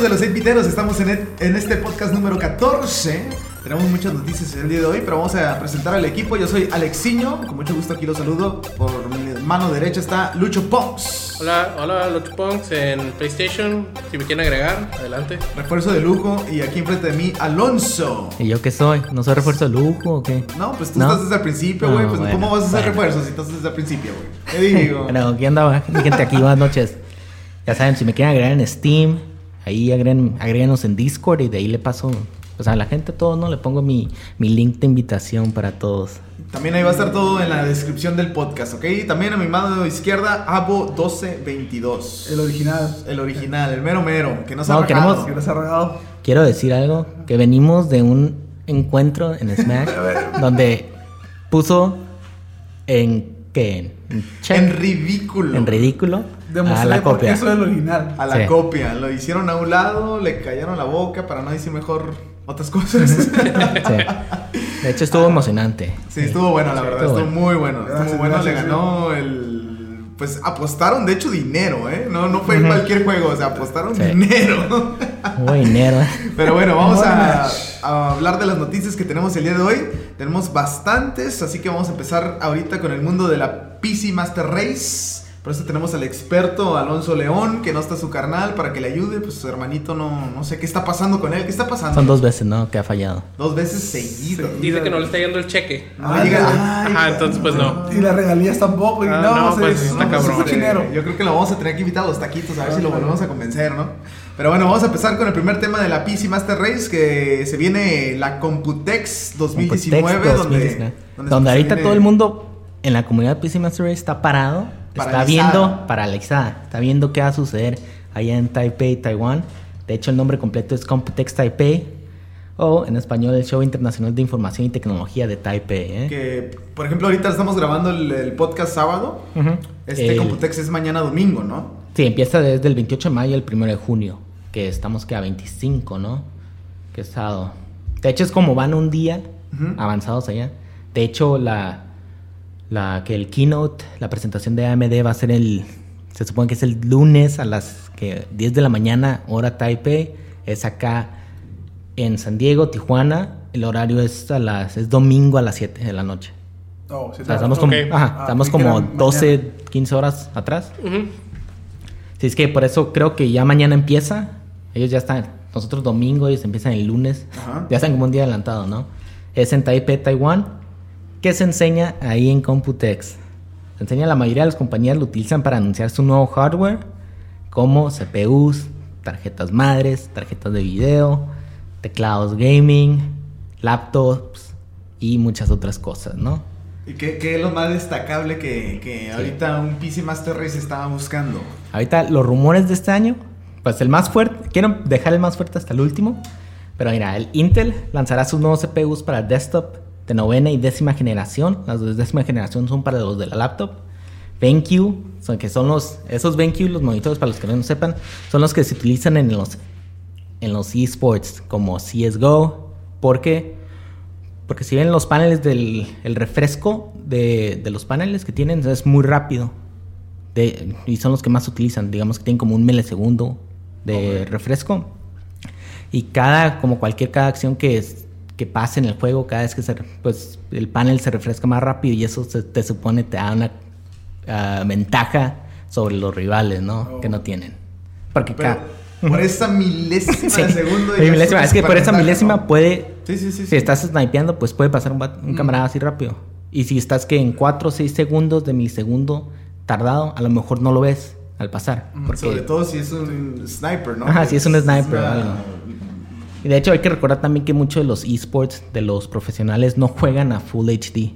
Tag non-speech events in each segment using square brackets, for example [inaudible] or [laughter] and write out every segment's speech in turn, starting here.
amigos de los 8 Piteros, estamos en, en este podcast número 14. Tenemos muchas noticias el día de hoy, pero vamos a presentar al equipo. Yo soy Alexiño, con mucho gusto aquí los saludo. Por mi mano derecha está Lucho Pops. Hola, hola, los Punks en PlayStation. Si me quieren agregar, adelante. Refuerzo de lujo. Y aquí enfrente de mí, Alonso. ¿Y yo qué soy? ¿No soy refuerzo de lujo o qué? No, pues tú ¿No? estás desde el principio, güey. No, pues bueno, ¿cómo vas a hacer bueno. refuerzos si estás desde el principio, güey? ¿Qué digo? [laughs] Bueno, aquí andaba gente aquí, buenas noches. Ya saben, si me quieren agregar en Steam, ahí agreguen, agréguenos en Discord y de ahí le paso, pues a la gente a todos, ¿no? Le pongo mi, mi link de invitación para todos. También ahí va a estar todo en la descripción del podcast, ¿ok? También a mi mano izquierda, Abo1222. El original. El original, el mero mero, que no se No, ha queremos- Que nos ha rogado. Quiero decir algo, que venimos de un encuentro en Smash [laughs] donde puso en, ¿qué? En, check, En ridículo. en ridículo Demostré la por qué copia. soy el original. A la Sí. copia. Lo hicieron a un lado, le callaron la boca para no decir mejor otras cosas. [laughs] Sí. De hecho estuvo emocionante. Sí, estuvo bueno, la verdad. Estuvo Estuvo bueno. muy bueno. Gracias, estuvo bueno, le ganó el. Pues apostaron, de hecho, dinero, ¿eh? No, no fue cualquier juego, o sea, apostaron Sí. dinero. Hubo dinero. ¿eh? [laughs] Pero bueno, vamos a hablar de las noticias que tenemos el día de hoy. Tenemos bastantes, así que vamos a empezar ahorita con el mundo de la PC Master Race. Por eso tenemos al experto Alonso León, que no está su carnal, para que le ayude. Pues su hermanito no, no sé qué está pasando con él. ¿Qué está pasando? Son dos veces, ¿no? Que ha fallado. Dos veces seguido. Dice que no le está yendo el cheque. No me diga, ay, Ajá, entonces pues no. Y las regalías tampoco. Y Ah, no, no, pues, está no, cabrón. es. Yo creo que lo vamos a tener que invitar a los taquitos a ver si lo volvemos a convencer, ¿no? Pero bueno, vamos a empezar con el primer tema de la PC Master Race, que se viene la Computex 2019, Computex donde, 2019, donde donde se ahorita viene- todo el mundo en la comunidad PC Master Race está parado, está Paralizada. viendo, paralizada, está viendo qué va a suceder allá en Taipei, Taiwán. De hecho, el nombre completo es Computex Taipei, o en español, el Show Internacional de Información y Tecnología de Taipei. ¿eh? Que, por ejemplo, ahorita estamos grabando el, el podcast sábado. Ujú. Este El- Computex es mañana domingo, ¿no? Sí, empieza desde el 28 de mayo al 1 de junio, que estamos que a 25, ¿no? Que estado. De hecho, es como van un día Ujú. avanzados allá. De hecho, la, la que el keynote, la presentación de AMD va a ser el, se supone que es el lunes a las que 10 de la mañana, hora Taipei, es acá en San Diego, Tijuana. El horario es a las, es domingo a las 7 de la noche. No, sí, O sea, estamos como, Ok. ajá, Ah, estamos como era 12, 15 horas atrás. Ujú. Sí, es que por eso creo que ya mañana empieza. Ellos ya están. Nosotros domingo, ellos empiezan el lunes. Ya están como un día adelantado, ¿no? Es en Taipei, Taiwán. ¿Qué se enseña ahí en Computex? Se enseña la mayoría de las compañías lo utilizan para anunciar su nuevo hardware, como CPUs, tarjetas madres, tarjetas de video, teclados gaming, laptops y muchas otras cosas, ¿no? ¿Y qué, qué es lo más destacable que, que ahorita un PC Master Race estaba buscando? Ahorita los rumores de este año, pues el más fuerte, quiero dejar el más fuerte hasta el último, pero mira, el Intel lanzará sus nuevos CPUs para desktop de novena y décima generación. Las de décima generación son para los de la laptop. BenQ, son que son los esos BenQ, los monitores para los que no sepan, son los que se utilizan en los en los esports como CS:GO, porque porque si ven los paneles del el refresco de, de los paneles que tienen es muy rápido. De- y son los que más utilizan, digamos que tienen como un milisegundo de refresco. Y cada, como cualquier cada acción que, es- que pase en el juego, cada vez que se, pues, el panel se refresca más rápido y eso se- te supone te da una ah, ventaja sobre los rivales, ¿no? Oh. Que no tienen. Porque Pero por esa milésima Sí. de segundo. Ya milésima, es que por esa milésima ¿no? puede Sí, sí, sí. si sí. estás snipeando, pues puede pasar un, un Mm. camarada así rápido. Y si estás que en 4 o 6 segundos de milisegundo tardado, a lo mejor no lo ves al pasar. Mm, Porque, Sobre todo si es un sniper, ¿no? Ajá, si es un sniper o una- algo. Y de hecho hay que recordar también que muchos de los esports, de los profesionales, no juegan a Full HD,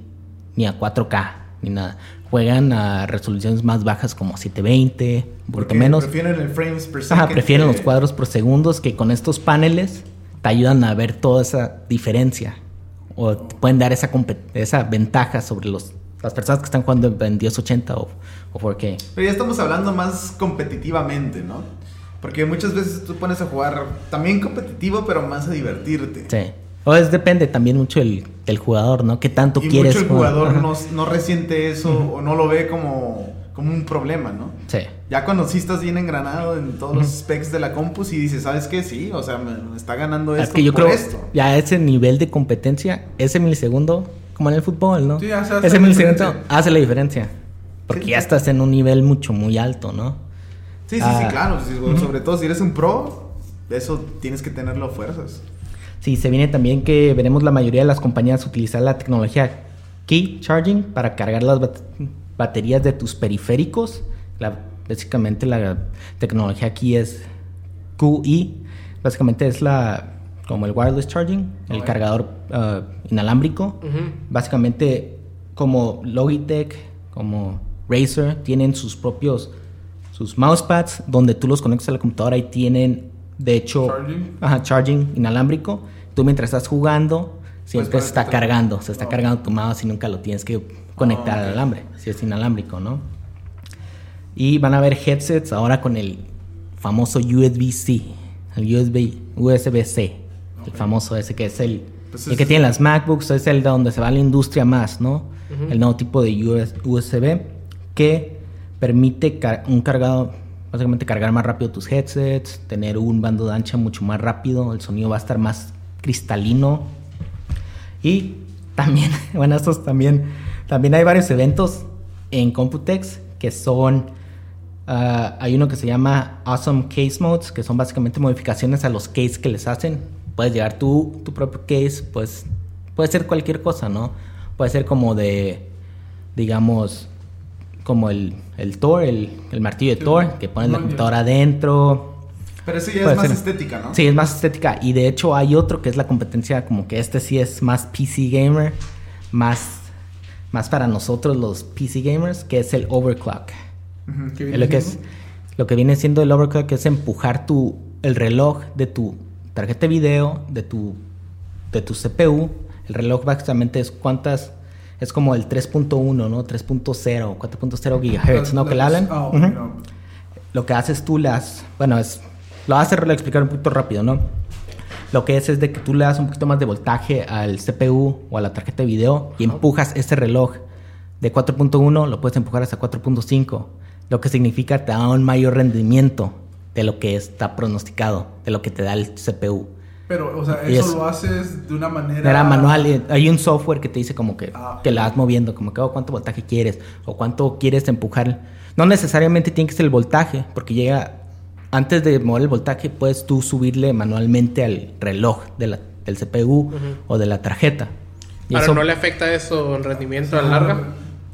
ni a 4K, ni nada. Juegan a resoluciones más bajas como 720, un poquito Porque menos. Prefieren el frames per Ajá, second. prefieren que- los cuadros por segundos que con estos paneles te ayudan a ver toda esa diferencia o te pueden dar esa, esa ventaja sobre los, las personas que están jugando en 1080 o, o 4K. Pero ya estamos hablando más competitivamente, ¿no? Porque muchas veces tú pones a jugar también competitivo, pero más a divertirte. Sí. O es depende también mucho del, del jugador, ¿no? ¿Qué tanto Y quieres mucho el jugador no, no resiente eso o no lo ve como, como un problema, ¿no? Sí. Ya cuando sí estás bien engranado en todos los specs de la compu, sí dices, ¿sabes qué? Sí, o sea, me, me está ganando esto Es que yo por creo esto. ya ese nivel de competencia, ese milisegundo, como en el fútbol, ¿no? Sí, hace- hace ese milisegundo diferencia. hace la diferencia. Porque Sí. ya estás en un nivel mucho, muy alto, ¿no? Sí, sí, Ah. sí, claro. Sobre todo si eres un pro, eso tienes que tenerlo a fuerzas. Sí, se viene también que veremos la mayoría de las compañías utilizar la tecnología Key Charging para cargar las bat- baterías de tus periféricos. La- básicamente la tecnología aquí es QI. Básicamente es la como el wireless charging, el Ok. cargador ah, inalámbrico. Ujú. Básicamente como Logitech, como Razer tienen sus propios sus mousepads donde tú los conectas a la computadora y tienen de hecho Charging. Ajá, charging inalámbrico. Tú mientras estás jugando, siempre Pues, se está cargando. Se está Oh. cargando tu mouse y nunca lo tienes que conectar Ah, ok. al alambre. Si es inalámbrico, ¿no? Y van a haber headsets ahora con el famoso USB-C. El USB, USB-C. El famoso ese que es el, Pues el es- que tienen las MacBooks. Es el de donde se va la industria más, ¿no? El nuevo tipo de US USB que permite un cargado, básicamente cargar más rápido tus headsets, tener un bando de ancha mucho más rápido, el sonido va a estar más cristalino. Y también, [laughs] bueno, estos también, también hay varios eventos en Computex que son, ah, hay uno que se llama Awesome Case Modes, que son básicamente modificaciones a los case que les hacen. Puedes llevar tu, tu propio case, pues puede ser cualquier cosa, ¿no? Puede ser como de, digamos, como el, el Thor, el, el martillo de Sí, Thor, que pones la computadora adentro. Pero eso ya Puede es más ser. estética, ¿no? Sí, es más estética. Y de hecho hay otro que es la competencia, como que este sí es más PC gamer, más, más para nosotros los PC gamers, que es el overclock. Ujú. ¿Qué Es viene lo que es lo que viene siendo el overclock es empujar tu el reloj de tu tarjeta de video, de tu de tu CPU. El reloj básicamente es cuántas es como el 3.1, ¿no? 3.0, 4.0 gigahertz, ¿no? Que le hablan. Ok, Ujú no. lo que haces tú las bueno es lo vas a explicar un poquito rápido no lo que es es de que tú le das un poquito más de voltaje al CPU o a la tarjeta de video y empujas ese reloj de 4.1 lo puedes empujar hasta 4.5 lo que significa te da un mayor rendimiento de lo que está pronosticado de lo que te da el CPU Pero, o sea, eso es- lo haces de una manera. era manual hay un software que te dice como que, Ah, que la vas moviendo, como que oh, cuánto voltaje quieres o cuánto quieres empujar. No necesariamente tiene que ser el voltaje, porque llega antes de mover el voltaje puedes tú subirle manualmente al reloj de la- del CPU o de la tarjeta. Y Ahora, eso- ¿no le afecta eso en rendimiento a la larga?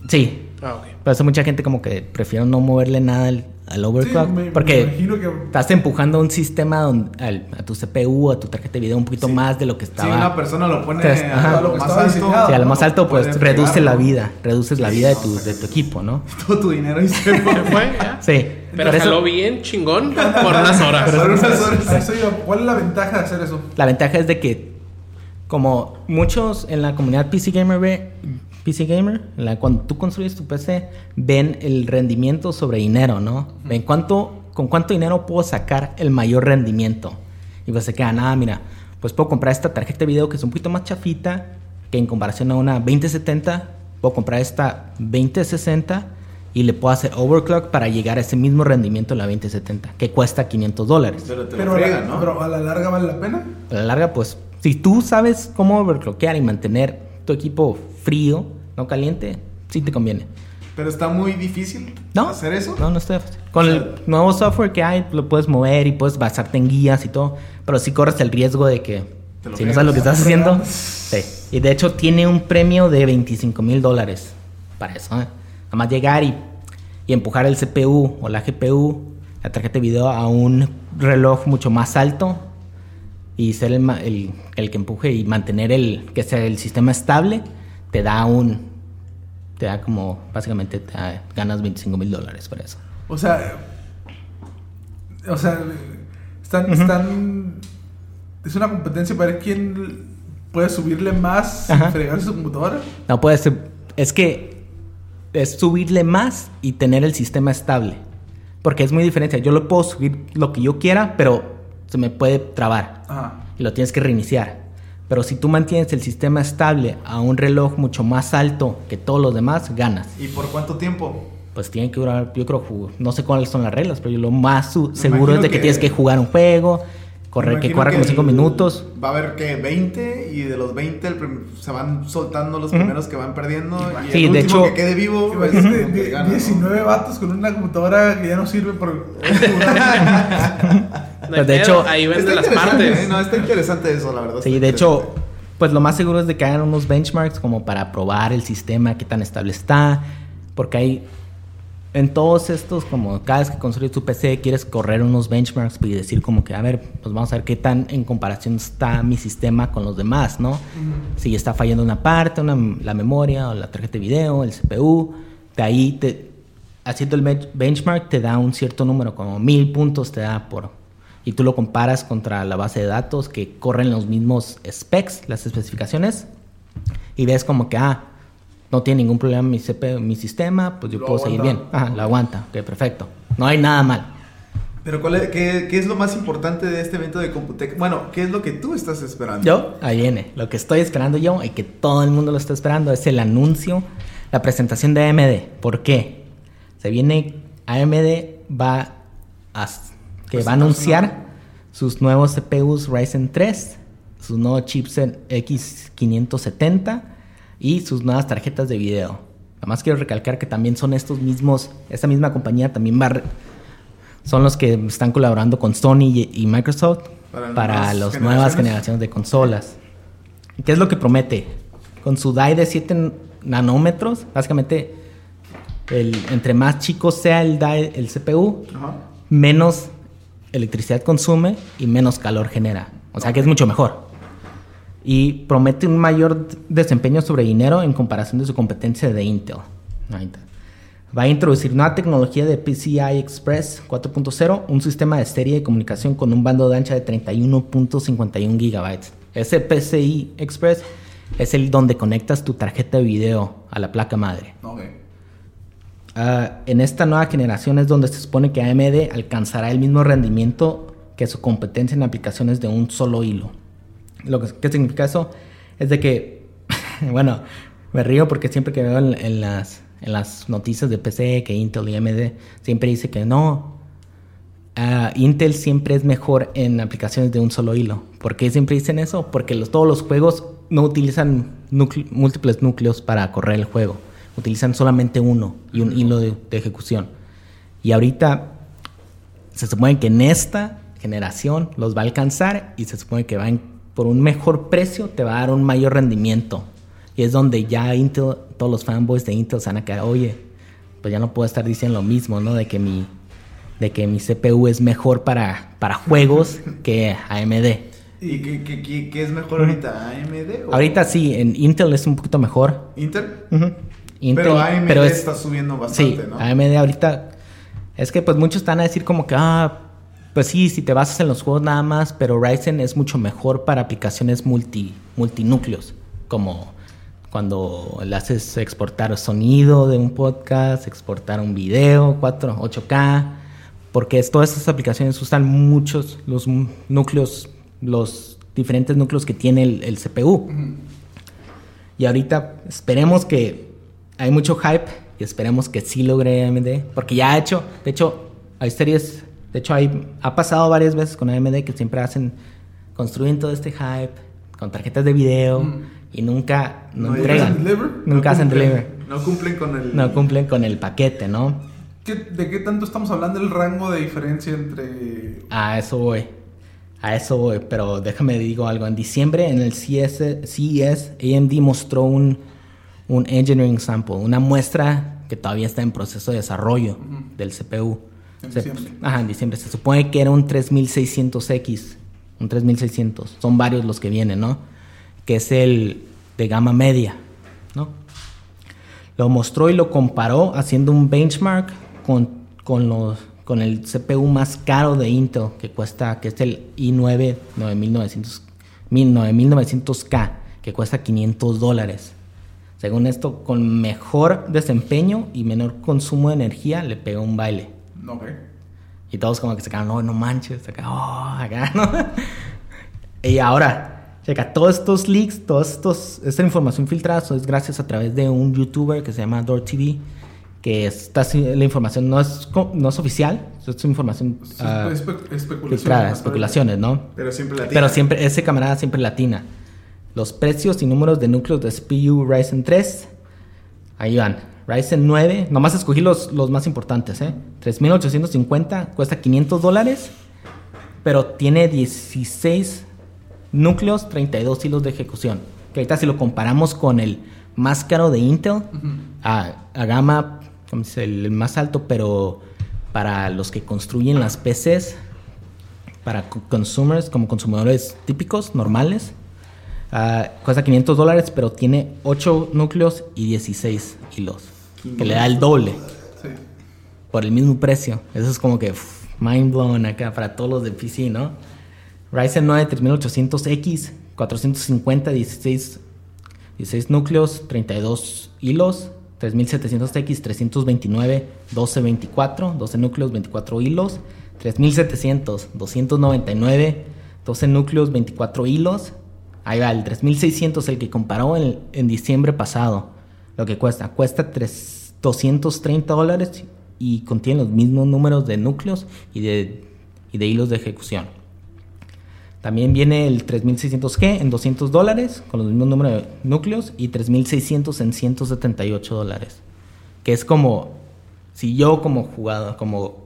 Sí, Ah, ok. por eso mucha gente como que prefiere no moverle nada al, al overclock, Sí, me- me porque imagino que- estás empujando un sistema donde- al- a tu CPU, a tu tarjeta de video un poquito Sí. más de lo que Si estaba. una persona lo pone Entonces, a ajá. lo más alto, diseñado. Sí, a lo más alto, pues reduce pegarlo. la vida, reduces la vida de tu, de tu equipo, ¿no? [laughs] Todo tu dinero y se [laughs] ¿Se fue? ¿Ya? Sí. Pero Por eso, jaló bien chingón por unas horas. Pero, unas horas. ¿Cuál es la ventaja de hacer eso? la ventaja es de que, como muchos en la comunidad PC Gamer, ve- PC Gamer, en la- cuando tú construyes tu PC, ven el rendimiento sobre dinero, ¿no? Ven cuánto, con cuánto dinero puedo sacar el mayor rendimiento. Y pues se queda, nada, mira, pues puedo comprar esta tarjeta de video que es un poquito más chafita, que en comparación a una 2070, puedo comprar esta 2060 y le puedo hacer overclock para llegar a ese mismo rendimiento en la 2070, que cuesta 500 dólares. Pero te Pero, lo a la- friegan, ¿no? pero a la larga vale la pena. A la larga, pues, si tú sabes cómo overclockear y mantener tu equipo frío, no caliente, sí te conviene. Pero está muy difícil ¿No? hacer eso. No, no estoy fácil. Con O sea- el nuevo software que hay, lo puedes mover y puedes basarte en guías y todo, pero sí corres el riesgo de que si no sabes lo que estás haciendo, fregas. sí. Y de hecho tiene un premio de 25 mil dólares para eso. ¿eh? Nada más llegar y, y empujar el CPU o la GPU, la tarjeta de video a un reloj mucho más alto y ser el, el, el que empuje y mantener el que sea el sistema estable, te da un te da como básicamente te da- ganas 25 mil dólares por eso. O sea. O sea. Están. están es una competencia para ver quién puede subirle más Ajá. y fregarse su computadora. No puede ser. Es que es subirle más y tener el sistema estable. Porque es muy diferente. Yo lo puedo subir lo que yo quiera, pero se me puede trabar. Ajá. Y lo tienes que reiniciar. Pero si tú mantienes el sistema estable a un reloj mucho más alto que todos los demás, ganas. ¿Y por cuánto tiempo? pues tiene que durar, yo creo, no sé cuáles son las reglas, pero yo lo más su- seguro es de que, que- tienes que jugar un juego, correr, que corra como el- 5 minutos. Va a haber que 20 y de los 20 el se van soltando los primeros que van perdiendo. Y Sí, el de último hecho- que quede vivo pues, que die- gana, ¿no? 19 vatos con una computadora que ya no sirve por. [laughs] Pues, de hecho- ahí venden Está las interesante, partes. ¿eh? No, está interesante eso, la verdad. Sí, de hecho, pues lo más seguro es de que hagan unos benchmarks como para probar el sistema, qué tan estable está, porque hay en todos estos, como cada vez que construyes tu PC, quieres correr unos benchmarks y decir como que, a ver, pues vamos a ver qué tan en comparación está mi sistema con los demás, ¿no? Si está fallando una parte, una, la memoria o la tarjeta de video, el CPU, de ahí te, haciendo el bench- benchmark te da un cierto número, como mil puntos te da por... Y tú lo comparas contra la base de datos que corren los mismos specs, las especificaciones, y ves como que, ah, no tiene ningún problema mi, CPU, mi sistema, pues yo Lo puedo seguir bien. Ajá, lo aguanta, ok, perfecto. No hay nada mal. Pero ¿cuál es, qué, qué es lo más importante de este evento de Computec? Bueno, ¿qué es lo que tú estás esperando? Yo, ahí viene. Lo que estoy esperando yo y que todo el mundo lo está esperando es el anuncio, la presentación de AMD. ¿Por qué? Se viene, AMD va a, que Pues, va a anunciar sus nuevos CPUs Ryzen 3, sus nuevos chipset X570 y sus nuevas tarjetas de video. Nada más quiero recalcar que también son estos mismos, esta misma compañía también va son los que están colaborando con Sony y, y Microsoft Para las generaciones. nuevas generaciones de consolas. ¿Y ¿Qué es lo que promete? Con su DAI de 7 nanómetros, básicamente, el, entre más chico sea el DAI, el CPU, Ajá. menos electricidad consume y menos calor genera. O sea que es mucho mejor. Y promete un mayor desempeño sobre dinero en comparación de su competencia de Intel. Ahí está. Va a introducir nueva tecnología de PCI Express 4.0, un sistema de serie de comunicación con un bando de ancha de 31.51 gigabytes. Ese PCI Express es el donde conectas tu tarjeta de video a la placa madre. Ok. Ah, en esta nueva generación es donde se supone que AMD alcanzará el mismo rendimiento que su competencia en aplicaciones de un solo hilo. Lo que ¿qué significa eso es de que, [laughs] bueno, me río porque siempre que veo en, las, noticias de PC que Intel y AMD siempre dice que no, ah, Intel siempre es mejor en aplicaciones de un solo hilo. ¿Por qué siempre dicen eso? Porque todos los juegos no utilizan múltiples núcleos para correr el juego. Utilizan solamente uno y un hilo de, de ejecución. Y ahorita se supone que en esta generación los va a alcanzar y se supone que va en- por un mejor precio te va a dar un mayor rendimiento. Y es donde ya Intel, todos los fanboys de Intel se van a quedar, oye, pues ya no puedo estar diciendo lo mismo, ¿no? De que mi, de que mi CPU es mejor para, para juegos [laughs] que AMD. ¿Y qué, qué- qué- qué es mejor ahorita? ¿AMD o Ahorita sí, en Intel es un poquito mejor. Inter? Ujú. Intel, pero AMD pero es- está subiendo bastante, Sí, ¿no? AMD ahorita. Es que pues muchos están a decir como que, ah, pues sí, si te basas en los juegos nada más, pero Ryzen es mucho mejor para aplicaciones multi, multinúcleos, como cuando le haces exportar sonido de un podcast, exportar un video, 4, 8K, porque todas estas aplicaciones usan muchos los núcleos, los diferentes núcleos que tiene el, el CPU. Y ahorita esperemos que hay mucho hype y esperemos que sí logre AMD, porque ya ha hecho, de hecho, hay series, de hecho hay, ha pasado varias veces con AMD que siempre hacen, construyen todo este hype con tarjetas de video y nunca, no, No entregan, hacen deliver. nunca No hacen cumplen- deliver, No cumplen con el... no cumplen con el paquete, ¿no? ¿Qué- ¿De qué tanto estamos hablando el rango de diferencia entre. A eso voy. A eso voy. Pero déjame digo algo. En diciembre, en el CES, CES AMD mostró un, un engineering sample, una muestra que todavía está en proceso de desarrollo del CPU. En Se- diciembre. ajá, en diciembre. Se supone que era un 3600X. Un 3600. Son varios los que vienen, ¿no? Que es el de gama media, ¿no? Lo mostró y lo comparó haciendo un benchmark con, con, los, con el CPU más caro de Intel, que cuesta, que es el i9 9900, 9900K, que cuesta 500 dólares. Según esto, con mejor desempeño y menor consumo de energía, le pegó un baile. Ok. Y todos como que se quedaron, no, no manches, acá, oh, acá, ¿no? [laughs] y ahora, checa, todos estos leaks, todos estos, esta información filtrada eso es gracias a través de un youtuber que se llama DoorTV, que esta la información no es, no es oficial, es información Es ah, espe- especulación. filtrada, especulaciones, ¿no? Pero siempre la Pero siempre, ese camarada siempre latina. Los precios y números de núcleos de CPU Ryzen 3. Ahí van. Ryzen 9. Nomás escogí los, los más importantes, ¿eh? 3850. Cuesta 500 dólares. Pero tiene 16 núcleos, 32 hilos de ejecución. Que ahorita si lo comparamos con el más caro de Intel, a, a gama, como se dice, el más alto, pero para los que construyen las PCs, para co- consumers, como consumidores típicos, normales. Ah, cuesta 500 dólares, pero tiene 8 núcleos y 16 hilos. Que le da el doble Sí. por el mismo precio. Eso es como que uf, mind blown acá para todos los de PC, ¿no? Ryzen 9 3800X, 450, 16, 16 núcleos, 32 hilos. 3700X, 329, 1224, 12 núcleos, 24 hilos. 3700, 299, 12 núcleos, 24 hilos. Ahí va, el 3600, el que comparó en, en diciembre pasado. Lo que cuesta, cuesta tres- 230 dólares y contiene los mismos números de núcleos y de, y de hilos de ejecución. También viene el 3600G en 200 dólares con los mismos números de núcleos y 3600 en 178 dólares. Que es como, si yo como jugador, como,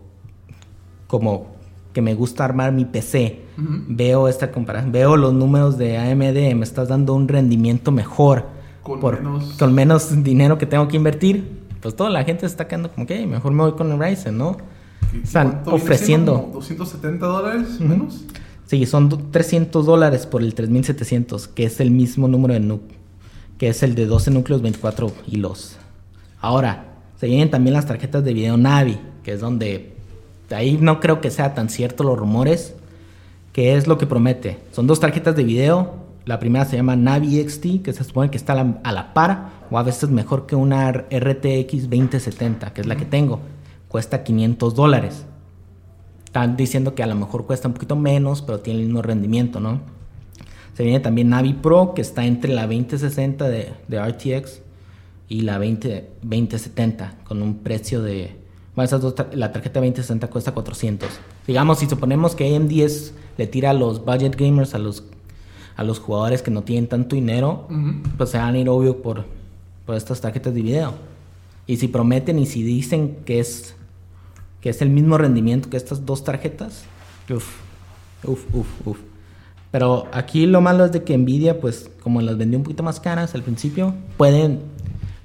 como que me gusta armar mi PC, veo esta comparación, veo los números de AMD, me estás dando un rendimiento mejor Con por- menos- con menos dinero que tengo que invertir. Pues toda la gente se está quedando como que mejor me voy con el Ryzen, ¿no? Están ¿Cuánto viene ofreciendo. siendo? como 270 dólares menos. Sí, son do- 300 dólares por el 3700, que es el mismo número de núcleos, que es el de 12 núcleos, 24 hilos. Ahora, se vienen también las tarjetas de video Navi, que es donde ahí no creo que sea tan cierto los rumores, que es lo que promete. Son dos tarjetas de video. La primera se llama Navi XT, que se supone que está a la, a la par, o a veces mejor que una RTX 2070, que es la que tengo. Cuesta 500 dólares. Están diciendo que a lo mejor cuesta un poquito menos, pero tiene el mismo rendimiento, ¿no? Se viene también Navi Pro, que está entre la 2060 de, de RTX y la 20, 2070, con un precio de... Bueno, esas dos la tarjeta 2060 cuesta 400. Digamos, si suponemos que AMD es, le tira a los budget gamers, a los, a los jugadores que no tienen tanto dinero, Ujú. pues se van a ir obvio por, por estas tarjetas de video. Y si prometen y si dicen que es que es el mismo rendimiento que estas dos tarjetas, uf, uf, uf, uf. Pero aquí lo malo es de que Nvidia, pues como las vendió un poquito más caras al principio, pueden,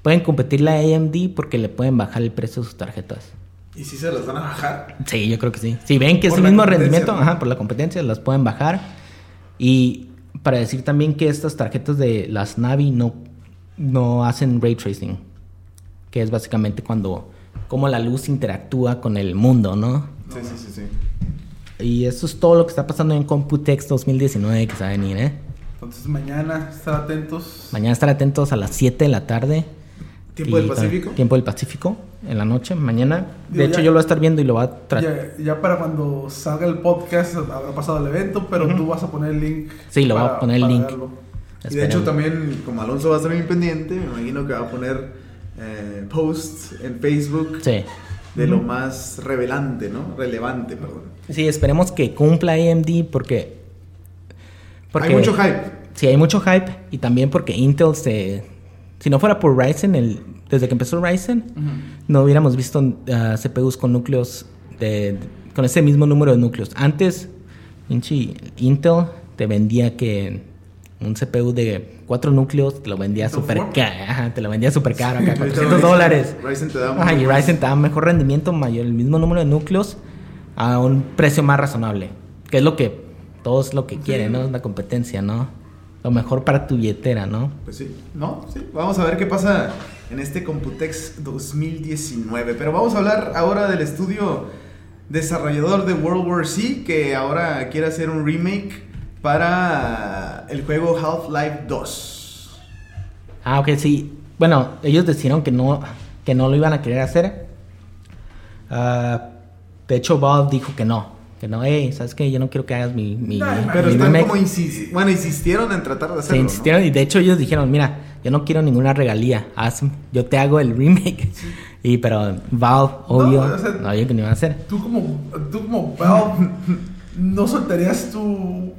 pueden competirle a AMD porque le pueden bajar el precio de sus tarjetas. ¿Y si se las van a bajar? Sí, yo creo que sí. Si ven que es el la mismo rendimiento, ¿no? ajá, por la competencia, las pueden bajar. Y para decir también que estas tarjetas de las Navi no, no hacen ray tracing, que es básicamente cuando cómo la luz interactúa con el mundo, ¿no? Sí, sí, sí, sí. Y eso es todo lo que está pasando en Computex 2019 que se va a venir, ¿eh? Entonces mañana estar atentos. Mañana estar atentos a las 7 de la tarde. ¿Tiempo Y del Pacífico? Tiempo del Pacífico, en la noche, mañana. De Digo, hecho, ya- yo lo voy a estar viendo y lo voy a tratar. Ya, ya para cuando salga el podcast habrá pasado el evento, pero tú vas a poner el link. Sí, lo voy a poner el link. verlo. Y de hecho también, como Alonso va a estar bien pendiente, me imagino que va a poner eh, posts en Facebook Sí. de lo más revelante, ¿no? Relevante, perdón. Sí, esperemos que cumpla AMD porque... Hay mucho hype. Sí, hay mucho hype y también porque Intel se... Si no fuera por Ryzen, el, desde que empezó Ryzen, no hubiéramos visto ah, CPUs con núcleos de, con ese mismo número de núcleos. Antes, Intel te vendía que un CPU de cuatro núcleos te lo vendía súper caro. Te lo vendía súper caro, acá, [laughs] Ahorita 400 Ryzen- dólares. Ryzen te da Ajá, y Ryzen te da mejor rendimiento, mayor, el mismo número de núcleos a un precio más razonable. Que es lo que todos lo que quieren, ¿no? Es la competencia, ¿no? Lo mejor para tu billetera, ¿no? Pues sí, ¿no? Sí. Vamos a ver qué pasa en este Computex 2019. Pero vamos a hablar ahora del estudio desarrollador de World War Z que ahora quiere hacer un remake para el juego Half-Life 2. Ah, ok, sí. Bueno, ellos decidieron que no, que no lo iban a querer hacer. Ah, de hecho, Bob dijo que no. Que no, hey, ¿sabes qué? Yo no quiero que hagas mi, mi, No, mi Pero remake". están como insis- bueno, insistieron en tratar de Se hacerlo. ¿no? insistieron y de hecho ellos dijeron, mira, yo no quiero ninguna regalía, haz, yo te hago el remake. Y pero Valve, obvio, o sea, obvio que no iba a hacer. Tú como, tú como Valve, no soltarías tu...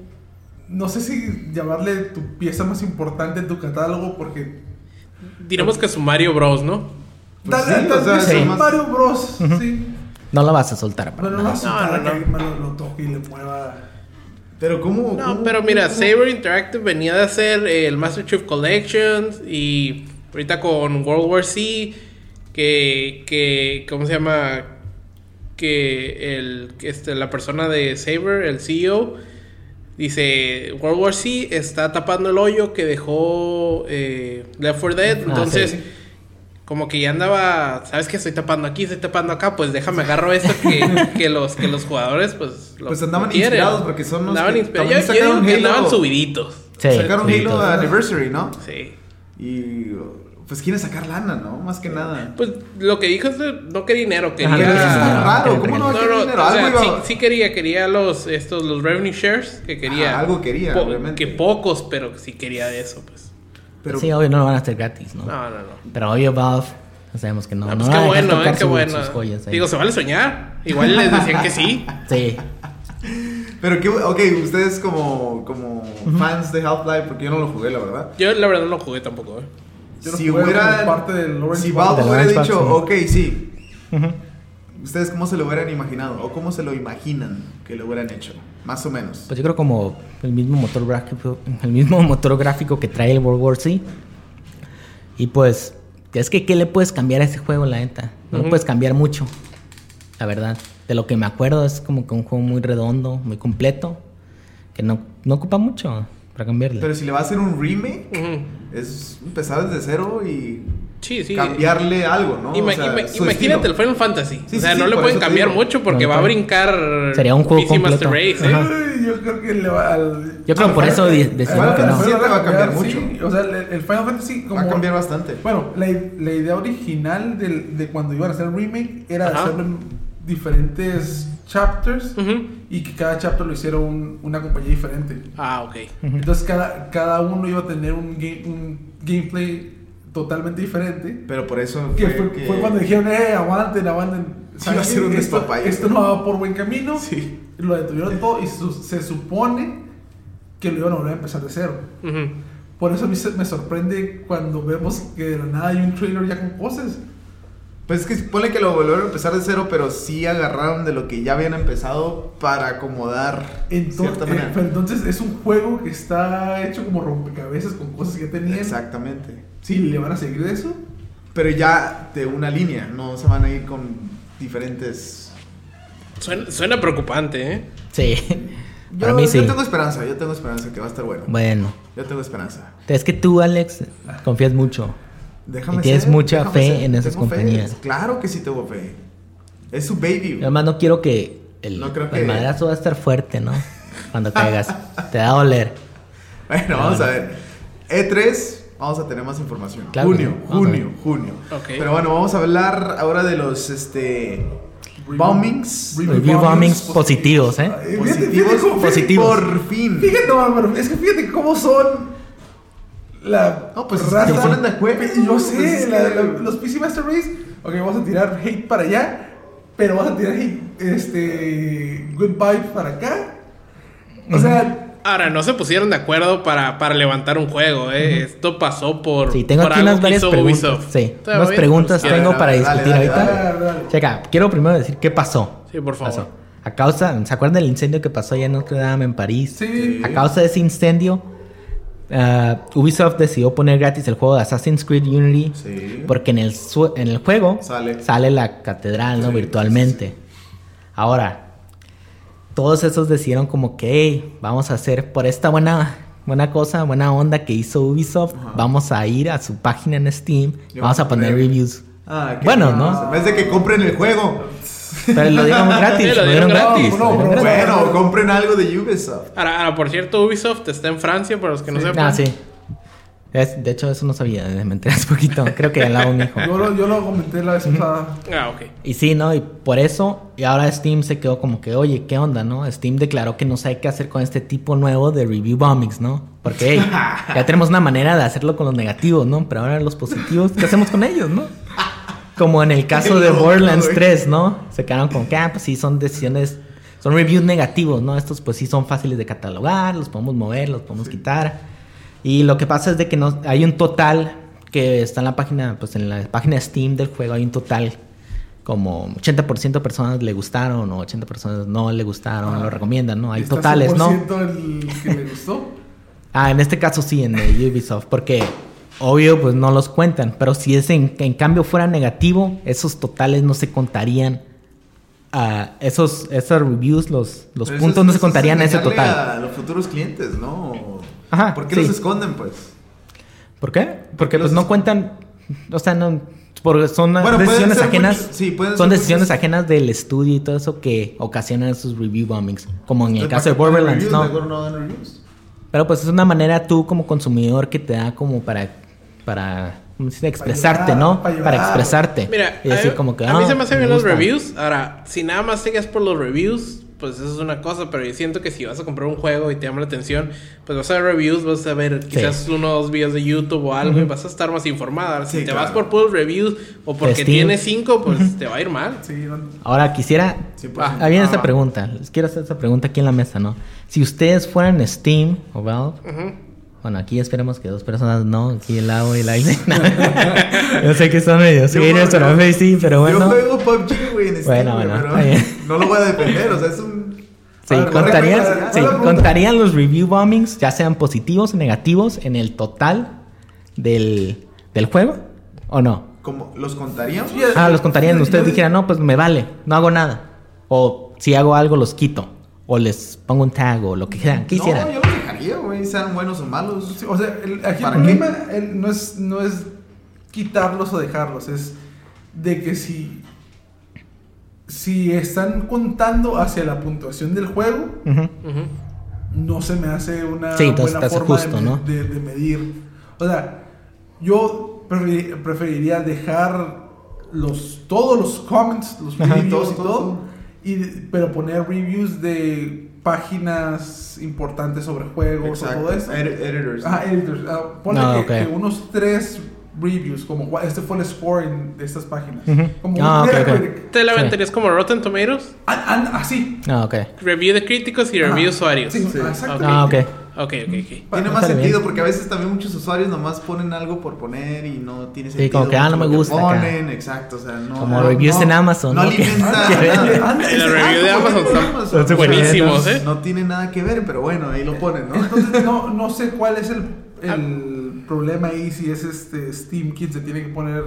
No sé si llamarle tu pieza más importante en tu catálogo porque... Diremos que su Mario Bros, ¿no? Pues Dale, sí, tal o sea, sí. Mario Bros. Sí. No lo vas a soltar. Pero no nada. vas a No, soltar no, a que lo, lo toque y le mueva... Pero ¿cómo? No, cómo- pero mira, cómo- Saber Interactive venía de hacer el Master Chief Collections y ahorita con World War C, que, que ¿cómo se llama? Que el, que este, la persona de Saber, el CEO, dice, World War C está tapando el hoyo que dejó eh, Left 4 Dead, Ah, entonces... sí. Como que ya andaba, ¿sabes qué? Estoy tapando aquí, estoy tapando acá, pues déjame agarro esto que, [laughs] que los, que los jugadores pues lo Pues andaban lo quieren. inspirados, porque son los Andaban que inspirados. también Yo, yo digo que andaban subiditos. Sí, Sacaron sí, Halo. Anniversary, ¿no? Sí. Y pues quieren sacar lana, ¿no? Más que nada. Pues lo que dijo es que no quería dinero, quería... Ajá, eso está raro, ¿cómo no va a No, querer no, dinero? o sea, Algo sí, quería, quería los, estos, los revenue shares, que quería... Ah, algo quería, po- obviamente. Que pocos, pero sí quería de eso, pues. Pero Sí, obvio no lo van a hacer gratis, ¿no? No, no, no. Pero obvio Valve, sabemos que no. Ah, no pues van qué bueno, eh, qué su- bueno. sus joyas. Digo, se vale soñar. Igual les decían que sí. [laughs] Sí. Pero qué, ok, ustedes como, como fans de Half-Life, porque yo no lo jugué, la verdad. Yo la verdad no lo jugué tampoco, eh. Yo no si hubiera, parte del Lawrence si. Valve hubiera dicho, Ball, ok, sí, Ujú. ¿Ustedes cómo se lo hubieran imaginado? ¿O cómo se lo imaginan que lo hubieran hecho? Más o menos. Pues yo creo como el mismo motor gráfico, el mismo motor gráfico que trae el World War C. Y pues, es que ¿qué le puedes cambiar a ese juego, la neta? No le Ujú. puedes cambiar mucho, la verdad. De lo que me acuerdo es como que un juego muy redondo, muy completo, que no, no ocupa mucho para cambiarle. Pero si le va a hacer un remake, Ujú. es empezar desde cero y Sí, sí. cambiarle algo, ¿no? Ima- O sea, ima- su imagínate el. Final Fantasy. Sí, o sea, sí, no le pueden cambiar digo. mucho porque No, va a brincar. Sería un juego PC Master completo. Race, ¿eh? Ay, Yo creo que le va al... Yo creo por eso decimos que no. Va a cambiar mucho. O sea, el, el Final Fantasy como... Va a cambiar bastante. Bueno, la, la idea original del- de cuando iban a hacer el remake era Ajá. hacerlo en diferentes chapters y que cada chapter lo hiciera un- una compañía diferente. Ah, ok. Entonces cada, cada uno iba a tener un, game- un gameplay totalmente diferente. Pero por eso Que fue, que- fue cuando dijeron, eh, aguanten, aguanten. Sí, iba a ser un esto, esto no va por buen camino. Sí. Lo detuvieron todo y su- se supone que lo iban a volver a empezar de cero. Ujú. Por eso a mí se- me sorprende cuando vemos que de la nada hay un trailer ya con cosas. Pues es que pone que lo volvieron a empezar de cero, pero sí agarraron de lo que ya habían empezado para acomodar Entonces, manera. pero entonces es un juego que está hecho como rompecabezas con cosas que ya tenían. Exactamente. Sí, ¿le van a seguir de eso? Pero ya de una línea, no se van a ir con diferentes. Suena, suena preocupante, ¿eh? Sí. Yo, Para mí sí. yo tengo esperanza, yo tengo esperanza que va a estar bueno. Bueno. Yo tengo esperanza. Es que tú, Alex, confías mucho. Déjame Y tienes ser, mucha déjame fe ser, en esas tengo fe. compañías. Claro que sí tengo fe. Es su baby. Además, no quiero que el, No creo el que- madrazo va a estar fuerte, ¿no? [laughs] Cuando caigas. Te da a doler. Bueno, vamos a ver. E3, vamos a tener más información. Claro junio, sí. Junio, junio. Ok. Pero bueno, vamos a hablar ahora de los este bombings. Review Review bombings bombings positivos, ¿eh? Ay, fíjate- Positivos, fíjate cómo- positivos. Por fin. Fíjate, es que fíjate cómo son la No, pues, raza. se ponen de acuerdo. Yo sé, Pues, es la- que- la- los PC Master Race. Ok, vamos a tirar hate para allá, pero vamos a tirar hate, este, good vibes para acá. O sea, Ahora, no se pusieron de acuerdo para, para levantar un juego, ¿eh? Esto pasó por. Sí, tengo por aquí unas que varias preguntas. Ubisoft. Sí, unas preguntas pues, tengo dale, para dale, discutir dale, ahorita. dale, dale. Checa, quiero primero decir qué pasó. Sí, por favor. Pasó. A causa, ¿se acuerdan del incendio que pasó allá en Notre Dame, en París? sí. A causa de ese incendio, ah, Ubisoft decidió poner gratis el juego de Assassin's Creed Unity. Sí. Porque en el, en el juego Sale. la catedral, ¿no? Sí, Virtualmente. Ahora, todos esos decidieron como que, "Hey, vamos a hacer por esta buena, buena cosa, buena onda que hizo Ubisoft, Ajá. vamos a ir a su página en Steam, Y vamos a poner reviews. Ah, Bueno. ¿no? En vez de que compren el juego. Pero lo dieron [laughs] gratis, Sí, lo dieron gratis. No, no. Bueno, compren algo de Ubisoft. Ahora, ahora, por cierto, Ubisoft está en Francia, para los que no Sí. sepan. Ah, sí. Es, de hecho, eso no sabía, me enteré hace poquito. Creo que al lado un hijo. Yo lo, yo lo comenté la vez pasada. Ah, ok. Y sí, ¿no? Y por eso, y ahora Steam se quedó como que, oye, ¿qué onda, no? Steam declaró que no sabe qué hacer con este tipo nuevo de review bombings, ¿no? Porque, hey, ya tenemos una manera de hacerlo con los negativos, ¿no? Pero ahora los positivos, ¿qué hacemos con ellos, no? Como en el caso de [laughs] Borderlands güey. 3, ¿no? Se quedaron con que, ah, pues sí, son decisiones, son reviews negativos, ¿no? Estos pues sí son fáciles de catalogar, los podemos mover, los podemos quitar. Y lo que pasa es de que no, hay un total que está en la página, pues en la página Steam del juego hay un total como 80% de personas le gustaron o 80 personas no le gustaron, Ah. lo recomiendan, ¿no? Hay ¿Está totales, ¿no? 100% el que le gustó? [laughs] Ah, en este caso sí, en Ubisoft, porque obvio pues no los cuentan, pero si es en, en cambio fuera negativo, esos totales no se contarían. a esos, esos reviews, los, los Pero puntos no se contarían a ese total. A los futuros clientes, ¿no? Ajá, ¿Por qué sí. los esconden, pues? ¿Por qué? Porque los pues no cuentan, o sea, no, porque son Bueno, decisiones ajenas, muchos- sí, pueden son decisiones muchos- ajenas del estudio y todo eso que ocasionan esos review bombings, como en el caso de ¿para qué ponen Borderlands, reviews? ¿no? Dan. Pero pues es una manera tú como consumidor que te da como para, para expresarte, ¿no? para expresarte. Mira, y decir a, como que, a mí "Ah, se me hacen bien los gusta". reviews. Ahora, si nada más sigas por los reviews, pues eso es una cosa. Pero yo siento que si vas a comprar un juego y te llama la atención, pues vas a ver reviews, vas a ver quizás uno o dos videos de YouTube o algo y vas a estar más informada. Ahora, si Sí, te claro. vas por puros reviews o porque Steam. tienes cinco, pues te va a ir mal. Sí, no- Ahora quisiera... 100%. Ah, viene Ah, esta pregunta. Les quiero hacer esta pregunta aquí en la mesa, ¿no? Si ustedes fueran Steam o Valve... Ujú. Bueno, aquí esperemos que dos personas no. Aquí el Lau y el Aizen. [laughs] Yo sé que son medio serios, sí, pero bueno. Yo juego PUBG, güey, en Steam, Bueno, bueno, pero no lo voy a defender, o sea, es un... Sí, ver, contarían, la sí, la contarían los review bombings, ya sean positivos o negativos, en el total del, del juego, ¿o no? ¿Cómo? ¿Los contaríamos? Sí, Ah, los contarían. Ustedes dijeran, no, pues me vale, no hago nada. O si hago algo, los quito. O les pongo un tag o lo que quieran. ¿Qué hicieran? No, yo güey, sean buenos o malos. Sí, o sea, el, aquí el ¿Para problema el- no, es, no es quitarlos o dejarlos, es de que si, si están contando hacia la puntuación del juego, no se me hace una Sí, buena te hace forma justo, de, ¿no? de- de medir. O sea, yo preferi- preferiría dejar los, todos los comments, los Ajá. Todo, y todo, todo, todo. y, pero poner reviews de páginas importantes sobre juegos o todo eso. Edi- editors. Ah, editors. Ah, ponle Ah, que, unos tres reviews, como "Gua- este fue el scoring de estas páginas. Como Ah. ¿Te la Sí. aventarías como Rotten Tomatoes? Ah, ah, así. Ah, ok. Review de críticos y review de usuarios. Sí, Sí. exactamente. Ah, ok. Ok, ok, ok. Tiene Bueno, más está sentido bien. porque a veces también muchos usuarios nomás ponen algo por poner y no tiene Sí, sentido. como que, ah, no me gusta acá. Ponen, exacto, o sea, no. Como no, reviews no- en Amazon, No alimenta [laughs] review ah, de como Amazon review de Amazon. Sea, buenísimos, ¿eh? No tiene nada que ver, pero bueno, ahí lo ponen, ¿no? Entonces no, no sé cuál es el, el problema ahí, si es este Steam quien se tiene que poner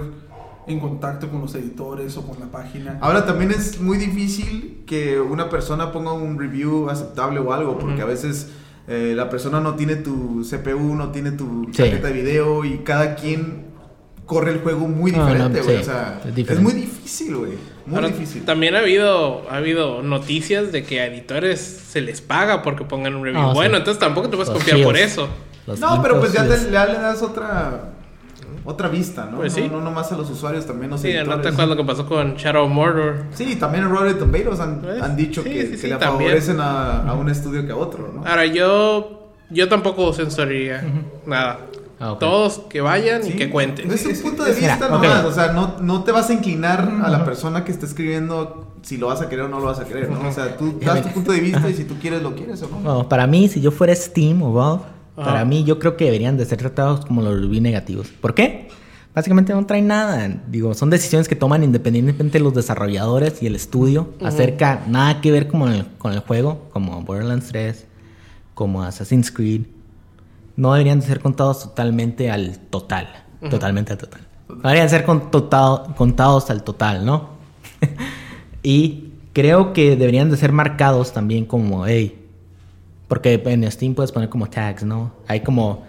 en contacto con los editores o con la página. Ahora también es muy difícil que una persona ponga un review aceptable o algo, porque a veces eh, la persona no tiene tu CPU, no tiene tu Sí. tarjeta de video y cada quien corre el juego muy No, no, diferente, güey. sí, o sea, es muy difícil, güey. Muy Ahora, difícil. También ha habido, ha habido noticias de que a editores se les paga porque pongan un review. Ah, sí. bueno, entonces tampoco te puedes confiar por eso. Los No, pero pues te, ya le das otra otra vista, ¿no? Pues no, sí. no nomás a los usuarios, también los Sí, no editores. te acuerdas lo que pasó con Shadow Mordor. Sí, también en Rotten Tomatoes han, Pues, han dicho sí, que, sí, que sí, le también. favorecen a, a un estudio que a otro, ¿no? Ahora, yo, yo tampoco censuraría nada. Ah, ok. Todos que vayan y Sí, que cuenten. Es un punto de vista mira, nomás, o sea, no, no te vas a inclinar a la persona que está escribiendo si lo vas a querer o no lo vas a querer, ¿no? O sea, tú das tu punto de vista y si tú quieres lo quieres o no. Bueno, para mí, si yo fuera Steam o Valve, Ajá. para mí yo creo que deberían de ser tratados como los negativos. ¿Por qué? Básicamente no traen nada. Digo, son decisiones que toman independientemente los desarrolladores y el estudio acerca nada que ver con el, con el juego, como Borderlands 3, como Assassin's Creed. No deberían de ser contados totalmente al total. Totalmente al total. No deberían ser contado- contados al total, ¿no? [laughs] y creo que deberían de ser marcados también como, hey, porque en Steam puedes poner como tags, ¿no? Hay como,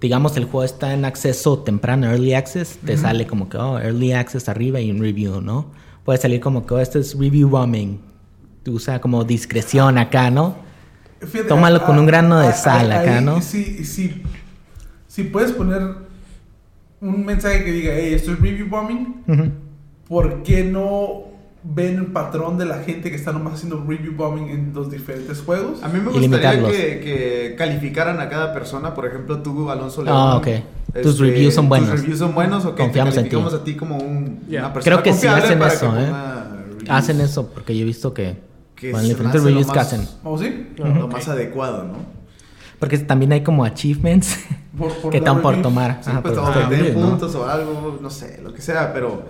digamos, el juego está en acceso temprano, early access, te sale como que, oh, early access arriba y un review, ¿no? Puede salir como que, oh, este es review bombing. Usa como discreción acá, ¿no? Fíjate, Tómalo ah, con un grano de ah, sal ah, acá, ahí ¿no? Sí, sí. si puedes poner un mensaje que diga, hey, esto es review bombing, Ujú. ¿por qué no ven el patrón de la gente que está nomás haciendo review bombing en los diferentes juegos? A mí me gustaría que, que calificaran a cada persona, por ejemplo, tú, Alonso Ah, León. ok. Tus reviews son buenos. Tus reviews son buenos Confiamos te en ti. a ti como un, una persona Creo que sí hacen para eso, ¿eh? Hacen eso porque yo he visto que que con diferentes reviews que más- hacen. ¿O sí? Lo más adecuado, ¿no? Porque también hay como achievements Por- por [laughs] que están por tomar. Sí, Ajá, pues por ¿no? puntos o algo, no sé, lo que sea, pero,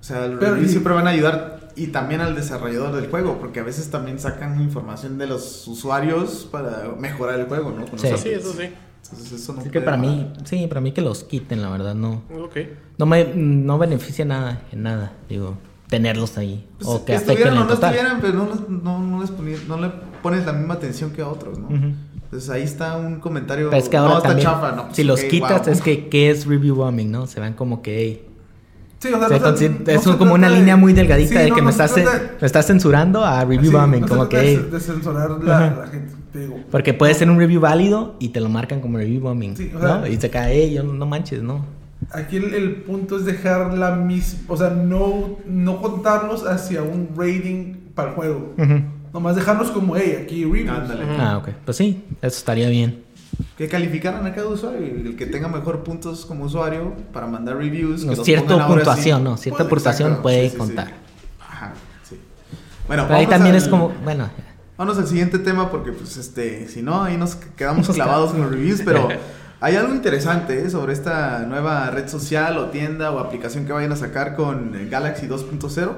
o sea, los Pero reviews y- siempre van a ayudar y también al desarrollador del juego, porque a veces también sacan información de los usuarios para mejorar el juego, ¿no? Con los Sí. Sí, eso sí. Entonces, eso no Así que para mí, sí, para mí que los quiten, la verdad, no. Ok. No me no beneficia nada en nada, digo, tenerlos ahí. Pues, o que estuvieran o no total. estuvieran, pero no, les- no, no les poni- no le pones la misma atención que a otros, ¿no? Ujú. Entonces ahí está un comentario. Pero es que no, ahora está también, chafa, no, pues, si los ok, quitas, wow. es que, ¿qué es review bombing, no? Se van como que, hey, Sí, o sea, se no se- consi- no es se un- como una de- línea muy delgadita Sí, de no, que no me, estás, de- me estás censurando a review Sí, bombing, como que, de, de censurar la, la gente, te digo. porque puede ser un review válido y te lo marcan como review bombing, Sí, o sea- ¿no? Y se cae, hey, yo no manches, ¿no? Aquí el, el punto es dejar la misma, o sea, no, no contarlos hacia un rating para el juego. Ujú. Nomás dejarlos como, hey, aquí reviews. Ah, ok. Pues sí, eso estaría bien. Que calificaran a cada usuario. y El que tenga mejor puntos como usuario para mandar reviews. No, cierta puntuación. ¿no? Cierta Puede, puntuación exacto, puede sí, sí, sí. contar. Ajá, sí. Bueno, Pero ahí también al- es como, bueno, Vamos al siguiente tema porque, pues, este, si no, ahí nos quedamos clavados con los reviews, pero [laughs] hay algo interesante ¿eh? sobre esta nueva red social o tienda o aplicación que vayan a sacar con Galaxy 2.0,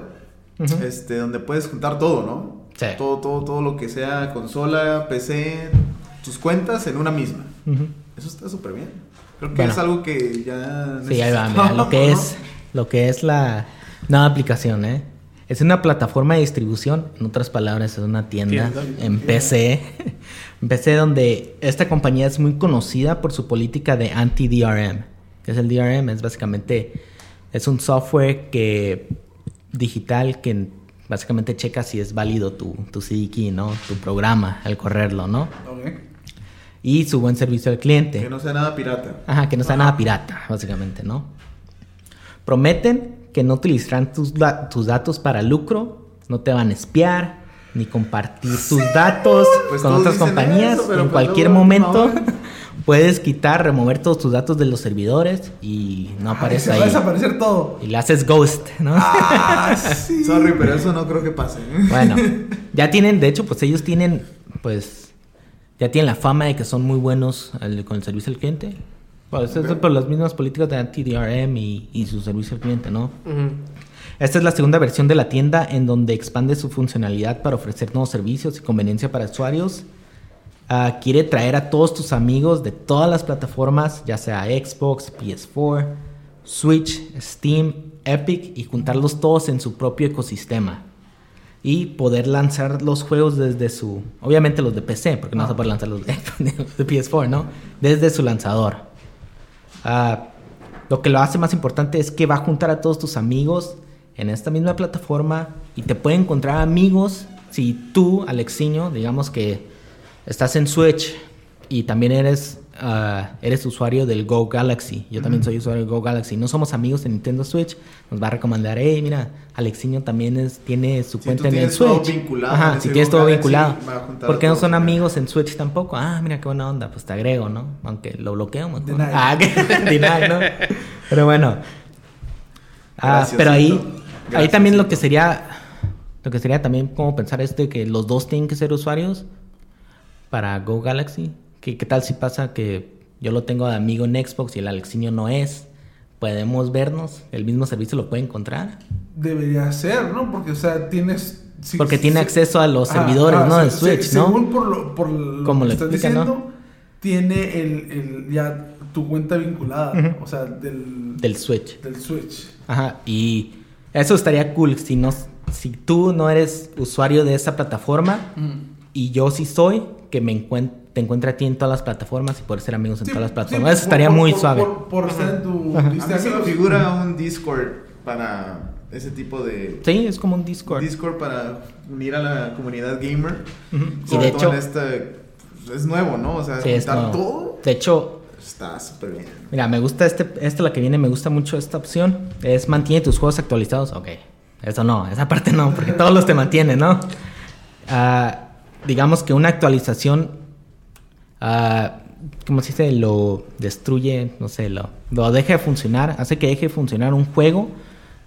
Ujú. este, donde puedes juntar todo, ¿no? Sí. Todo, todo, todo lo que sea consola, PC, tus cuentas en una misma. Ujú. Eso está súper bien. Creo que Bueno. es algo que ya Sí, ahí va, mira, lo que necesitamos, es, lo que es la nueva aplicación, ¿eh? Es una plataforma de distribución, en otras palabras, es una tienda, Tienda. en PC. [laughs] en PC donde esta compañía es muy conocida por su política de anti-DRM. ¿Qué es el DRM? Es básicamente, es un software que digital que básicamente checa si es válido tu, tu CD key, ¿no? Tu programa al correrlo, ¿no? Ok. Y su buen servicio al cliente. Que no sea nada pirata. Ajá, que no sea nada pirata, básicamente, ¿no? Prometen que no utilizarán tus, tus datos para lucro, no te van a espiar, ni compartir tus datos Pues con otras compañías. eso, en pues cualquier luego, momento [laughs] puedes quitar, remover todos tus datos de los servidores y no Ay, aparece se va a ahí. desaparecer todo. Y le haces ghost, ¿no? Ah, [laughs] sí. Sorry, pero eso no creo que pase. ¿eh? Bueno, [laughs] ya tienen, de hecho, pues ellos tienen, pues, ya tienen la fama de que son muy buenos al- con el servicio al cliente. Pues eso es por las mismas políticas de anti-DRM y, y su servicio al cliente, ¿no? Esta es la segunda versión de la tienda en donde expande su funcionalidad para ofrecer nuevos servicios y conveniencia para usuarios. Ah, quiere traer a todos tus amigos de todas las plataformas, ya sea Xbox, PS4, Switch, Steam, Epic, y juntarlos todos en su propio ecosistema. Y poder lanzar los juegos desde su... Obviamente los de PC, porque no se puede lanzar los [laughs] de, los de PS4, ¿no? Desde su lanzador. Ah, lo que lo hace más importante es que va a juntar a todos tus amigos en esta misma plataforma y te puede encontrar amigos si tú, Alexiño, digamos que estás en Switch y también eres, ah, eres usuario del Go Galaxy. Yo también soy usuario del Go Galaxy. No somos amigos de Nintendo Switch. Nos va a recomendar, hey, mira, Alexiño también es, tiene su Si cuenta tú en el tienes todo Switch. vinculado Ajá, si tienes Go todo Galaxy, vinculado. ¿Por qué no son amigos en Switch tampoco? Ah, mira qué buena onda, pues te agrego, ¿no? Aunque lo bloqueo mejor. Ah. [laughs] Pero bueno. Ah, pero ahí, ahí también lo que sería, lo que sería también como pensar es de que los dos tienen que ser usuarios para Go Galaxy. ¿Qué, qué tal si pasa que yo lo tengo de amigo en Xbox y el Alexiño no es? Podemos vernos, el mismo servicio lo puede encontrar. Debería ser, ¿no? Porque, o sea, tienes... si- Porque si- tiene si- acceso a los servidores, ¿no? De Switch, ¿no? Según por lo, por lo Como que lo estás explica, diciendo, ¿no? tiene el, el- ya tu cuenta vinculada, Ujú. o sea, del, Del Switch. del Switch. Ajá, y eso estaría cool si no si tú no eres usuario de esa plataforma y yo sí soy, que me encuent- te encuentre a ti en todas las plataformas y poder ser amigos en Sí, todas las sí, plataformas. eso por- estaría por- muy por- suave. Por, por estar en tu lista se me figura un Discord para ese tipo de... Sí, es como un Discord. Discord para unir a la comunidad gamer. Y Sobre de todo hecho, en este, es nuevo, ¿no? O sea, sí, es juntar nuevo. todo. De hecho, Está súper bien. Mira, me gusta este, esta la que viene, me gusta mucho esta opción. Es mantiene tus juegos actualizados. Ok, eso no, esa parte no, porque todos los te mantienen, ¿no? Ah, digamos que una actualización, ah, ¿cómo se dice? Lo destruye, no sé, lo, lo deja de funcionar, hace que deje de funcionar un juego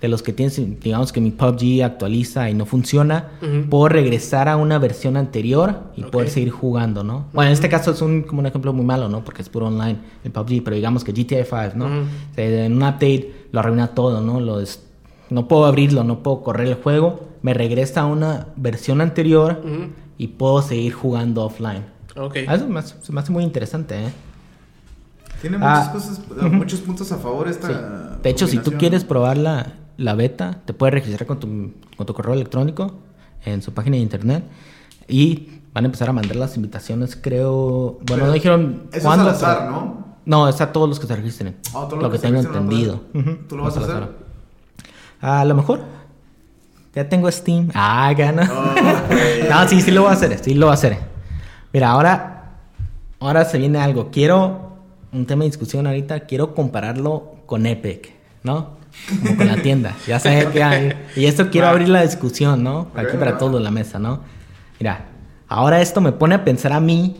de los que tienes, digamos que mi PUBG actualiza y no funciona, Ujú. puedo regresar a una versión anterior y Ok. poder seguir jugando, ¿no? Bueno, en este caso es un, como un ejemplo muy malo, ¿no? Porque es puro online el PUBG, pero digamos que GTA 5, ¿no? Ujú. O sea, en un update lo arruina todo, ¿no? Lo no puedo abrirlo, no puedo correr el juego, me regresa a una versión anterior y puedo seguir jugando offline. Ok. Ah, Eso me hace, se me hace muy interesante, ¿eh? Tiene Ah. muchas cosas, Ujú. muchos puntos a favor esta. Sí. De hecho, si tú quieres probar la, la beta, te puedes registrar con tu, con tu correo electrónico en su página de internet y van a empezar a mandar las invitaciones, creo. Bueno, Pero no dijeron Eso es al azar, ¿no? No, es a todos los que se registren. Ah, todo lo que se tengo entendido. ¿Tú lo vas a hacer? A lo mejor. Ya tengo Steam. Ah, gana. Oh, [laughs] no, sí, sí lo voy a hacer. Sí lo voy a hacer. Mira, ahora, ahora se viene algo. Quiero un tema de discusión ahorita. Quiero compararlo con Epic, ¿no? Como con la tienda. [laughs] Ya sé que hay. Y esto quiero abrir la discusión, ¿no? Aquí para todos en la mesa, ¿no? Mira, ahora esto me pone a pensar a mí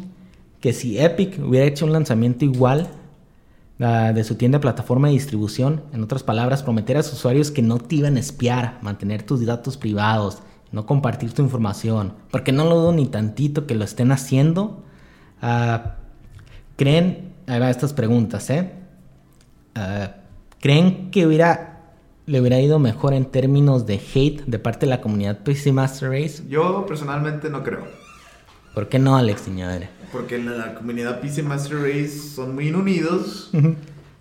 que si Epic hubiera hecho un lanzamiento igual ah, de su tienda de plataforma de distribución, en otras palabras, prometer a sus usuarios que no te iban a espiar, mantener tus datos privados, no compartir tu información, porque no lo dudo ni tantito que lo estén haciendo. Ah, ¿Creen, ahí van estas preguntas, ¿eh? Ah, ¿Creen que hubiera, le hubiera ido mejor en términos de hate de parte de la comunidad PC Master Race? Yo personalmente no creo. ¿Por qué no, Alex Iñadere? Porque en la comunidad PC Master Race son muy unidos.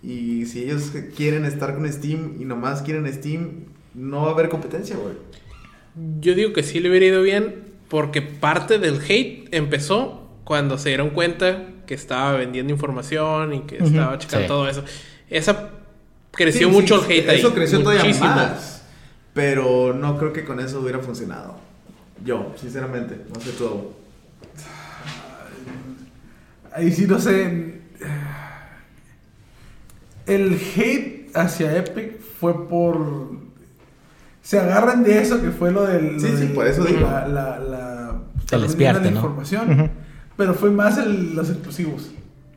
Y si ellos quieren estar con Steam y nomás quieren Steam, no va a haber competencia, güey. Yo digo que sí le hubiera ido bien porque parte del hate empezó cuando se dieron cuenta que estaba vendiendo información y que estaba checando sí. todo eso. Esa creció Sí, mucho sí, el hate ahí. Eso creció todavía muchísimo. más. Pero no creo que con eso hubiera funcionado. Yo, sinceramente, no sé tú. Ahí sí no sé. El hate hacia Epic fue por. Se agarran de eso que fue lo del. lo Sí, sí, del- por eso digo. La, la, la, El la espiarte, la ¿no? información. Ujú. Pero fue más el- los exclusivos.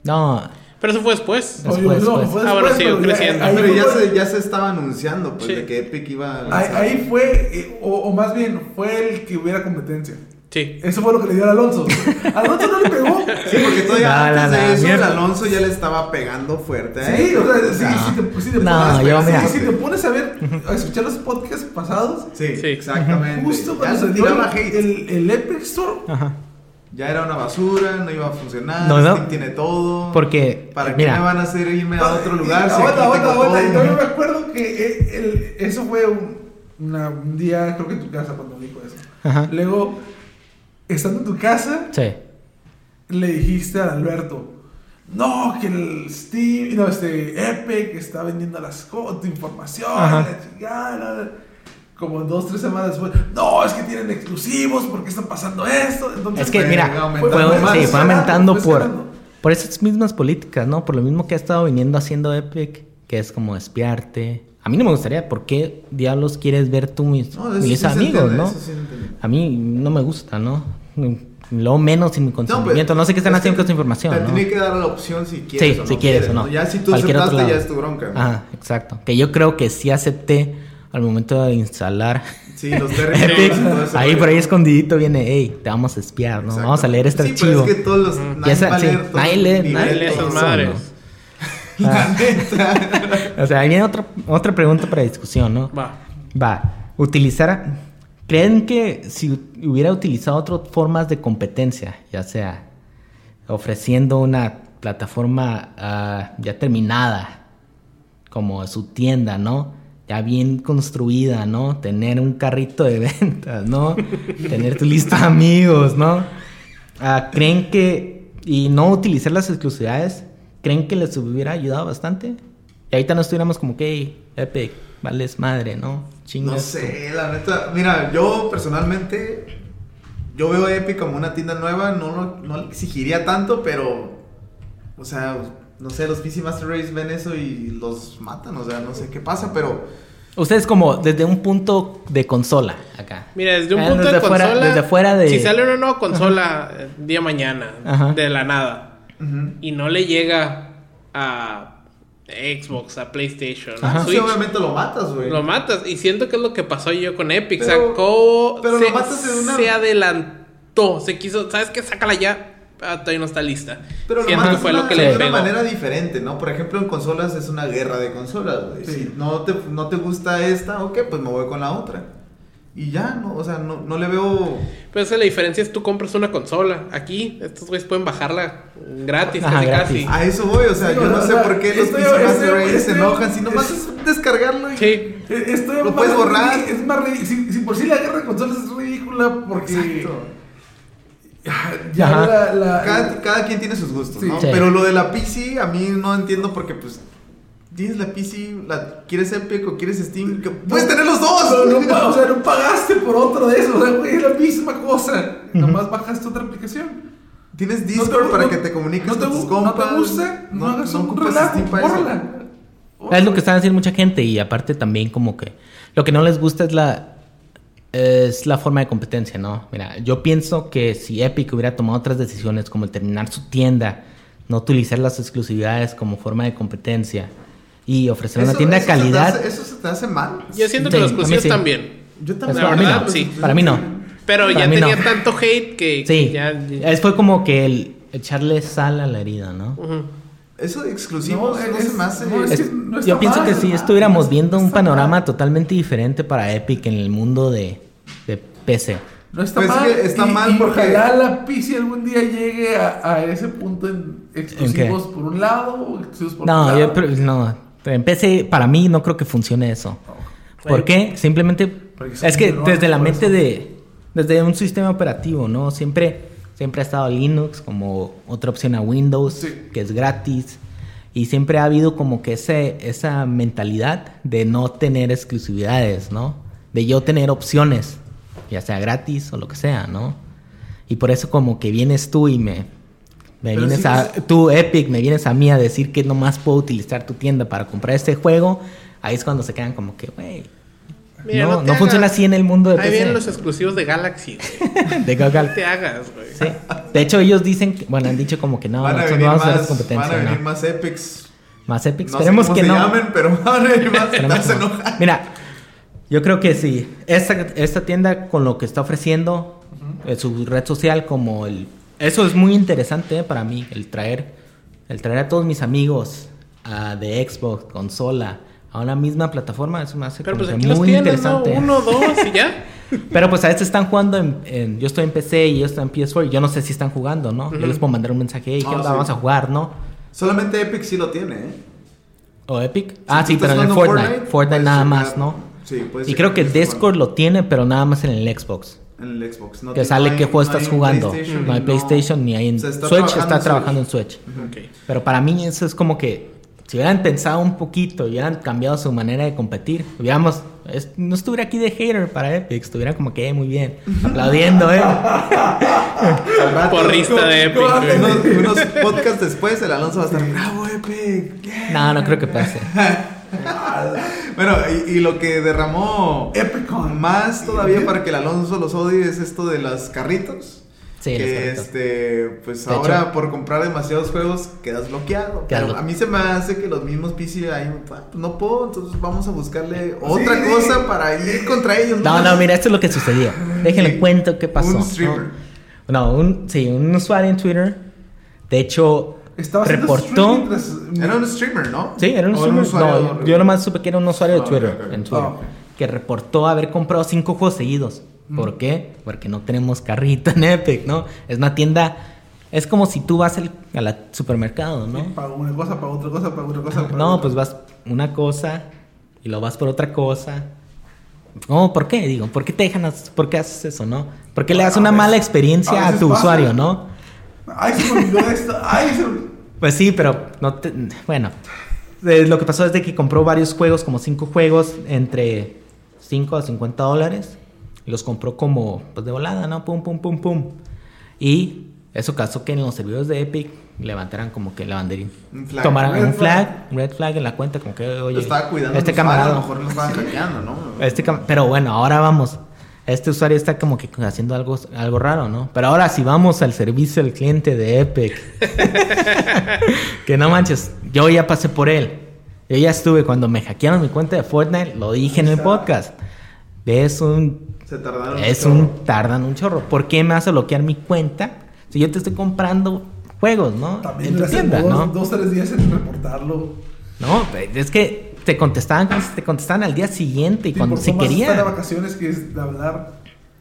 No, Pero eso fue después. Después, Oye, no, después. fue Ah, bueno, siguió ya- creciendo. ahí Pero fue ya cuando- se, ya se estaba anunciando, pues, Sí. de que Epic iba a Ahí, ahí fue, eh, o, o más bien, fue el que hubiera competencia. Sí. Eso fue lo que le dio al Alonso. Alonso no le pegó. Sí, porque todavía No, antes no, de eso, mierda. Alonso ya le estaba pegando fuerte. a Sí, o sea, sí, No. sí te, sí te No, pones, yo, sí, mira. si te pones a ver, a escuchar los podcasts pasados, Sí, Sí. exactamente. justo cuando se salió tiraba el, hate. el, el Epic Store, ajá. Ya era una basura, no iba a funcionar. No, no. Steam tiene todo. Porque, ¿Para qué mira. me van a hacer irme a otro Y- lugar? si Aguanta, aguanta, aguanta. Y yo me acuerdo que eh, el- eso fue un, una- un día, creo que en tu casa, cuando dijo eso. Ajá. Luego, estando en tu casa, Sí. le dijiste a Alberto. No, que el Steam, no, este Epic está vendiendo las cosas, tu información, la chingada, como dos, tres semanas después, no, es que tienen exclusivos, porque está pasando esto? Entonces, Es que, Fue mira, aumentando fue, más. sí, fue aumentando fue por, escalando. por esas mismas políticas, ¿no? Por lo mismo que ha estado viniendo haciendo Epic, que es como espiarte. A mí no me gustaría, ¿por qué diablos quieres ver tú mis, No, mis sí amigos, entiende, no? sí. A mí no me gusta, ¿no? Lo menos sin mi No, pues, consentimiento. No, sé qué están es haciendo que con esa información, Te ¿no? tiene que dar la opción si quieres Sí, o no si quieres o no. Ya si tú Cualquier aceptaste, ya es tu bronca. ¿no? Ajá, exacto. Que yo creo que sí acepté al momento de instalar Sí, los [laughs] Epic. Ahí rollo. por ahí escondidito viene, hey, te vamos a espiar, ¿no? Exacto. Vamos a leer este sí, archivo. pero es que todos los... Ya Nadie sa- va a sí, nadie lee- nivel, nadie lee eso, [laughs] madres. [laughs] O sea, ahí viene otra, otra pregunta para discusión, ¿no? Va. Va, utilizar... ¿Creen que si hubiera utilizado otras formas de competencia, ya sea ofreciendo una plataforma ah, ya terminada, como su tienda, ¿no? Ya bien construida, ¿no? Tener un carrito de [laughs] ventas, ¿no? Tener tu lista de amigos, ¿no? Ah, ¿Creen que... y no utilizar las exclusividades, ¿creen que les hubiera ayudado bastante? Y ahorita no estuviéramos como que, "Hey, Epic, vales madre, ¿no? Chingas. No sé, la neta. Mira, yo personalmente. Yo veo a Epic como una tienda nueva. No, lo- no le exigiría tanto, pero. O sea, no sé, los PC Master Race ven eso y los matan, o sea, no sé qué pasa, pero Ustedes como desde un punto de consola acá. Mira, desde un Ah, punto desde de fuera- consola. desde fuera de- Si sale una nueva consola eh, día mañana, Ajá. de la nada, y no le llega a Xbox, a PlayStation, Ajá. a Sí, Switch, obviamente lo matas, güey. lo matas. Y siento que es lo que pasó yo con Epic. Pero- Sacó. pero se, lo matas en una- se adelantó. Se quiso. ¿Sabes qué? Sácala ya. Ah, todavía no está lista. Pero lo siento que matas fue de lo una, que de le una pegó. manera diferente, ¿no? Por ejemplo, en consolas es una guerra de consolas, güey. Sí. Si no te, no te gusta esta, ok, pues me voy con la otra. Y ya, ¿no? O sea, no, no le veo... Pero esa la diferencia es tú compras una consola. Aquí, estos güeyes pueden bajarla gratis, Ajá, casi gratis. casi. A eso voy, o sea, Sí, yo no sé por qué los estoy- Race se enojan. Si nomás es- es descargarlo y... Sí. Estoy Lo puedes borrar. Es más ridículo. Si, si por sí la guerra de consolas es ridícula porque. Exacto. Ya, ya Ajá. la. la- Cada, cada quien tiene sus gustos, Sí. ¿no? Sí. Pero lo de la PC, a mí no entiendo porque, pues... Tienes la PC, la, ¿quieres Epic o quieres Steam? Que puedes tener los dos. No, o sea, no [laughs] pagaste por otro de esos. O sea, güey, es la misma cosa. Nomás bajaste otra aplicación. Tienes No te- Discord para no- que te comuniques no te con tus compas. No te gusta, no, hagas un relajo, Steam para eso. bórrala. Es lo que están haciendo mucha gente y aparte también como que lo que no les gusta es la es la forma de competencia, ¿no? Mira, yo pienso que si Epic hubiera tomado otras decisiones como el terminar su tienda, no utilizar las exclusividades como forma de competencia y ofrecer una tienda de se calidad, hace- eso se te hace mal. Yo siento Sí, que los sí. también. Yo Pues también. La para mí verdad, no, sí. para mí no. Pero Para ya tenía no. tanto hate que, que Sí, ya. es fue como que el echarle sal a la herida, ¿no? Eso de exclusivos no, No, es- se me hace. no, es Es- que no está yo pienso mal, que si estuviéramos no viendo un panorama mal. totalmente diferente para Epic en el mundo de, de PC. No está Pues es mal. que está y, mal porque- ojalá la PC algún día llegue a, a ese punto en exclusivos por un lado o exclusivos por No, otro yo, lado. pero no. En PC, para mí, no creo que funcione eso. ¿Por qué? Simplemente es que desde la mente eso. de. Desde un sistema operativo, ¿no? Siempre, siempre ha estado Linux como otra opción a Windows, Sí. que es gratis. Y siempre ha habido como que ese, esa mentalidad de no tener exclusividades, ¿no? De yo tener opciones, ya sea gratis o lo que sea, ¿no? Y por eso como que vienes tú y me... Me Pero vienes a... es- Tú, Epic, me vienes a mí a decir que nomás puedo utilizar tu tienda para comprar este juego. Ahí es cuando se quedan como que, güey... No, no funciona así en el mundo de Ahí PC. vienen los exclusivos de Galaxy, [laughs] de Google. No te hagas, güey. Sí. De hecho, ellos dicen, que, bueno, han dicho como que no, van a no, venir vamos a hacer más, competencia. van a venir ¿no? más Epics. Más Epic. No Esperemos sé cómo que se no. llamen, pero van a venir más. [laughs] Mira, yo creo que sí. Esta, esta tienda con lo que está ofreciendo, eh, su red social, como el. Eso es muy interesante para mí, el traer, el traer a todos mis amigos ah, de Xbox, consola, a una misma plataforma. Eso me hace Pero pues que aquí los muy ¿no? interesante. Uno, dos y ya. [laughs] Pero pues a veces están jugando en, en- Yo estoy en PC y ellos están en PS4 y yo no sé si están jugando, ¿no? Yo les puedo mandar un mensaje, hey, ¿qué Ah, onda? sí. Vamos a jugar, ¿no? Solamente Epic sí lo tiene, ¿eh? ¿O Epic? ah, sí, pero en el Fortnite. Fortnite, nada más, ¿no? Sí, Y creo que Discord lo tiene, pero nada más en el Xbox. En el Xbox. No que sale qué juego no estás jugando. No hay PlayStation ni hay en Switch, está en trabajando en Switch. Pero para mí eso es como que si hubieran pensado un poquito, hubieran cambiado su manera de competir, hubiéramos es- no estuviera aquí de hater para Epic, estuviera como que eh, muy bien, aplaudiendo, eh. [laughs] Porrista de Epic, ¿Cómo- güey. Unos, unos podcasts después, el Alonso va a estar bravo, Epic. yeah". No, no creo que pase. [laughs] [laughs] Bueno, y, y lo que derramó Epicon. más todavía para que el Alonso los odie es esto de las carritos. Sí, los que este, pues De ahora hecho- por comprar demasiados juegos quedas bloqueado. Quedas Pero blo- a mí se me hace que los mismos PC ahí, ah, pues no puedo, entonces vamos a buscarle otra Sí. cosa para ir contra ellos. No, no, mira, esto es lo que sucedió. [laughs] Déjenle Sí. cuento qué pasó. Un streamer. No, no, un, sí, un usuario en Twitter, de hecho, Estaba reportó... mientras- Era un streamer, ¿no? Sí, era un streamer. no, yo nomás supe que era un usuario de Ah, Twitter, en Ah, que reportó haber comprado cinco juegos seguidos. ¿Por qué? Porque no tenemos carrito en Epic, ¿no? Es una tienda, es como si tú vas al, la supermercado, ¿no? Pago una cosa, pago otra cosa, pago otra cosa. pago No, otra. pues vas una cosa y lo vas por otra cosa. No, ¿por qué? Digo, ¿por qué te dejan, por qué haces eso, no? ¿Por qué le das una veces- mala experiencia a, tu pasa. usuario, no? Ay, se me olvidó esto. Ay, se me... Pues sí, pero no te, bueno, eh, lo que pasó es de que compró varios juegos, como cinco juegos, entre 5 a 50 dólares. Los compró como, pues de volada, ¿no? Pum, pum, pum, pum. Y eso causó que en los servidores de Epic levantaran como que la banderín. Un flag. Tomaran un flag, un red flag en la cuenta, como que, oye, Lo estaba cuidando este camarada. A lo mejor lo estaban hackeando, ¿no? Este cam- pero bueno, ahora vamos. Este usuario está como que haciendo algo, algo raro, ¿no? Pero ahora si vamos al servicio al cliente de Epic. [laughs] que no manches, yo ya pasé por él. Yo ya estuve cuando me hackearon mi cuenta de Fortnite, lo dije en el podcast. Es un Se tardaron. es un tardan un chorro. ¿Por qué me vas a bloquear mi cuenta si yo te estoy comprando juegos, ¿no? También en tu tienda, dos, ¿no? dos, tres días en reportarlo. No, es que te contestaban, te contestaban al día siguiente y Sí, cuando formas están de vacaciones que es de hablar.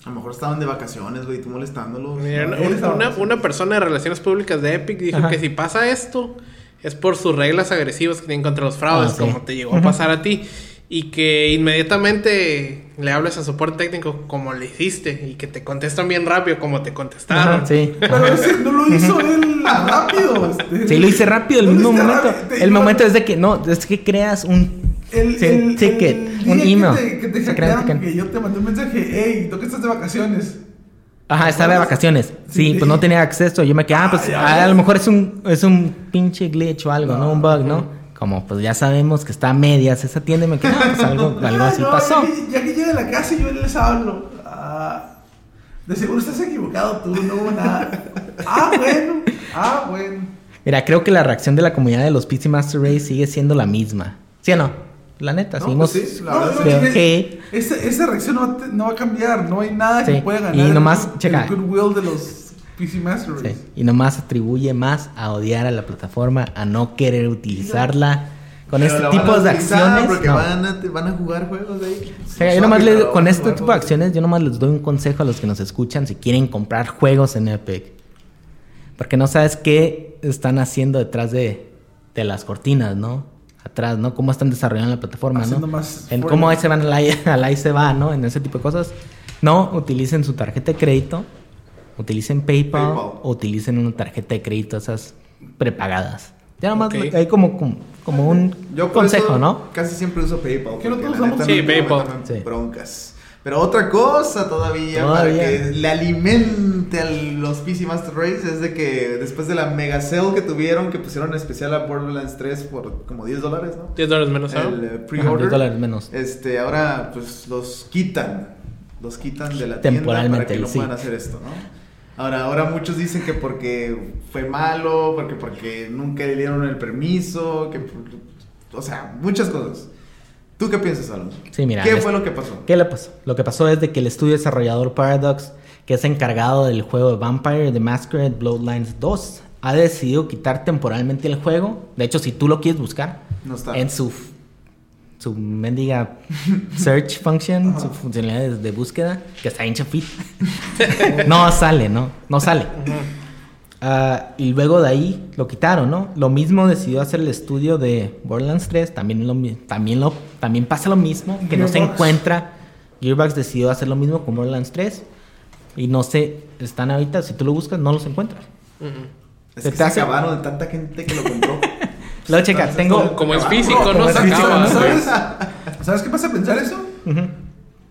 A lo mejor estaban de vacaciones, güey, tú molestándolos. Mira, No, una, una- pasando. una persona de relaciones públicas de Epic dijo Ajá. que si pasa esto es por sus reglas agresivas que tienen contra los fraudes, Ah, sí. como te llegó a pasar a ti. Y que inmediatamente le hables a soporte técnico como le hiciste y que te contestan bien rápido como te contestaron. Ajá, sí. Pero ese no lo hizo él rápido. este. Sí, lo hice rápido el mismo momento. El iba- momento es de que no, es que creas un El, sí, el- ticket, el un email. Que te, que te hackearon, que yo te mandé un mensaje, hey, ¿tú que estás de vacaciones? Ajá, estaba de vacaciones. Sí, Sí. pues no tenía acceso. Yo me quedé, ah, pues Ah, a, lo mejor es un, es un pinche glitch o algo, ¿no? No. Un bug, ¿no? Como pues ya sabemos que está a medias esa tienda me quedé, ah, pues algo, [laughs] algo Ah, así no, pasó. Ya que, que llegue a la casa y yo les hablo. Ah, de seguro estás equivocado tú, no hubo nada. ah, bueno. Ah, bueno. Mira, creo que la reacción de la comunidad de los PC Master Race sigue siendo la misma. ¿Sí o no? La neta, No, seguimos. pues sí, la No, verdad no, es hate. esa, esa reacción no va, no va a cambiar. No hay nada Sí, que pueda ganar. y el nomás, good- checa. El goodwill de los PC Master Race. Sí, Y nomás atribuye más a odiar a la plataforma, a no querer utilizarla. Con Pero este tipo de acciones. Porque no. van, a, van a jugar juegos de ahí. O sea, yo nomás con este tipo de acciones, yo nomás les doy un consejo a los que nos escuchan si quieren comprar juegos en Epic. Porque no sabes qué están haciendo detrás de, de las cortinas, ¿no? Atrás, ¿no? Cómo están desarrollando la plataforma, Haciendo ¿no? más En cómo ahí se van, al ahí, [laughs] al ahí se va, ¿no? En ese tipo de cosas. No, utilicen su tarjeta de crédito, utilicen PayPal, PayPal. o utilicen una tarjeta de crédito, esas prepagadas. Ya nomás Ok. hay como, como, como un Yo consejo, eso ¿no? Casi siempre uso PayPal. ¿Qué no porque todos la usamos? Sí, PayPal. Sí. broncas. Pero otra cosa todavía, Todavía. para que le alimente a los PC Master Race es de que después de la mega sale que tuvieron, que pusieron especial a Borderlands 3 por como 10 dólares, ¿no? 10 dólares menos, ¿ah? El eh, Ajá, pre-order. 10 dólares menos. Este, ahora pues los quitan. Los quitan de la tienda para Temporalmente, que no sí. puedan hacer esto, ¿no? Ahora, ahora muchos dicen que porque fue malo, porque porque nunca le dieron el permiso, que o sea, muchas cosas. ¿Tú qué piensas, Alonso? Sí, mira, ¿Qué les- fue lo que pasó? ¿Qué le pasó? Lo que pasó es de que el estudio desarrollador Paradox, que es encargado del juego de Vampire The Masquerade Bloodlines 2, ha decidido quitar temporalmente el juego. De hecho, si tú lo quieres buscar No está. en su su mendiga search function, su funcionalidad de, de búsqueda, que está en Chafit, [laughs] no sale, ¿no? No sale. Ah, y luego de ahí lo quitaron, ¿no? Lo mismo decidió hacer el estudio de Borderlands 3, también lo, también lo también pasa lo mismo, que no se encuentra. Gearbox decidió hacer lo mismo con Borderlands 3 y no sé, están ahorita, si tú lo buscas no los encuentras. Es se que se hace- acabaron de tanta gente que lo compró. Luego checa, tengo Como es físico, no se acaba. ¿no? güey. ¿Sabes? ¿Sabes qué pasa a pensar eso?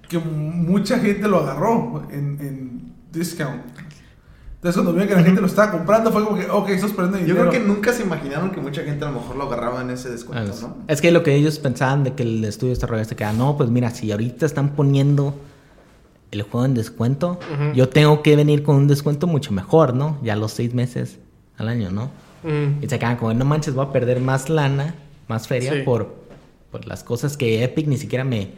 Que mucha gente lo agarró en, en discount. Entonces cuando vieron que la gente lo estaba comprando fue como que, ok, estás perdiendo Yo dinero. creo que nunca se imaginaron que mucha gente a lo mejor lo agarraba en ese Ah, descuento, es- ¿no? Es que lo que ellos pensaban de que el estudio desarrollador se queda, no, pues mira, si ahorita están poniendo el juego en descuento, yo tengo que venir con un descuento mucho mejor, ¿no? Ya los seis meses al año, ¿no? Mm. Y se quedan como, no manches, voy a perder más lana, más feria Sí. por, por las cosas que Epic ni siquiera me,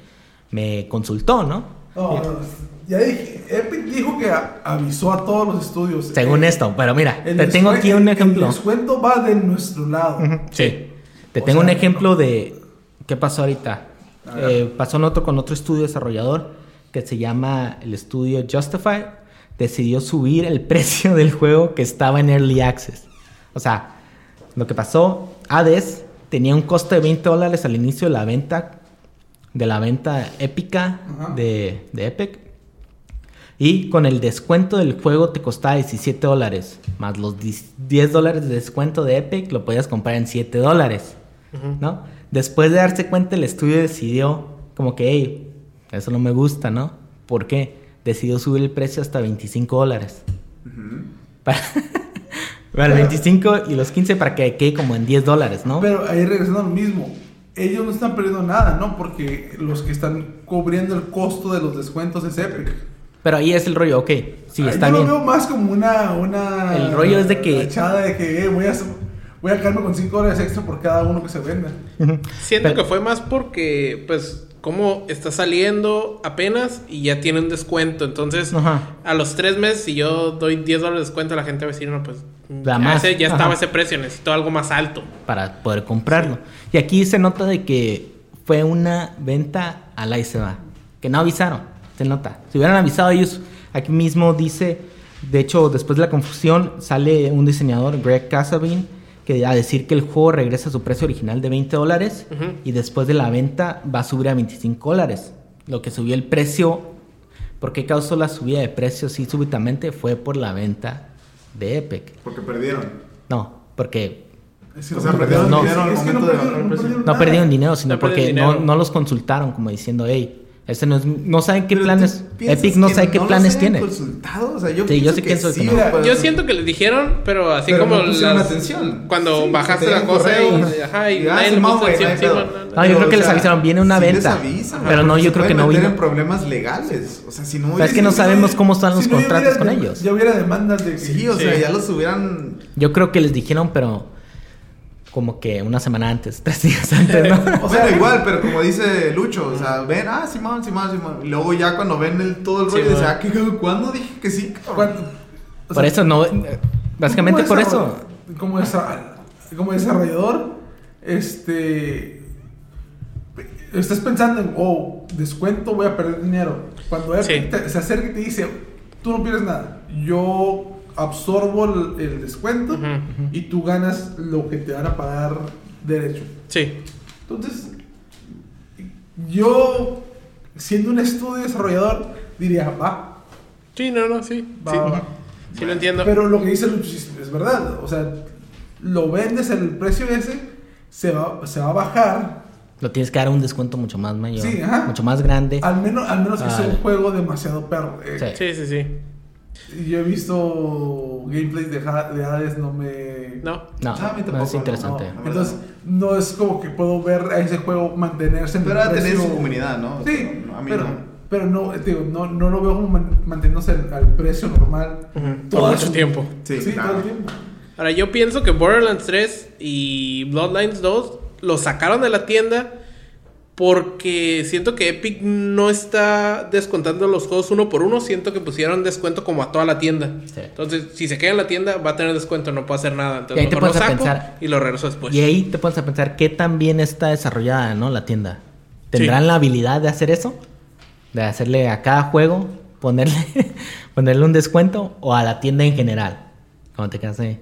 me consultó, ¿no? No, no, ya dije, Epic dijo que a- avisó a todos los estudios. Según Eh, esto, pero mira, te tengo aquí un ejemplo. El descuento va de nuestro lado. Sí. Te O tengo un ejemplo de qué pasó ahorita. Eh, pasó en otro con otro estudio desarrollador que se llama el estudio Justify. Decidió subir el [laughs] precio del juego que estaba en Early Access. O sea, lo que pasó, Hades tenía un costo de 20 dólares al inicio de la venta, de la venta épica Ajá. de, de Epic. Y con el descuento del juego te costaba 17 dólares. Más los 10 dólares de descuento de Epic lo podías comprar en 7 dólares. ¿No? Después de darse cuenta, el estudio decidió, como que, hey, eso no me gusta, ¿no? ¿Por qué? Decidió subir el precio hasta 25 dólares. Para- [laughs] Bueno, el 25 y los 15 para que quede como en 10 dólares, ¿no? Pero ahí regresando a lo mismo, ellos no están perdiendo nada, ¿no? Porque los que están cubriendo el costo de los descuentos es Epic. Pero ahí es el rollo, ok. Sí, está Yo bien. lo veo más como una, una El rollo es de que- echada de que eh, voy a voy a quedarme con 5 dólares extra por cada uno que se venda. Siento Pero- que fue más porque, pues, como está saliendo apenas y ya tiene un descuento. Entonces, Ajá. a los tres meses, si yo doy 10 dólares de descuento, la gente va a decir, no, pues, ya, más. ese- ya estaba ese precio, necesito algo más alto. para poder comprarlo. Y aquí se nota de que fue una venta a la y se va. Que no avisaron, se nota. Si hubieran avisado ellos, aquí mismo dice, de hecho, después de la confusión, sale un diseñador, Greg Casabin, que a decir que el juego regresa a su precio original de 20 dólares y después de la venta va a subir a 25 dólares. Lo que subió el precio, ¿por qué causó la subida de precio así súbitamente? Fue por la venta de Epic. Porque perdieron. No, porque Es que O sea, no perdieron No. dinero al momento no de perdieron- bajar el no precio. perdieron No nada. perdieron dinero, sino No porque dinero. No, no los consultaron, como diciendo, hey, este no es, no saben qué Pero planes, ¿tú piensas Epic no que sabe qué los planes tiene. consultado? O sea, yo Sí, yo sí pienso que sí, no. Yo siento que les dijeron, pero así pero como no las- atención. cuando Sí, bajaste que la cosa y, ajá, y Y, ah, nadie le puso atención, no no, no, no. No, yo creo que les avisaron, viene una venta. les avisan, Pero no, yo creo que no vino. problemas legales. O sea, si no Pero es que no sabemos cómo están los no, contratos hubiera con ellos. Ya hubiera demandas de que. Sí, o sea, ya los hubieran. Yo creo que les dijeron, pero como que una semana antes, [laughs] tres días antes, ¿no? [laughs] O sea, igual, pero como dice Lucho, o sea, ven, ah, Simón, Simón, Simón. Y luego ya cuando ven el, todo el rollo, Simón. dicen, ah, ¿qué, ¿cuándo dije que sí? por sea, eso no, básicamente como por eso. Como, desa- como desarrollador, este. Estás pensando en, oh, descuento, voy a perder dinero. Cuando Sí. te- se acerca y te dice, tú no pierdes nada, yo absorbo el, el descuento Ujú. y tú ganas lo que te van a pagar derecho. Sí. Entonces, yo, siendo un estudio desarrollador, diría, va, Sí, no, no, sí. va, sí. va. Sí lo entiendo. Pero lo que dice Lucho es verdad. O sea, lo vendes en el precio ese, se va, se va a bajar. Lo tienes que dar un descuento mucho más mayor, Sí, ajá. mucho más grande. Al menos, al menos que sea un juego demasiado perro. Eh, Sí. Sí, sí, sí. Yo he visto gameplays de, Ha- de Hades, no me. No. No, Ah, no es interesante. no. Entonces, no es como que puedo ver a ese juego mantenerse en Pero el a tener su comunidad, ¿no? O Sí, sea, a mí pero, no. pero no, te digo, no, no lo veo como man- manteniéndose al, al precio normal. Todo Por el mucho tiempo. Sí, Sí, claro. todo el tiempo. Ahora, yo pienso que Borderlands 3 y Bloodlines 2 lo sacaron de la tienda porque siento que Epic no está descontando los juegos uno por uno. Siento que pusieron descuento como a toda la tienda. Sí. Entonces, si se queda en la tienda, va a tener descuento, no puede hacer nada. Entonces, Y ahí te mejor lo pones a pensar- y lo regreso después. Y ahí te pones a pensar qué tan bien está desarrollada, ¿no? La tienda. ¿Tendrán Sí. la habilidad de hacer eso? De hacerle a cada juego, ponerle, [laughs] ponerle un descuento o a la tienda en general. ¿Cómo te quedas ahí?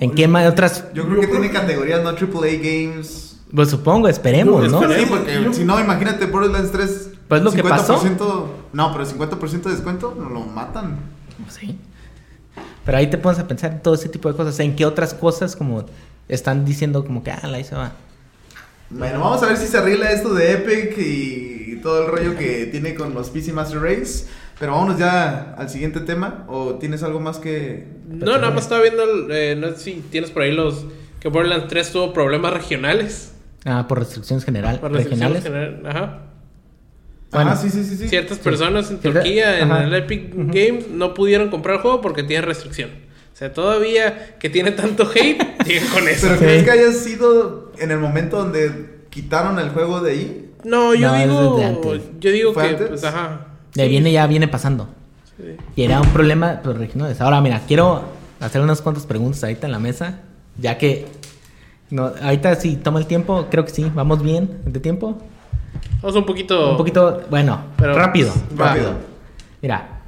¿En qué más otras? Yo creo que tiene categorías, no AAA Games. Pues supongo, esperemos, ¿no? Sí, porque Yo- si no, imagínate Borderlands 3. Pues lo que pasó. No, pero 50% de descuento, no lo matan. Sí. Pero ahí te pones a pensar en todo ese tipo de cosas. ¿En qué otras cosas como están diciendo como que, ah, ahí se va? Bueno, vamos a ver si se arregla esto de Epic y todo el rollo que tiene con los PC Master Race. Pero vámonos ya al siguiente tema. ¿O tienes algo más que.? No, nada más estaba viendo, eh, no sé si tienes por ahí los... Que Borderlands 3 tuvo problemas regionales. Ah, por restricciones general, Por restricciones regionales. general- Ajá. Bueno. ah, sí, sí, sí. sí. Ciertas personas en Turquía, en ajá. el Epic Games, no pudieron comprar el juego porque tiene restricción. O sea, todavía que tiene tanto hate, [laughs] siguen con eso. ¿Pero Sí. crees que haya sido en el momento donde quitaron el juego de ahí? No, yo No, digo, desde antes. yo digo ¿Fue que, antes? pues, ajá. De Sí, viene ya viene pasando. sí. Y era un problema pues, regionales. Ahora, mira, quiero hacer unas cuantas preguntas ahorita en la mesa. Ya que no, ahorita si toma el tiempo, creo que sí, vamos bien de tiempo. Vamos un poquito. Un poquito, bueno, Pero- rápido, Va. rápido. Mira,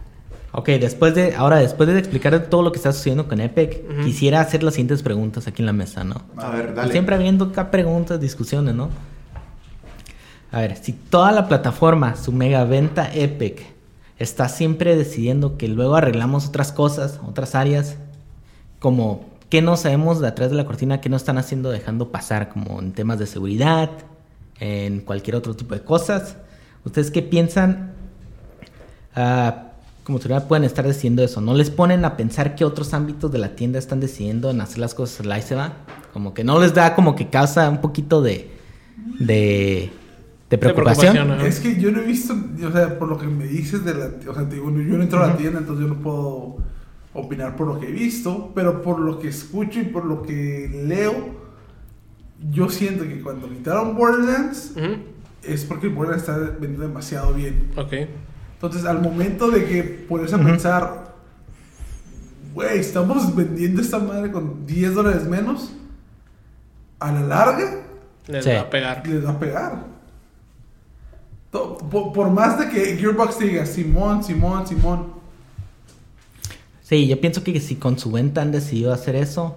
ok, después de, ahora después de explicar todo lo que está sucediendo con Epic, quisiera hacer las siguientes preguntas aquí en la mesa, ¿no? A ver, Y dale. Siempre habiendo acá preguntas, discusiones, ¿no? A ver, si toda la plataforma, su mega venta Epic, está siempre decidiendo que luego arreglamos otras cosas, otras áreas, como qué no sabemos de atrás de la cortina, qué no están haciendo, dejando pasar, como en temas de seguridad, en cualquier otro tipo de cosas. ¿Ustedes qué piensan? Ah, como si pueden estar decidiendo eso. No les ponen a pensar qué otros ámbitos de la tienda están decidiendo en hacer las cosas la y se va. Como que no les da como que causa un poquito de de, de preocupación. Es que yo no he visto, o sea, por lo que me dices de la, o sea, te digo, yo no entro a la tienda, entonces yo no puedo opinar por lo que he visto, pero por lo que escucho y por lo que leo, yo siento que cuando quitaron Borderlands Ujú. es porque Borderlands está vendiendo demasiado bien. Ok. Entonces, al momento de que pones a Ujú. pensar, güey, estamos vendiendo esta madre con 10 dólares menos, a la larga Les Sí. va a pegar. les va a pegar. Por, por más de que Gearbox diga Simón, Simón, Simón, Sí, yo pienso que si con su venta han decidido hacer eso,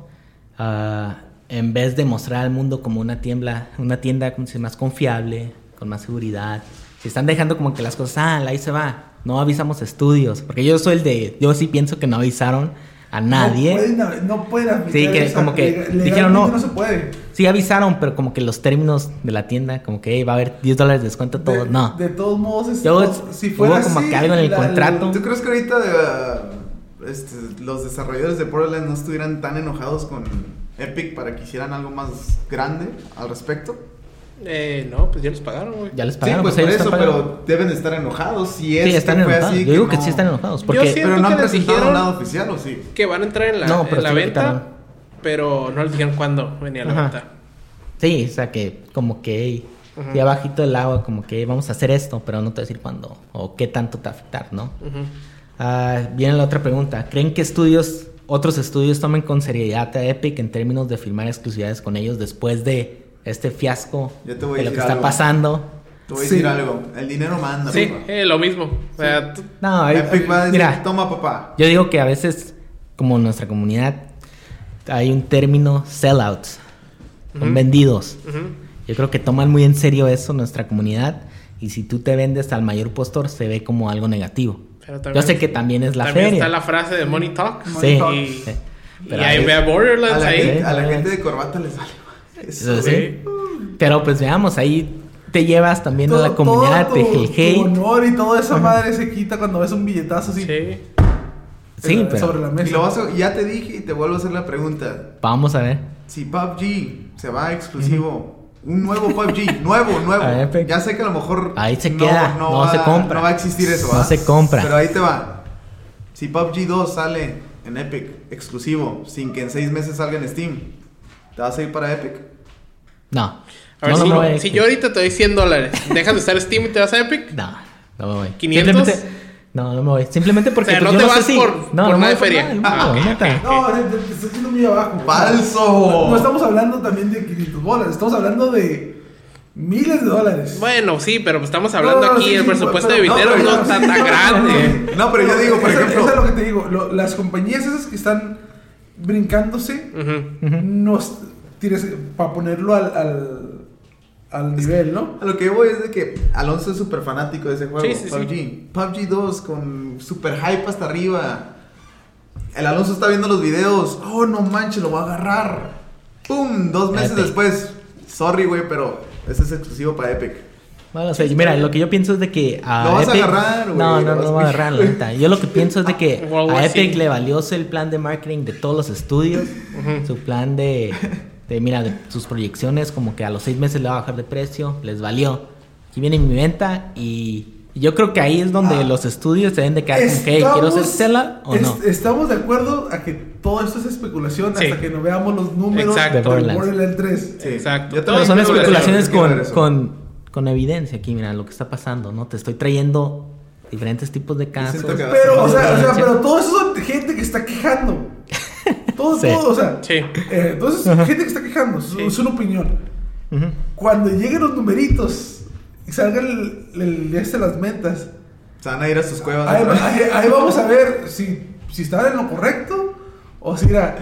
ah, en vez de mostrar al mundo como una tienda, una tienda como más confiable, con más seguridad, si están dejando como que las cosas, ah, ahí se va, no avisamos estudios, porque yo soy el de, yo sí pienso que no avisaron a nadie. No pueden, no pueden aplicar Sí, que esa- como que dijeron, no. no se puede. Sí avisaron, pero como que los términos de la tienda, como que "Hey, va a haber 10 dólares de descuento a todos, de, no. De todos modos, es- Yo- si hubo fuera como así, que algo en el la- contrato. ¿Tú crees que ahorita eh, este, los desarrolladores de Borderlands no estuvieran tan enojados con Epic para que hicieran algo más grande al respecto? Eh, no, pues ya les pagaron, güey. Ya les Sí, pagaron, pues pues, por eso, pero deben de estar enojados. Si es Sí, están que fue enojados. así Yo digo que no- sí están enojados, Yo porque Pero no han presentado dijeron- nada oficial, ¿o sí? Que van a entrar en la, No, pero en la sí lo venta, pero no les dijeron cuándo venía la Ajá. venta. Sí, o sea que como que y abajito del agua, como que vamos a hacer esto, pero no te voy a decir cuándo o qué tanto te va a afectar, ¿no? Ujú. Ah, viene la otra pregunta. ¿Creen que estudios, otros estudios tomen con seriedad a Epic en términos de firmar exclusividades con ellos después de este fiasco Yo te voy a de lo que está pasando? Te voy a Sí. decir algo. El dinero manda. Sí, papá. eh, lo mismo. O sea, tú- No, Epic va a decir, mira, toma papá. yo digo que a veces, como en nuestra comunidad, hay un término sellouts, son vendidos. Yo creo que toman muy en serio eso nuestra comunidad y si tú te vendes al mayor postor se ve como algo negativo. Yo sé que también es la también feria. está la frase de Money Talk. Sí, Talk. Y, sí. y Pero ahí ve a A Borderlands la, ahí. gente, a la gente de corbata les vale. Eso, Eso sí. Pero pues veamos, ahí te llevas también a la comunidad todo de tu- el tu honor y toda esa madre se quita cuando ves un billetazo así Sí. Sí, la- pero sobre la mesa. Y lo vas a- ya te dije y te vuelvo a hacer la pregunta. vamos a ver. Si PUBG se va exclusivo, un nuevo PUBG, nuevo, nuevo. Ya sé que a lo mejor Ahí se queda, no se compra. No va a existir eso, No ¿va? se compra. Pero ahí te va. Si PUBG 2 sale en Epic exclusivo, sin que en seis meses salga en Steam, ¿te vas a ir para Epic? No. A ver, no, si, no si yo ahorita te doy 100 dólares, ¿dejas de estar Steam y te vas a Epic? No, no me voy. 500? Simplemente- No, no me voy. Simplemente porque O sea, pues, no yo te vas por- no, por no feria. Ah. No, te, te- te estás yendo muy abajo. ¡Falso! No, no estamos hablando también de 500 bolas, estamos hablando de miles de dólares. Bueno, sí, pero estamos hablando No, no, aquí, sí, el sí, presupuesto pero- de no, Viteros pero no, está sí, tan [laughs] no, grande. No, pero yo digo, por Eso- ejemplo- Eso es lo que te digo. lo- las compañías esas que están brincándose. Ujú. nos tienes para ponerlo al, al, al nivel, ¿no? A lo que voy es de que Alonso es súper fanático de ese juego, Sí, sí, sí. PUBG. PUBG 2 con super hype hasta arriba. El Alonso está viendo los videos. Oh, no manches, lo voy a agarrar. ¡Pum! Dos meses Epic. después. Sorry, güey, pero ese es exclusivo para Epic. Bueno, o sea, mira, lo que yo pienso es de que a Lo vas a agarrar, güey, No, no, no vas lo a- va a agarrar, la neta. Yo lo que pienso es de que [laughs] a Epic le valióse el plan de marketing de todos los estudios, su plan de, de, mira, de sus proyecciones, como que a los seis meses le va a bajar de precio, les valió. Aquí viene mi venta y yo creo que ahí es donde Ah. los estudios se deben de quedar que, "Hey, ¿quiero ser Stella o es- no? Estamos de acuerdo a que todo esto es especulación Sí. hasta que no veamos los números Exacto. de De Borderlands. Borderlands 3. Sí. Exacto. Todo Pero son especulaciones con, con, con evidencia aquí, mira, lo que está pasando, ¿no? Te estoy trayendo diferentes tipos de casos. Pero, o sea, o sea, pero todo eso son gente que está quejando. Todo, Sí. todo, o sea, Sí. eh, entonces gente que está quejando, es, Sí. es una opinión. Ujú. Cuando lleguen los numeritos y salgan el, el, este, las ventas, Se van a ir a sus cuevas. ahí, ahí- ahí vamos a ver si, si están en lo correcto o si era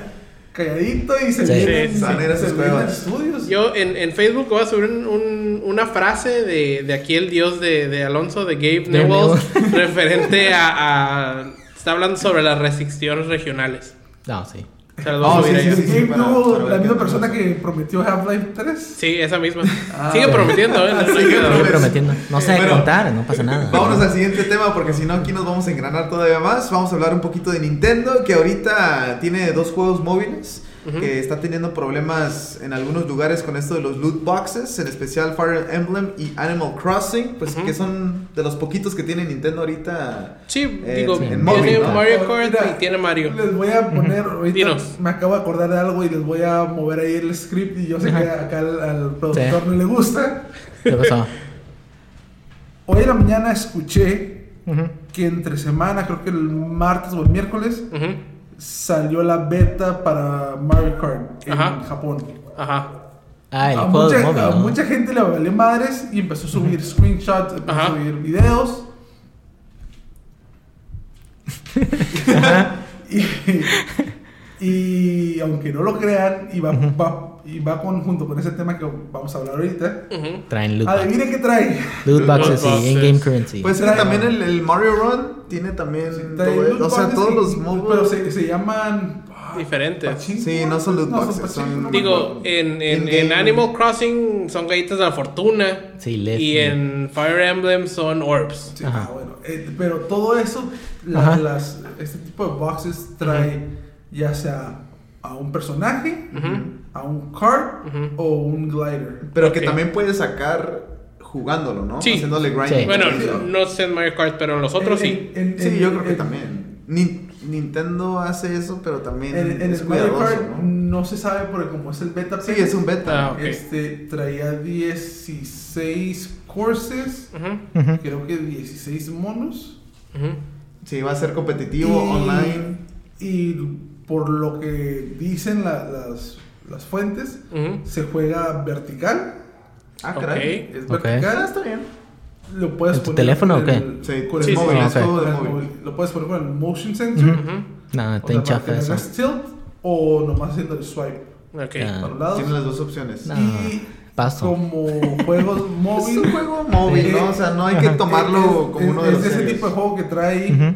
calladito y se Sí. vienen, Sí, van a ir a se sus cuevas. estudios. Yo en, en Facebook voy a subir un- un- una frase de, de aquí el dios de, de Alonso, de Gabe Gabe Newells, referente a, a- Está hablando sobre las restricciones regionales. No, sí. A Oh, sí, sí, Sí, sí, para- la misma persona que prometió Half-Life 3. Sí, esa misma. Ah, Sigue prometiendo, ¿eh? No, Sigue prometiendo. No sé Bueno, contar, no pasa nada. Vámonos al siguiente tema porque si no aquí nos vamos a engranar todavía más. Vamos a hablar un poquito de Nintendo que ahorita tiene dos juegos móviles que está teniendo problemas en algunos lugares con esto de los loot boxes, en especial Fire Emblem y Animal Crossing, pues Ujú. que son de los poquitos que tiene Nintendo ahorita. Sí, Eh, digo, sí, en tiene móvil, ¿no? Mario Kart Mira, y tiene Mario. Les voy a poner, [laughs] ahorita Dinos. me acabo de acordar de algo y les voy a mover ahí el script y yo sé que acá al, al productor no le gusta. ¿Qué pasó? [laughs] Hoy en la mañana escuché Ujú. que entre semana, creo que el martes o el miércoles, Ujú. Salió la beta para Mario Kart en Ajá. Japón. Ajá. Ah, el a, juego mucha, de móvil. a ¿no? mucha gente le valió madres y empezó a subir screenshots, empezó a subir videos. [laughs] y, y aunque no lo crean, y va, va- y va con- junto con ese tema que vamos a hablar ahorita, Ujú. Traen loot boxes. adivinen qué trae. Loot boxes boxes. in-game currency. Pues sí, Trae- también el, el Mario Run tiene también Trae todo- loot o sea, boxes todos y- los móviles. Pero se, se llaman. ah, Diferentes. pachinko. Sí, no son loot boxes, pachinko, son- no me Digo, en, en, en Animal Crossing son galletas de la fortuna. Sí, les- Y en Fire Emblem son orbs. Sí, Ajá. ah, bueno. eh, pero todo eso, la- Ajá. las, este tipo de boxes trae ya sea a un personaje, a un card Ujú. o un glider. Pero que también puedes sacar jugándolo, ¿no? Sí. Haciéndole grinding. Sí. Bueno, no sé en Mario Kart, pero en los otros sí. En- en- Sí, en- yo creo que en- también. Ni- Nintendo hace eso, pero también En, en es el Mario Kart ¿no? no se sabe porque como es el beta, Sí, es un beta. Ah, este traía 16 courses, creo que 16 monos. Sí, va a ser competitivo, Y- online. Y por lo que dicen la- las, las fuentes, Ujú. se juega vertical. Ah, Ok. caray. Es Ok. Ah, vertical. está bien. Lo puedes ¿En tu poner teléfono o qué? el- Sí, con sí, el sí, móvil. ah, es el móvil. Lo puedes poner con el motion sensor. Ujú. Ujú. No, o está sea, en para chafa que le eso. tilt o nomás haciendo el swipe Ok. Ah. Tiene las dos opciones. No. Y Paso. como juegos [laughs] Es móvil. un juego móvil, ¿no? O sea, no hay que tomarlo es- como es- uno de es los ese serios. tipo de juego que trae Ujú.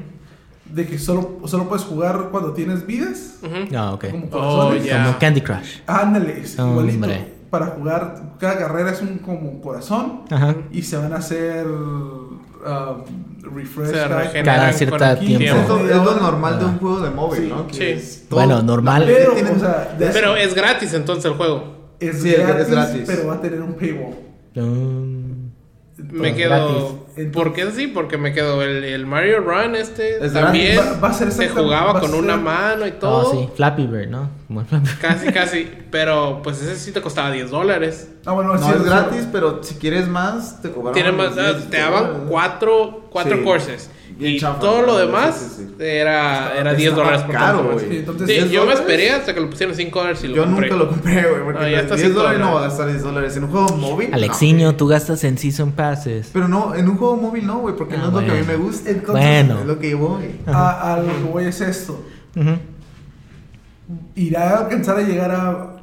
De que solo, solo puedes jugar cuando tienes vidas. Ah, ok. Como Oh. Como Candy Crush. Ándale, es Hombre. igualito. Para jugar, cada carrera es un como corazón Ajá. y se van a hacer um, refresh Se cada- el tiempo. Es lo, es lo Ahora- normal de un Ah. juego de móvil, Sí. ¿no? Que Sí. es Bueno, normal. Pero, Tienen- o sea, de- Pero es gratis entonces el juego. es, Sí, es gratis, gratis. pero va a tener un paywall. Mm, Me quedo. gratis. ¿Por qué sí? Porque me quedo el, el Mario Run este Es también. Va- va a ser se jugaba con una ser- mano y Oh, todo. sí. Flappy Bird, ¿no? Como el Flappy Bird. Casi, casi. Pero pues ese sí te costaba 10 dólares. Ah, bueno, No sí, es sí, gratis, pero si quieres más, te cobraron. Tiene más, unos ah, 10 te daban dólares. cuatro, cuatro Sí. courses. Bien Y chafa, todo lo ¿no? demás Sí, sí, sí. era, era 10 estaba dólares por caro, güey. entonces, Sí, 10 yo me dólares. esperé hasta que lo pusieron 5 dólares y lo Yo compré. nunca lo compré, güey, porque Ah, ya está 10 cinco dólares no va a gastar 10 dólares. En un juego móvil. no. Alexiño, tú gastas en Season Passes. Pero no, en un juego móvil no, güey, porque Ah, no es lo que a mí me gusta. Entonces, Bueno. Es lo que yo voy. a, a lo que voy es esto. Ujú. ¿Irá a alcanzar a llegar a,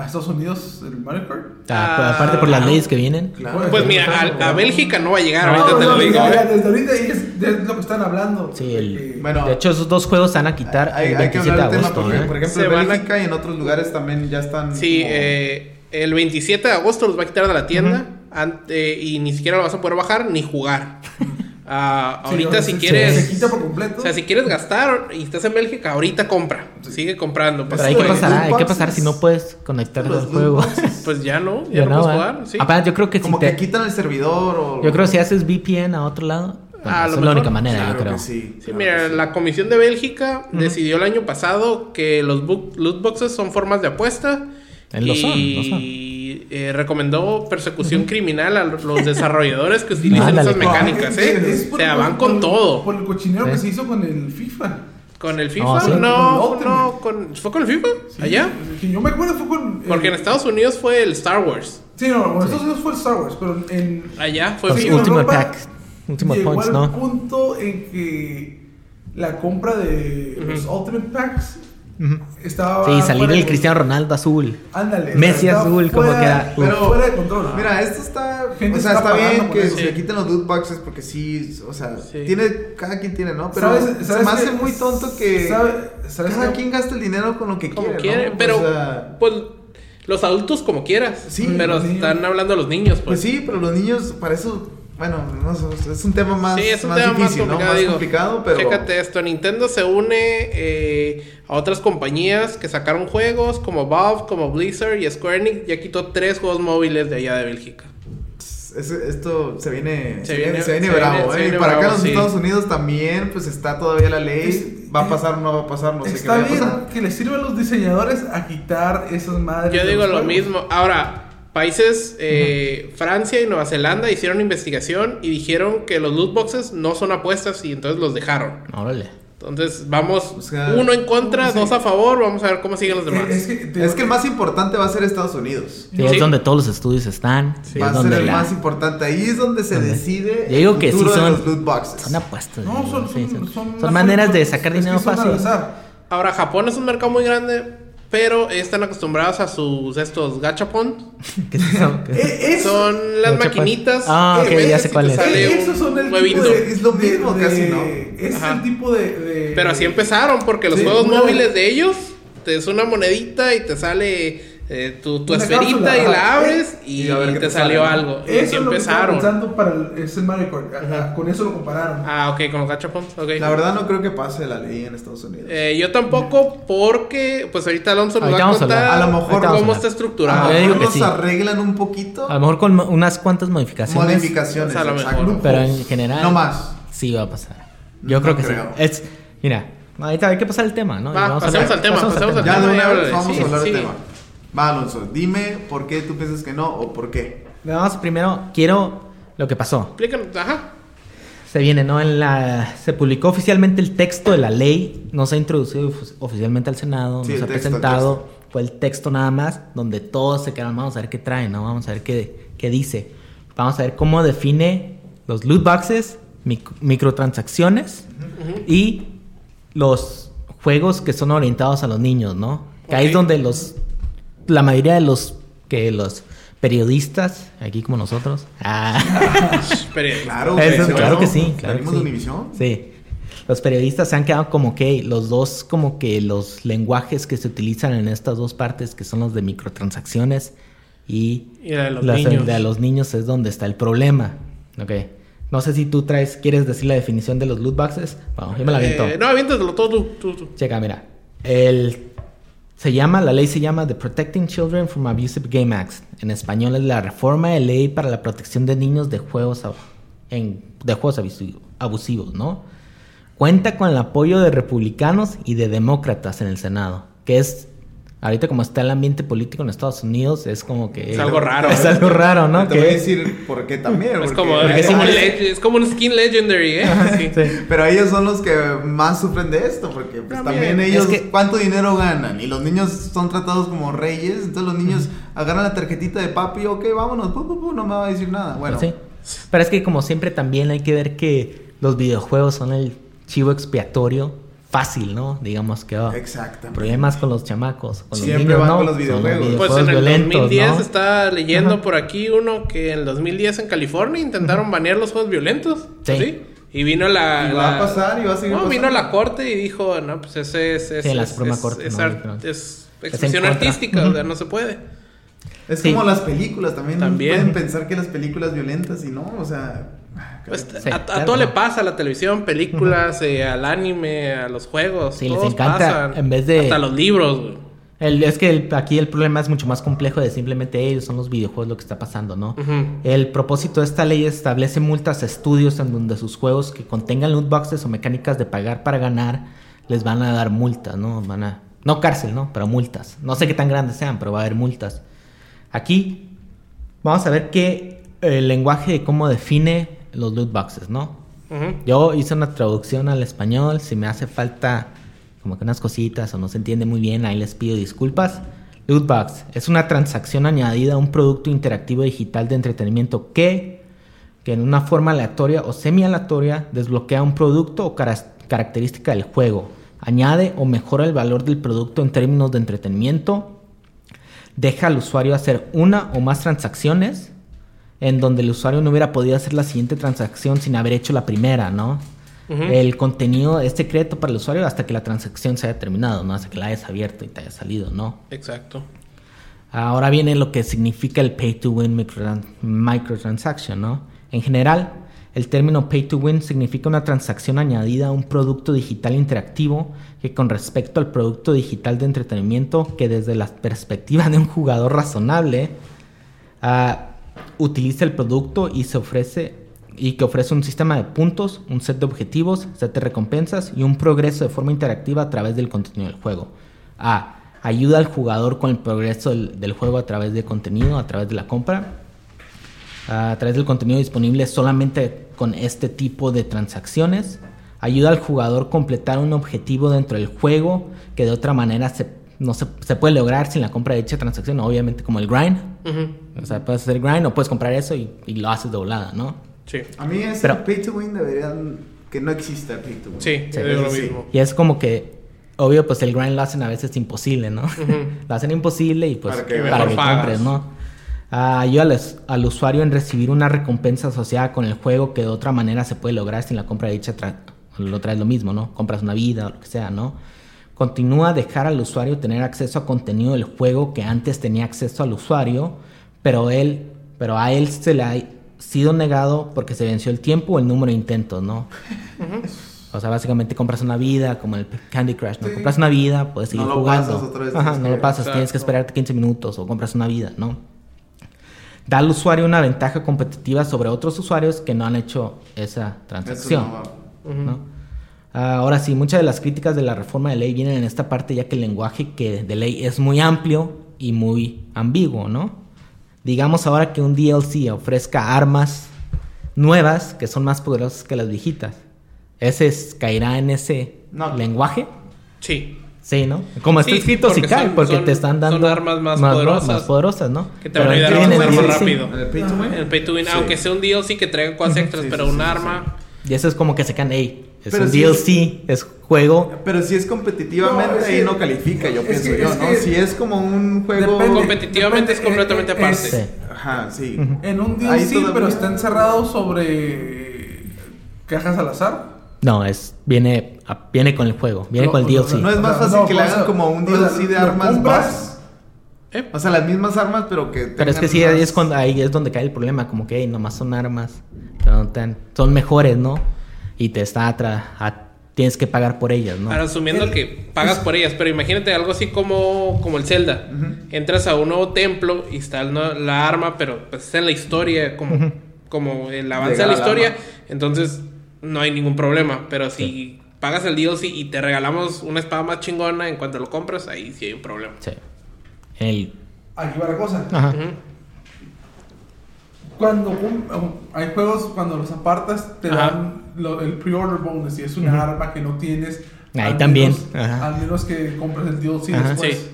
a Estados Unidos el Mario Kart? Ah, Ah, aparte por las claro. leyes que vienen. Claro. Pues mira, a, a Bélgica no va a llegar, No, ahorita te no, lo digo. ya, ¿eh? desde ahorita es, es lo que están hablando. Sí, el- Porque- Bueno, De hecho, esos dos juegos se van a quitar hay, el hay que 27 de hablar del tema agosto. porque, ¿eh? por ejemplo, Se en a- Bélgica y en otros lugares también ya están. Sí, como- eh, el 27 de agosto los va a quitar de la tienda ante- y ni siquiera lo vas a poder bajar ni jugar. [laughs] Ah, ahorita si quieres... Se quita por completo. O sea, si quieres gastar y estás en Bélgica, ahorita compra. Sigue comprando. Pero Pues, pasará, loot ¿qué pasar si no puedes conectarte Los al juego? [laughs] pues ya no, ya, Ya no, puedes ¿eh? jugar. Sí. Aparte, yo creo que si Como te- que quitan el servidor o. Yo creo que si haces VPN a otro lado, bueno, Ah, esa es la única manera, Claro yo creo. que sí. Sí, claro mira, que sí. la Comisión de Bélgica decidió el año pasado que los loot boxes son formas de apuesta. Eh, lo son, lo son. Eh, recomendó persecución criminal a los [laughs] desarrolladores que Ándale. esas mecánicas, No, es- ¿eh? es o sea, van con por- todo. Por el cochinero Sí. que se hizo con el FIFA. ¿Con el FIFA? No, sí. No, Con el no, con, ¿fue con el FIFA? Sí, ¿Allá? Que yo me acuerdo fue con. Porque en Estados Unidos fue el Star Wars. Sí, no, bueno, Estados Unidos fue el Star Wars, pero en. Allá fue en Ultimate Europa Pack, Ultimate Points, ¿no? punto en que la compra de los Ultimate Packs Estaba. Sí, salir el de- Cristiano Ronaldo azul. Ándale. Messi azul, como fuera- que era- Pero fuera de control. Mira, esto está. Gente o sea, está bien que eso. se Sí. quiten los loot boxes porque sí, o sea, Sí. tiene. Cada quien tiene, ¿no? Pero ¿Sabes- se sabes me hace muy tonto que. ¿Sabe- sabes cada qué? quien gasta el dinero con lo que Como quiere. quiere, ¿no? pero O sea, pues los adultos como quieras. Sí, pero están hablando los niños, pues. pues sí, pero los niños, para eso. Bueno, no sé, es un tema más, Sí, es un más tema difícil, más ¿no? complicado. Más digo. complicado, pero. Chécate esto, Nintendo se une eh, a otras compañías que sacaron juegos como Valve, como Blizzard y Square Enix. Ya quitó tres juegos móviles de allá de Bélgica. Es- esto se viene, se Se viene, viene- se viene se bravo, viene- se ¿eh? viene Y para acá en los sí. Estados Unidos también, pues está todavía la ley. Es- ¿Va a pasar o no va a pasar? No sé Está qué va a bien que les sirva a los diseñadores a quitar esas madres. Yo digo lo juegos. mismo. Ahora, países, eh, Francia y Nueva Zelanda hicieron investigación y dijeron que los loot boxes no son apuestas y entonces los dejaron. Órale. Entonces vamos O sea, uno en contra, sí. dos a favor, vamos a ver cómo siguen los demás. Eh, Es que, te- Es que el más importante va a ser Estados Unidos. Sí, Sí. es donde todos los estudios están. Sí. es va a ser el la- más importante. Ahí es donde se decide Yo digo el que sí son- los loot boxes. Son apuestas. No, son, sí, son, son- son, son maneras de sacar es que dinero fácil. Ahora, Japón es un mercado muy grande, pero están acostumbrados a sus estos gachapon. [laughs] ¿Qué es eso? ¿Qué es eso? Eh, eso- Son las Gachapon. maquinitas. Ah, que ok, ya sé y cuál es. eh, esos son el tipo huevito. de, Es lo mismo de- casi, ¿no? Es Ajá. el tipo de, de- Pero así empezaron, porque los Sí, juegos móviles de ellos te es una monedita y te sale eh, tu, tu esferita cápsula, y la ajá. abres y, Y a ver qué te, te salió algo. Y así Eso es lo que empezaron. pensando para el, es el Mario Kart. Ajá, Con eso lo compararon. Ah, ok, con los gachapons. ok. La verdad no creo que pase la ley en Estados Unidos. Eh, yo tampoco, porque pues ahorita Alonso nos va a a contar. A lo mejor a cómo está a estructurado. lo yo digo mejor que nos sí. arreglan un poquito. A lo mejor con unas cuantas modificaciones. Modificaciones, O sea, a lo exacto. mejor. Pero en general. No más. Sí va a pasar. Yo No creo que creo. sí. Es, mira, ahorita hay que pasar el tema, ¿no? Y Va, vamos a pasemos hablar- al tema, pasemos al Ya de tema. una vez vamos a hablar del tema. Va, Alonso, dime por qué tú piensas que no o por qué. Vamos primero, quiero lo que pasó. Explícanos, ajá. Se viene, ¿no? En la, se publicó oficialmente el texto de la ley, no se ha introducido ofi- oficialmente al Senado, Sí, no se ha texto, el presentado, fue el texto nada más, donde todos se quedaron, vamos a ver qué trae, ¿no? Vamos a ver qué, qué dice. Vamos a ver cómo define los loot boxes, mic- microtransacciones y los juegos que son orientados a los niños, ¿no? Que ahí es donde los, la mayoría de los, que los periodistas, aquí como nosotros, ah, [laughs] Pero- Claro, Eso, claro que sí, claro que sí. Univisión. Sí. Los periodistas se han quedado como que los dos, como que los lenguajes que se utilizan en estas dos partes, que son los de microtransacciones y, Y la de los las- niños. de los niños, es donde está el problema. Ok. No sé si tú traes, quieres decir la definición de los loot boxes. Bueno, yo me la aviento. Eh, no, aviéntatelo todo tú, tú, tú. Checa, mira. El, se llama, la ley se llama The Protecting Children from Abusive Game Act. En español es la reforma de ley para la protección de niños de juegos, en, de juegos abusi- abusivos, ¿no? Cuenta con el apoyo de republicanos y de demócratas en el Senado, que es, ahorita como está el ambiente político en Estados Unidos, es como que... Es algo raro, [laughs] Es ¿eh? algo raro, ¿no? Te voy a decir por qué también. Es porque- como, es, como es- le- es como un skin legendary, ¿eh? Sí. Sí. Pero ellos son los que más sufren de esto, porque pues, También. también ellos Es que- cuánto dinero ganan y los niños son tratados como reyes, entonces los niños agarran la tarjetita de papi, ok, vámonos, pu, pu, pu, no me va a decir nada. Bueno, Sí. Pero es que como siempre también hay que ver que los videojuegos son el chivo expiatorio fácil, ¿no? Digamos que oh, exactamente. problemas con los chamacos, con Siempre los niños, van ¿no? con los videojuegos. Pues en el violentos, 2010 ¿no? está leyendo Ajá. por aquí uno que en el 2010 en California intentaron banear los juegos violentos. Sí. Y vino la. Y va la- a pasar y va a seguir No, vino pasando. la corte y dijo, no, pues ese es. es Sí, la es- Suprema es- Corte, Es, no, no. es expresión artística, o sea, no se puede. Es Sí. como las películas también, También. pueden pensar que las películas violentas y no, o sea, Pues, Sí, a, a claro, todo le pasa a la televisión, películas, eh, al anime, a los juegos. Sí, les todos encanta, pasan. en vez de- Hasta los libros, güey. El- es que el- aquí el problema es mucho más complejo de simplemente ellos son los videojuegos lo que está pasando, ¿no? El propósito de esta ley establece multas a estudios en donde sus juegos que contengan loot boxes o mecánicas de pagar para ganar les van a dar multas, ¿no? Van a no cárcel, ¿no? Pero multas. No sé qué tan grandes sean, pero va a haber multas. Aquí vamos a ver qué el lenguaje de cómo define los loot boxes, ¿no? Yo hice una traducción al español, si me hace falta como que unas cositas o no se entiende muy bien, ahí les pido disculpas. Lootbox es una transacción añadida a un producto interactivo digital de entretenimiento que, que en una forma aleatoria o semi-aleatoria desbloquea un producto o característica del juego añade o mejora el valor del producto en términos de entretenimiento, deja al usuario hacer una o más transacciones en donde el usuario no hubiera podido hacer la siguiente transacción sin haber hecho la primera, ¿no? El contenido es secreto para el usuario hasta que la transacción se haya terminado, ¿no? Hasta que la hayas abierto y te haya salido, ¿no? Exacto. Ahora viene lo que significa el pay to win microtran- microtransaction, ¿no? En general, el término pay to win significa una transacción añadida a un producto digital interactivo que con respecto al producto digital de entretenimiento que desde la perspectiva de un jugador razonable ah, utiliza el producto y se ofrece y que ofrece un sistema de puntos, un set de objetivos, set de recompensas y un progreso de forma interactiva a través del contenido del juego. A. Ayuda al jugador con el progreso del, juego a través de contenido, a través de la compra. A través del contenido disponible solamente con este tipo de transacciones. Ayuda al jugador a completar un objetivo dentro del juego que de otra manera se, no se, puede lograr sin la compra de dicha transacción, obviamente como el grind. O sea, puedes hacer grind o puedes comprar eso y, y lo haces doblada, ¿no? Sí. A mí ese Pero- pay to win deberían que no exista el pay to win. Sí, Sí, yo digo lo sí. mismo. Y es como que, obvio, pues el grind lo hacen a veces imposible, ¿no? [laughs] Lo hacen imposible y pues Para para que que, mejor pagas. compres, ¿no? Ah, ayuda al, al usuario en recibir una recompensa asociada con el juego que de otra manera se puede lograr sin la compra de dicha tra- lo traes lo mismo, ¿no? Compras una vida o lo que sea, ¿no? Continúa a dejar al usuario tener acceso a contenido del juego que antes tenía acceso al usuario, pero él, pero a él se le ha sido negado porque se venció el tiempo o el número de intentos, ¿no? O sea, básicamente compras una vida, como el Candy Crush, ¿no? Sí. Compras una vida, puedes seguir No lo jugando. pasas otra vez, Ajá, no lo pasas, tienes que esperarte 15 minutos o compras una vida, ¿no? Da al usuario una ventaja competitiva sobre otros usuarios que no han hecho esa Eso transacción. no va. ¿no? Ah, Ahora sí, muchas de las críticas de la reforma de ley vienen en esta parte ya que el lenguaje que de ley es muy amplio y muy ambiguo, ¿no? Digamos ahora que un DLC ofrezca armas nuevas que son más poderosas que las viejitas. ¿Ese es- caerá en ese No. lenguaje? Sí. Sí, ¿no? Como está Sí, escrito, sí porque cae, son- porque son- te están son dando armas más poderosas. más poderosas, ¿no? Que te van a Pero ayudar a más rápido. ¿El pay to win? El pay to win, Sí. aunque sea un DLC que traiga cosas extras, Sí, pero sí, un sí, arma. Y eso es como que se caen, ey, es Pero un DLC, es juego. Pero si es competitivamente, No, es ahí no califica, yo pienso que- yo, ¿no? que- si es como un juego... Depende. Competitivamente es completamente Depende, aparte. es- Sí. Ajá, sí. En un Ahí DLC, todavía- pero está encerrado sobre cajas al azar. No, es viene a- viene con el juego, viene No, con el no, DLC. No es más fácil no, que le hagan como un o sea, DLC de armas base. ¿Eh? O sea, las mismas armas, pero que Pero es que sí, ahí más- es cuando ahí es donde cae el problema, como que hey, nomás son armas, pero no tan- son mejores, ¿no? Y te está atra- a- tienes que pagar por ellas, ¿no? Ahora, asumiendo El- que pagas por ellas, pero imagínate algo así como, como el Zelda. Entras a un nuevo templo y está la arma, pero pues está en la historia, como, como el avance de la historia, arma. entonces no hay ningún problema. Pero si pagas el DLC y te regalamos una espada más chingona en cuanto lo compras, ahí sí hay un problema. Sí. El Aquí va la cosa. ajá. Cuando un- hay juegos, cuando los apartas, te Ajá. dan lo- el pre-order bonus y es una arma que no tienes. Ahí al también, menos- ajá. al menos que compres el DLC Ajá. después. Sí.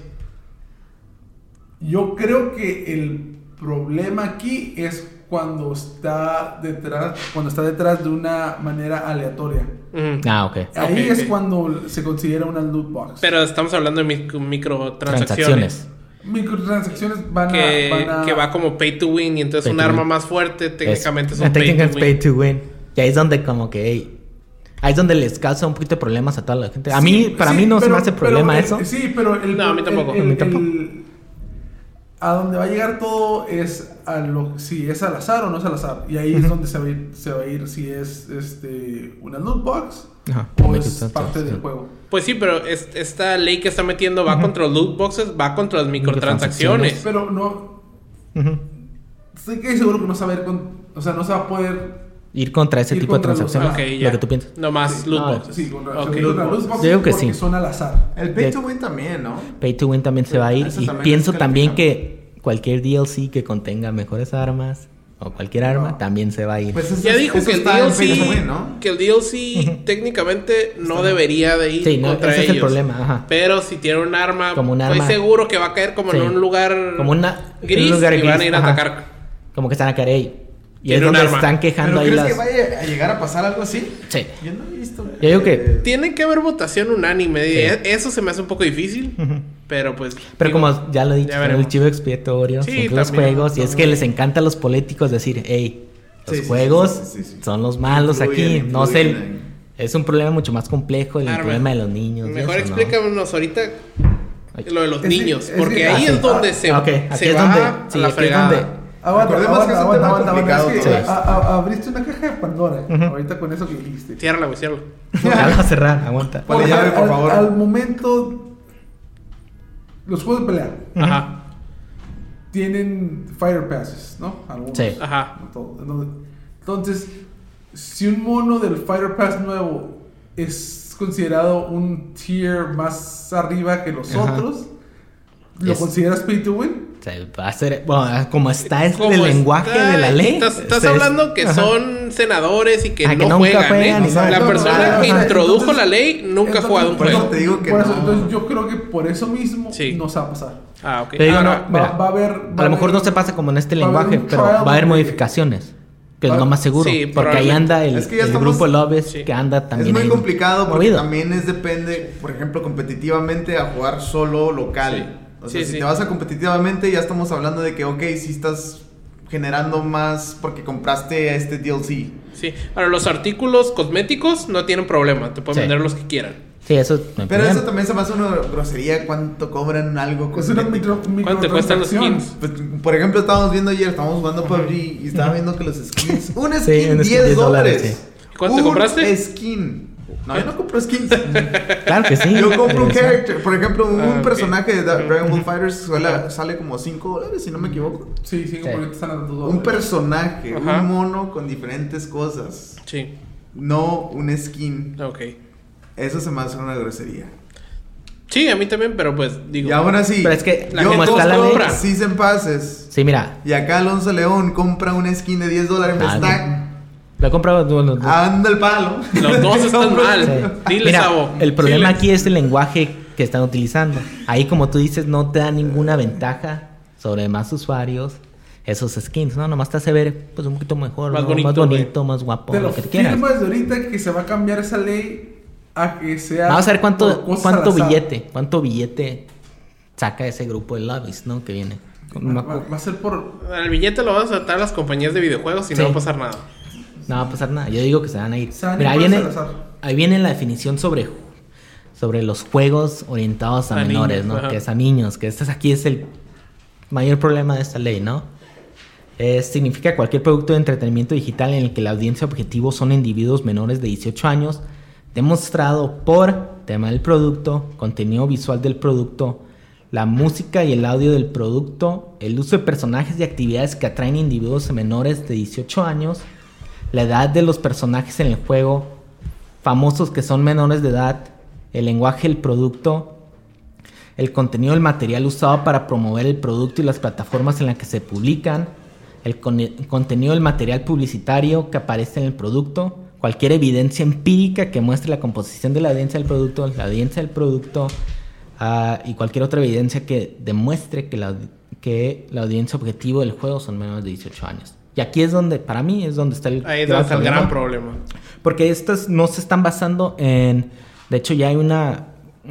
Yo creo que el problema aquí es cuando está detrás, cuando está detrás de una manera aleatoria. Ah, ok. Ahí es cuando se considera una loot box. Pero estamos hablando de mic- microtransacciones. Transacciones. Microtransacciones van Que, a, van a- que va como pay to win y entonces Pay un arma win. más fuerte técnicamente es, Es- un pay to pay to win. Y ahí es donde como que hey, ahí es donde les causa un poquito de problemas a toda la gente. A Sí, mí, para sí, mí no se pero- me hace pero problema el- eso. Sí, pero el, No, a mí tampoco. el- A mí tampoco. el- a donde va a llegar todo es a lo si es al azar o no es al azar. Y ahí es donde se va a ir, se va a ir si es este una loot box Ajá, o es parte sí. del juego. Pues sí, pero es- esta ley que está metiendo va contra los loot boxes, va contra las microtransacciones. Pero no Ujú. estoy que seguro que no se va a ir con, o sea, no se va a poder Ir contra ese Ir tipo de contra los- transacciones. Ok, lo ya. que tú piensas. No más Sí. loot boxes. sí, contra, Ok. contra loot boxes Yo digo que sí. son al azar. El pay De- to win también, ¿no? Pay to win también se va a ir. Y pienso también que cualquier DLC que contenga mejores armas o cualquier arma No. también se va a ir. Pues eso Ya dijo que el DLC, win, ¿no? que el DLC técnicamente no debería de ir sí, no, contra ese es el ellos. problema. Ajá. Pero si tiene un arma, Como un estoy arma- seguro que va a caer como Sí. en un lugar Como una gris un lugar y van a gris, ir a atacar. Como que están a caer ahí. Y es donde arma. están quejando ¿Pero ahí crees las. que vaya a llegar a pasar algo así? Sí. Yo no he visto. Yo digo que... Tiene que haber votación unánime. Sí. e- Eso se me hace un poco difícil. Pero pues. Pero digo, como ya lo he dicho, el chivo expiatorio, Sí, son los también, juegos, y es que les encanta a los políticos decir, hey, los Sí, juegos sí, sí, sí, sí. son los malos aquí, no sé, el- es un problema mucho más complejo el Claro, problema de los niños. Mejor eso, ¿no? explícanos ahorita lo de los Es niños. es porque que- ahí ah, es sí. donde Ah, se, ok, se aquí es va donde- a sí, la aquí es fregada. Aguanta, que es aguanta, un tema aguanta, aguanta, complicado es que todo a- esto. a- a- abriste una caja de Pandora ahorita con eso que dijiste. Ciérrala, güey, ciérrala. Ya lo va a cerrar, aguanta. Ponle llave, por al- favor. Al momento, los juegos de pelea Ajá. tienen Fire Passes, ¿no? Algunos. Sí. Ajá. Entonces- Entonces, si un mono del Fire Pass nuevo es considerado un tier más arriba que los Ajá. otros, ¿lo Es- consideras pay to win? Va a ser, bueno, como está es Como el lenguaje está- de la ley. Estás, estás este es- hablando que ajá. son senadores y que Ah, que no juegan. juegan ¿eh? La No, persona no, que introdujo entonces- la ley nunca ha jugado un por juego. eso te digo que por eso, no. entonces yo creo que por eso mismo Sí. no se va a pasar. Ah, ok. Te digo, Ahora, no, Va, Mira, va a haber. va A lo mejor haber- no se pasa como en este lenguaje, pero va a haber modificaciones. Que es lo más seguro. Sí, porque ahí anda el, Es que ya el estamos- grupo Lobes Sí. que anda Es también. muy ahí complicado porque movido. también es depende, por ejemplo, competitivamente a jugar solo local. O sea, Sí, si sí. te vas a competitivamente ya estamos hablando de que, ok, si estás generando más porque compraste este DLC. Sí. Ahora, los artículos cosméticos no tienen problema. Te pueden Sí. vender los que quieran. Sí, eso. no Pero problema. eso también se me hace una grosería cuánto cobran algo Es una cosmético. micro, ¿Cuánto te cuestan los skins? Pues, por ejemplo, estábamos viendo ayer, estábamos jugando PUBG y estaba viendo que los skins. [laughs] Un skin, Sí, un skin 10 10 dólares. dólares, ¿Cuánto te Un compraste? skin. No, yo no compro skins. [laughs] Claro que sí. Yo compro un character. Por ejemplo, un Ah, personaje de. Dragon Ball Fighters sale, sale como 5 dólares, si no me equivoco. Sí, sí, Sí. porque están a dos Un personaje, Ajá. un mono con diferentes cosas. Sí. No un skin. Ok. Eso se me hace una grosería. Sí, a mí también, pero pues digo. Y aún así, Pero es que, La yo gente como está la los ley. compra. Season Passes. Sí, mira. Y acá Alonso León compra un skin de 10 dólares. Me Ah, está Lo he comprado. bueno, no- anda el palo. Los dos [laughs] están mal. Sí. Dile, Mira, Sabo. el problema Dile. aquí es el lenguaje que están utilizando. Ahí, como tú dices, no te da ninguna ventaja sobre demás usuarios esos skins, ¿no? Nomás te hace ver pues, un poquito mejor, Más ¿no? bonito, más, bonito güey. más guapo, Te lo que tú quieras. desde ahorita que se va a cambiar esa ley a que sea. Vamos a ver cuánto, cuánto billete, cuánto billete saca ese grupo de lobbies, ¿no? Que viene. Va, a ser por. El billete lo van a saltar las compañías de videojuegos y Sí. no va a pasar nada. No va a pasar nada. Yo digo que se van a ir. Se van Mira, ir ahí viene, ahí viene la definición sobre, sobre los juegos orientados a, A menores, niños, ¿no? ajá. Que es a niños. Que este es aquí es el mayor problema de esta ley, ¿no? Eh, significa cualquier producto de entretenimiento digital en el que la audiencia objetivo son individuos menores de 18 años, demostrado por tema del producto, contenido visual del producto, la música y el audio del producto, el uso de personajes y actividades que atraen individuos menores de 18 años, la edad de los personajes en el juego, famosos que son menores de edad, el lenguaje del producto, el contenido del material usado para promover el producto y las plataformas en las que se publican, el, el contenido del material publicitario que aparece en el producto, cualquier evidencia empírica que muestre la composición de la audiencia del producto, la audiencia del producto ah, y cualquier otra evidencia que demuestre que la, que la audiencia objetivo del juego son menores de 18 años. Y aquí es donde, para mí, es donde está el, Ahí es gran donde está el problema. gran problema. Porque estas no se están basando en. De hecho, ya hay una.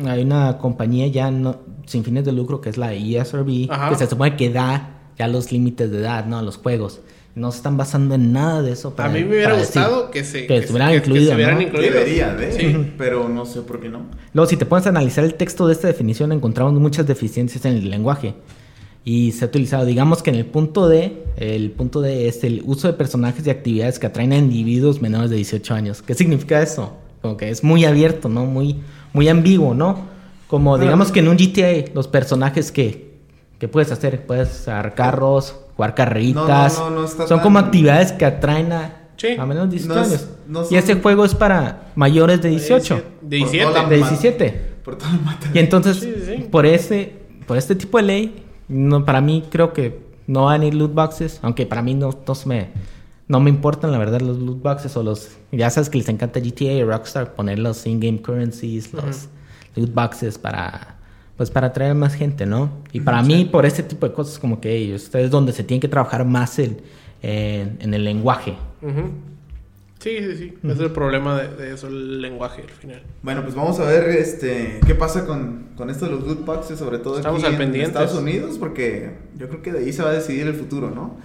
Hay una compañía ya no, sin fines de lucro que es la E ESRB, Ajá. que se supone que da ya los límites de edad, ¿no? A los juegos. No se están basando en nada de eso. A para- mí me hubiera gustado que se que estuvieran que- incluidos, se hubieran ¿no? incluidos. Debería de, Sí. pero no sé por qué no. Luego, si te pones a analizar el texto de esta definición, encontramos muchas deficiencias en el lenguaje. Y se ha utilizado, digamos que en el punto D, el punto D es el uso de personajes y actividades que atraen a individuos menores de 18 años. ¿Qué significa eso? Como que es muy abierto, ¿no? Muy, muy ambiguo, ¿no? Como digamos que en un GTA, los personajes que, que puedes hacer, puedes agarrar carros, jugar carreritas. No, no, no, son tan- como actividades que atraen a, Sí. a menos de 18 No es- años. no Y ese juego es para mayores de 18. De Por 17. toda la- De 17. Por todo el material. Y entonces, Sí, sí, sí. por ese, por este tipo de ley, no, para mí creo que no van a ir loot boxes, aunque para mí no, no me, no me importan la verdad los loot boxes o los, ya sabes que les encanta GTA y Rockstar poner los in-game currencies, los loot boxes para, pues para atraer más gente, ¿no? Y para mí, por este tipo de cosas como que ellos, es donde se tiene que trabajar más el, en, en el lenguaje. Sí, sí, sí. Ese es el problema de, de eso, el lenguaje al final. Bueno, pues vamos a ver este qué pasa con, con esto de los loot boxes, sobre todo Estamos aquí al en pendientes. Estados Unidos, porque yo creo que de ahí se va a decidir el futuro, ¿no?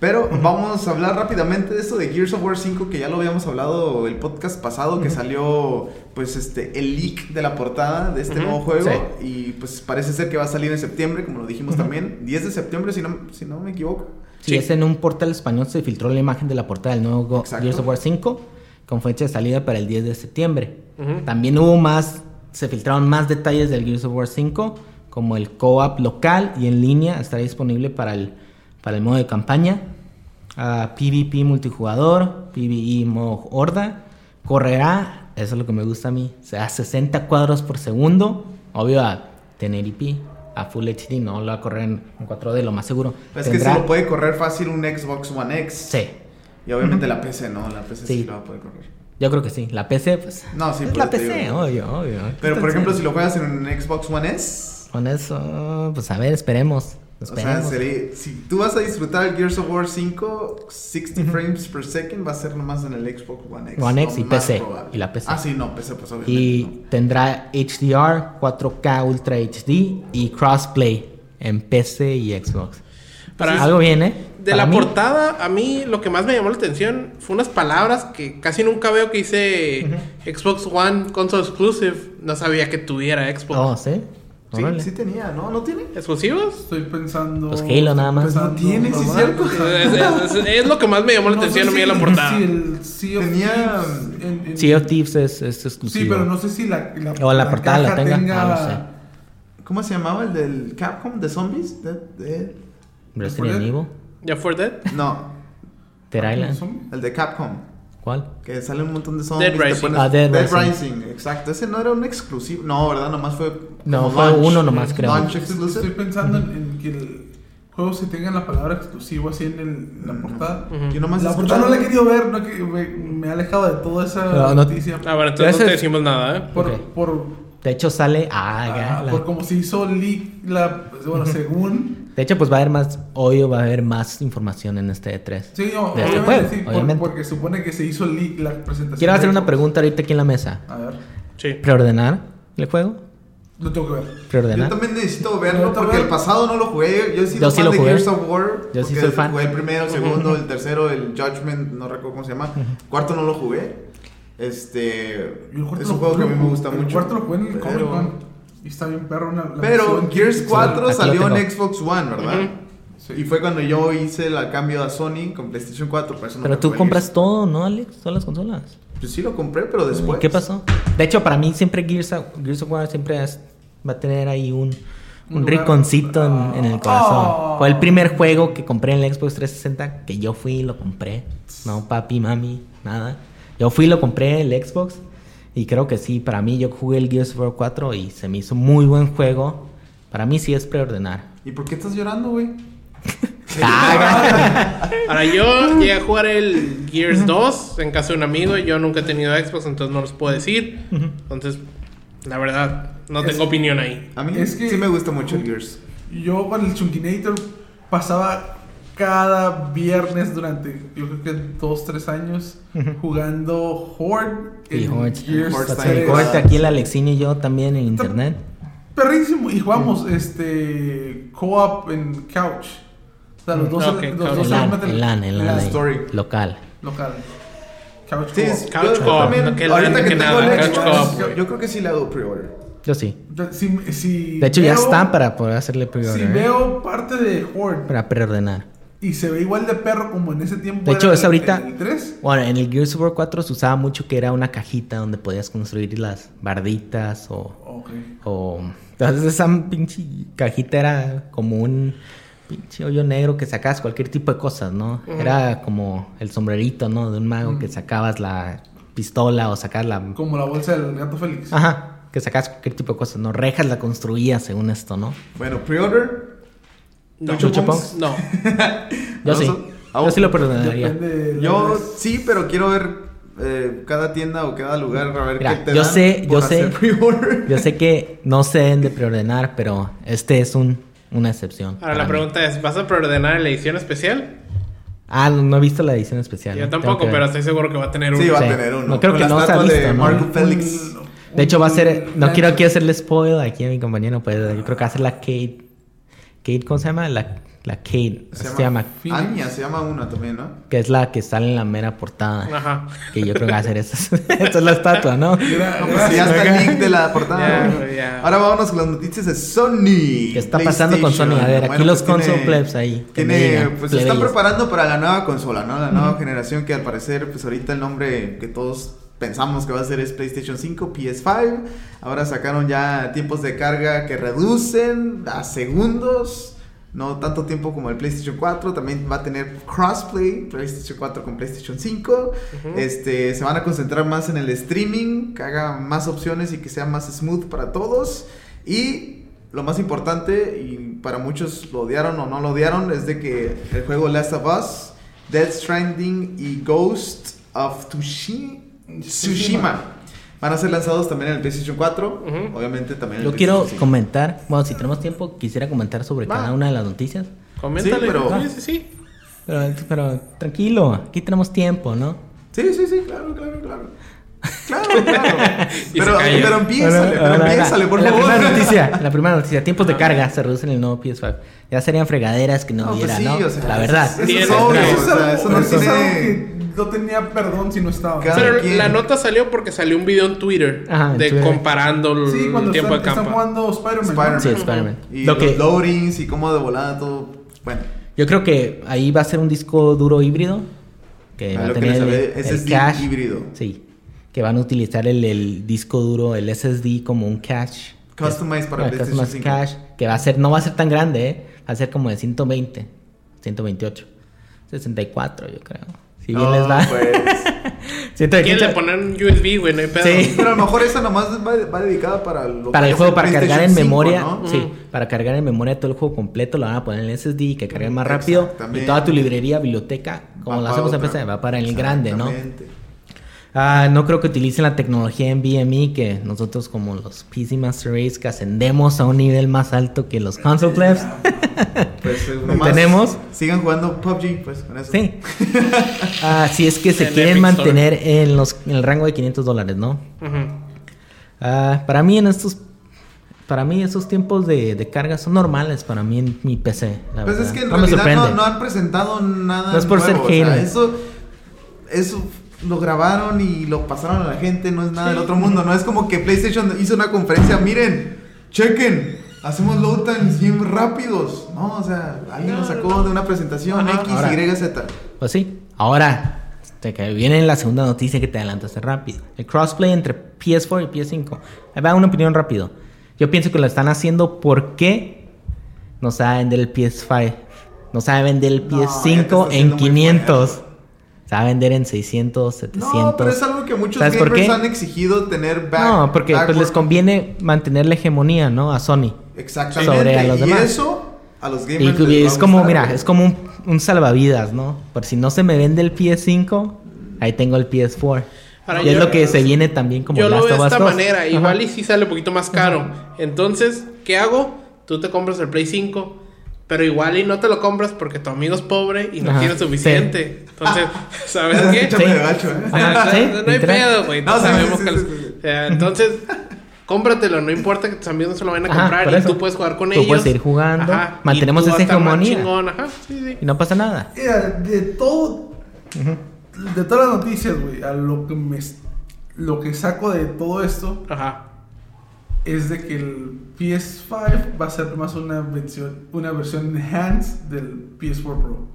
Pero vamos a hablar rápidamente de esto de Gears of War 5, que ya lo habíamos hablado el podcast pasado, que salió pues este el leak de la portada de este Ujú, nuevo juego sí. y pues parece ser que va a salir en septiembre, como lo dijimos también, 10 de septiembre si no, si no me equivoco. Sí. es en un portal español se filtró la imagen de la portada del nuevo Go-. Gears of War 5 con fecha de salida para el 10 de septiembre. También hubo más, se filtraron más detalles del Gears of War 5, como el co-op local y en línea estará disponible para el, para el modo de campaña, ah, PvP multijugador, PvE modo horda, correrá, eso es lo que me gusta a mí, o sea, a 60 cuadros por segundo, obvio a 1080p, a Full HD, no lo va a correr en, en 4D, lo más seguro. Pues es que se lo puede correr fácil un Xbox One X. Sí, Y obviamente la PC no, la PC sí. Sí. lo va a poder correr. yo creo que sí. La PC, pues. No, sí, es por la PC, digo. obvio, obvio. Pero por ejemplo, si lo juegas en un Xbox One S, Con eso, pues a ver, esperemos. O sea, sería, si tú vas a disfrutar el Gears of War 5, 60 frames per second va a ser nomás en el Xbox One X. One X lo y PC, probable. y la PC. Ah, sí, no, PC, pues obviamente. y tendrá HDR, 4K Ultra HD y crossplay en PC y Xbox. Para- Algo bien, ¿eh? De Para la mí, portada, a mí lo que más me llamó la atención fue unas palabras que casi nunca veo que dice Xbox One Console Exclusive. No sabía que tuviera Xbox. Oh, ¿sí? Sí, Órale. sí tenía, ¿no? ¿No tiene? ¿Exclusivos? Estoy pensando. Pues Halo nada más. pensando- No tiene, sí, nomás, cierto. es, es- es- es lo que más me llamó la No atención sé a mí si- la portada. si el Sea of Tenía- Thieves en- en- Sea of Thieves es, es exclusivo. Sí, pero no sé si la, la, O la portada la caja tenga, ah, ¿Cómo se llamaba el del Capcom de zombies? De, de- Resident Evil, ¿Ya for Dead? No, Dead Island. El de Capcom. ¿Cuál? Que sale un montón de zombies. Dead te Rising. pones- Ah, Dead Dead Rising. Rising. exacto. Ese no era un exclusivo. No, ¿verdad? Nomás fue. No, fue launch. uno nomás, creo. Launch Estoy, pensando en, en que el juego se tenga la palabra exclusivo así en, el- en la Mm. portada. Ujú. Yo nomás La portada no la he querido ver, no que- me, me he alejado de toda esa No, no- noticia. Ah, bueno, entonces no te decimos nada, ¿eh? Por, Ok. por, De hecho sale... Ah, ah, la- por como se hizo leak, la, bueno, según... De hecho, pues va a haber más... Hoy va a haber más información en este E3. Sí, o- De este obviamente, juego, sí, por- obviamente. porque supone que se hizo leak la presentación. Quiero hacer de una Xbox. pregunta ahorita aquí en la mesa. A ver, Sí. ¿Preordenar el juego? lo tengo que ver. Yo ¿Preordenar? también necesito verlo porque ver. el pasado no lo jugué. Yo he sido Yo sí fan lo de jugué. Gears of War. Yo sí soy fan. Jugué el primero, el segundo, el tercero, el Judgment, no recuerdo cómo se llama. Cuarto no lo jugué. Este. El Es un lo juego que a mí me gusta el mucho. cuarto lo jugué en el pero- Comic Con. Y está bien perro. Una, la Pero Gears que- 4 aquí lo salió en. Xbox One, ¿verdad? Sí. Y fue cuando yo hice el cambio a Sony con PlayStation 4. por eso no Pero me tú compras Gears. todo, ¿no, Alex? Todas las consolas. Pues sí lo compré, pero después. ¿Qué pasó? De hecho, para mí siempre Gears of, Gears of War siempre va a tener ahí un, Un rinconcito en, en el corazón. Oh. Fue el primer juego que compré en el Xbox 360 que yo fui y lo compré. No, papi, mami, nada. Yo fui y lo compré en el Xbox. Y creo que sí, para mí yo jugué el Gears of War 4 y se me hizo muy buen juego. Para mí sí es preordenar. ¿Y por qué estás llorando, güey? [laughs] Ahora yo llegué a jugar el Gears 2 en casa de un amigo y yo nunca he tenido Xbox, entonces no los puedo decir. Entonces, la verdad, no Es- tengo opinión ahí. A mí Es que- sí me gusta mucho el Gears. Yo con el Chunkinator pasaba cada viernes durante, yo creo que dos, tres años, jugando Horde Y Horde. Gears Horde está Sí, bien. 3. corte aquí el Alexín y yo también en internet. Perrísimo. Y jugamos este co-op en couch. O sea, los dos, Ok, los couch. dos LAN, el LAN, el Story. local. local. Couch Sí, co-op. es- Couch yo co-op, también, no que ahorita que que tengo nada, el couch co-op. yo, yo creo que sí le hago pre-order. Yo sí. Si, si De hecho, ya veo- está para poder hacerle Si pre-order. ¿eh? veo parte de Horde Para preordenar. Y se ve igual de perro como en ese tiempo. De hecho, es el- ahorita- El 3. Bueno, en el Gears of War 4 se usaba mucho que era una cajita donde podías construir las barditas o... Ok. o entonces esa pinche cajita era como un pinche hoyo negro que sacabas cualquier tipo de cosas, ¿no? Era como el sombrerito, ¿no? De un mago que sacabas la pistola o sacabas la... Como la bolsa del gato Félix. Ajá, que sacabas cualquier tipo de cosas, ¿no? Rejas la construías según esto, ¿no? Bueno, pre-order. No. Punks. No. [laughs] Yo sí. Yo sí lo perdonaría. Depende Yo vez. sí, pero quiero ver eh, cada tienda o cada lugar a ver Mira, qué te yo dan sé- por yo sé-. [laughs] Yo sé que no se deben de preordenar, pero este es un, una excepción. Ahora la mí. pregunta es, ¿vas a preordenar la edición especial? Ah, no, no he visto la edición especial. Yo. Tengo tampoco, pero estoy seguro que va a tener uno. Sí, va Sí. a tener uno. No creo Con que no se ha estatua de visto, ¿no? Marco Félix. Un- De hecho, va a ser. No quiero aquí hacerle spoil aquí a mi compañero, pues yo creo que va a ser la Kate. Kate, ¿cómo se llama? La, la Kate. Se Se, llama. Anya se llama una también, ¿no? Que es la que sale en la mera portada. Ajá. Que yo creo que va a ser esa. [laughs] Esta es la estatua, ¿no? Pues ya está el link de la [laughs] portada. Ya. Ahora vámonos con las noticias de Sony. ¿Qué está pasando con Sony? A ver, aquí los console plebs ahí, Tiene, digan, pues se están plebeyos. preparando para la nueva consola, ¿no? La nueva generación que al parecer, pues ahorita el nombre que todos pensamos que va a ser es PlayStation 5, PS5. Ahora sacaron ya tiempos de carga que reducen a segundos. No tanto tiempo como el PlayStation 4. También va a tener crossplay, PlayStation 4 con PlayStation 5. Este, se van a concentrar más en el streaming, que haga más opciones y que sea más smooth para todos. Y lo más importante, y para muchos lo odiaron o no lo odiaron, es de que el juego Last of Us, Dead Stranding y Ghost of Tsushi- Tsushima van a ser lanzados también en el PlayStation 4. Ujú. Obviamente también en Yo el quiero PlayStation 5. comentar. Bueno, si tenemos tiempo, quisiera comentar sobre Va. cada una de las noticias. Coméntale. Sí, pero- Sí, sí, sí. Pero, pero tranquilo, aquí tenemos tiempo, ¿no? Sí, sí, sí, claro, claro, claro. Claro, [laughs] claro. Pero, pero empiézale, pero empiézale, por la favor. primera noticia, [laughs] la primera noticia, tiempos de carga se reducen en el nuevo PS5. Ya serían fregaderas que no, No, pues sí, ¿no? o sea, la verdad. Eso, es obvio, Eso no tiene... no tenía perdón si no estaba. Cada Pero quien. la nota salió porque salió un video en Twitter Ajá, en de Twitter. comparando el Sí, cuando tiempo están, de están campo. jugando Spider-Man. Sí, Spider-Man. Y Lo los que, loadings y cómo de volada todo. Bueno, yo creo que ahí va a ser un disco duro híbrido. Que A va a tener el, el SSD cache. híbrido. Sí. Que van a utilizar el, el disco duro, el SSD como un cache. Customized para Ah, PlayStation customized 5. cache. Que va a ser, no va a ser tan grande, ¿eh? Va a ser como de 120, 128, 64, yo creo. Si bien No, les va. pues. [laughs] 128. Quieren le poner un USB, güey, no hay pedo. Sí. Pero a lo mejor esa nomás va, va dedicada para lo Para que el juego, para cargar en 5, memoria, ¿no? sí, Mm. para cargar en memoria todo el juego completo, lo van a poner en el SSD y que cargue más rápido. Y toda tu librería, biblioteca, como Va lo para hacemos en. PC, va para el grande, ¿no? Exactamente. Ah, no creo que utilicen la tecnología en VME que nosotros como los PC Master Race que ascendemos a un nivel más alto que los console plebs. [laughs] Pues eh, nomás Tenemos. Sigan jugando PUBG, pues con eso. Sí. [laughs] Ah, si es que se En quieren Epic mantener en, los, en el rango de 500 dólares, ¿no? Ah, para mí en estos... Para mí esos tiempos de, de carga son normales para mí en mi PC. la Pues verdad. es que en no realidad no, no han presentado nada. No es por ser nuevo, o sea, hater. eso, eso lo grabaron y lo pasaron a la gente, no es nada del otro mundo. No es como que PlayStation hizo una conferencia, miren, chequen, hacemos load times bien rápidos. No, o sea, alguien lo sacó de una presentación Ajá. X, Ahora. Y, Z. Pues sí. Ahora, te que viene la segunda noticia que te adelantaste rápido. El crossplay entre PS4 y PS5. Ahí va una opinión rápido. Yo pienso que lo están haciendo porque no sabe vender el PS5. No sabe vender el No, ya te PS5 estás en siendo muy 500. Sabe vender en 600, 700. No, pero es algo que muchos ¿Sabes por gamers qué? han exigido tener back. no, porque pues, les conviene mantener la hegemonía, ¿no? A Sony. Exactamente. sobre a los y demás. eso a los gamers. Y, les y va a es como, mira, es como un, un salvavidas, ¿no? Por si no se me vende el PS5, ahí tengo el PS4. Ahora, y es yo- lo que se viene también como Yo lo veo de esta 2. manera, Ajá. igual y sí sale un poquito más caro. Entonces, ¿qué hago? Tú te compras el Play 5, pero igual y no te lo compras porque tu amigo es pobre y no Ajá, tiene suficiente. Entonces, [laughs] ¿sabes qué? Sí. de gacho, ¿eh? Ajá, sí, no, hay pedo, güey. No, sí, sí, sabemos sí, que sí, los- sí. o sea, entonces, cómpratelo. No importa que tus amigos no se lo vayan a Ajá, comprar y tú puedes jugar con Tú ellos. puedes ir jugando, mantenemos tú esa hegemonía. chingón, Ajá, sí, sí. Y no pasa nada. Mira, de todo. De todas las noticias, güey, a lo que me. Lo que saco de todo esto Ajá. Es de que el PS5 va a ser más una versión, una versión enhanced del PS4 Pro.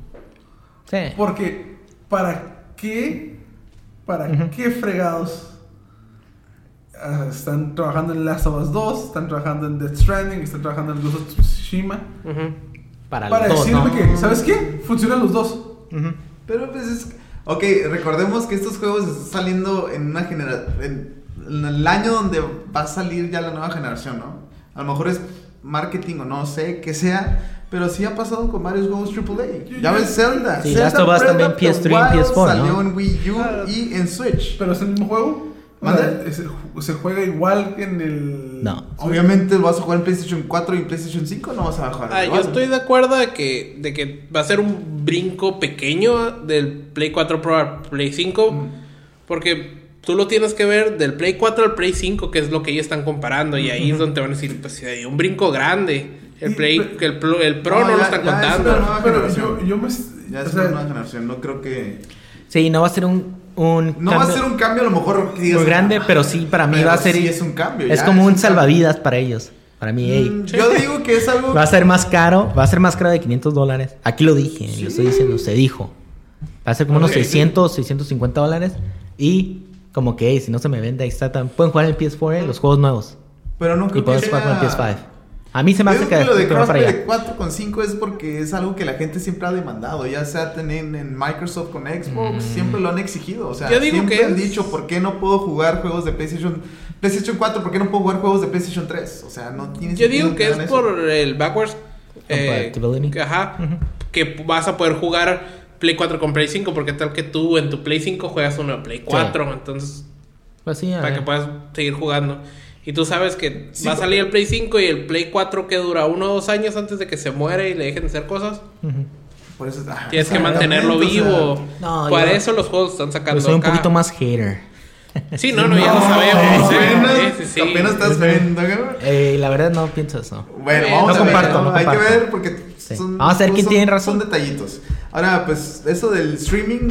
Sí. Porque, ¿para qué? ¿Para qué fregados? ah, están trabajando en Last of Us 2, están trabajando en Death Stranding, están trabajando en Ghost of Tsushima. Para, Para decirme ¿no? que, ¿sabes qué? Funcionan los dos. Ujú. Pero pues es... Ok, recordemos que estos juegos están saliendo en una generación... En, el año donde va a salir ya la nueva generación, ¿no? A lo mejor es marketing o no sé qué sea, pero sí ha pasado con varios juegos AAA. Ya ves Zelda. Sí, Zelda Last también of the PS3 y Wild PS4, Salió ¿no? en Wii U Claro. y en Switch. Pero es el mismo juego. Se juega igual que en el. No. Obviamente vas a jugar en PlayStation 4 y PlayStation 5, no vas a jugar. Ah, yo estoy de acuerdo de que, de que va a ser un brinco pequeño del Play 4 Pro al Play 5. Mm. Porque tú lo tienes que ver del Play 4 al Play 5, que es lo que ellos están comparando. Y ahí es donde te van a decir, pues si hay un brinco grande. El Play, que el, Pro- el Pro No, no, lo ya- están ya es contando. nueva Pero yo, yo me. Ya o es sea, una nueva generación, no creo que... Sí, no va a ser un, un No va a ser un cambio a lo mejor que digas... muy grande, "Ah, pero sí para mí va a ser sí es un cambio, Es ya como es un, salvavidas para ellos. Para mí, ey. Mm, [laughs] Yo digo que es algo... Va a ser más caro, va a ser más caro de 500 dólares. Aquí lo dije, lo estoy diciendo, se dijo. Va a ser como unos Ok. 600, 650 dólares. Y como que, hey, si no se me vende, ahí está. tam- Pueden jugar en el PS4, eh, los juegos nuevos. Pero no Y puedes jugar con el sea- PS5. A mí se me hace que, que lo de crossplay de allá. 4 con 5 es porque es algo que la gente siempre ha demandado, ya sea tener en Microsoft con Xbox, Mm. siempre lo han exigido, o sea, Yo digo siempre que han es- dicho, ¿por qué no puedo jugar juegos de PlayStation PlayStation 4, ¿por qué no puedo jugar juegos de PlayStation 3? O sea, no tiene Yo digo que es eso. por el backwards eh, Compatibility. que- ajá, que vas a poder jugar Play 4 con Play 5 porque tal que tú en tu Play 5 juegas uno de Play 4, entonces Pues sí, para ver. que puedas seguir jugando. Y tú sabes que Sí, va a salir el Play 5 y el Play 4 que dura uno o dos años antes de que se muere y le dejen de hacer cosas. Ujú. Por eso, ah, Tienes que exactamente, mantenerlo o sea, vivo. No, Para yo- eso los juegos están sacando. Pues soy un acá. poquito más hater. Sí, no, no, ya [laughs] lo sabemos. sí, apenas, sí, sí, sí. apenas estás viendo, ¿no? Eh, la verdad no pienso eso. Bueno, Eh, vamos no a ver, comparto, no hay que ver porque Sí. son, Vamos a ver quién son- tiene razón. Son detallitos. Ahora, pues eso del streaming,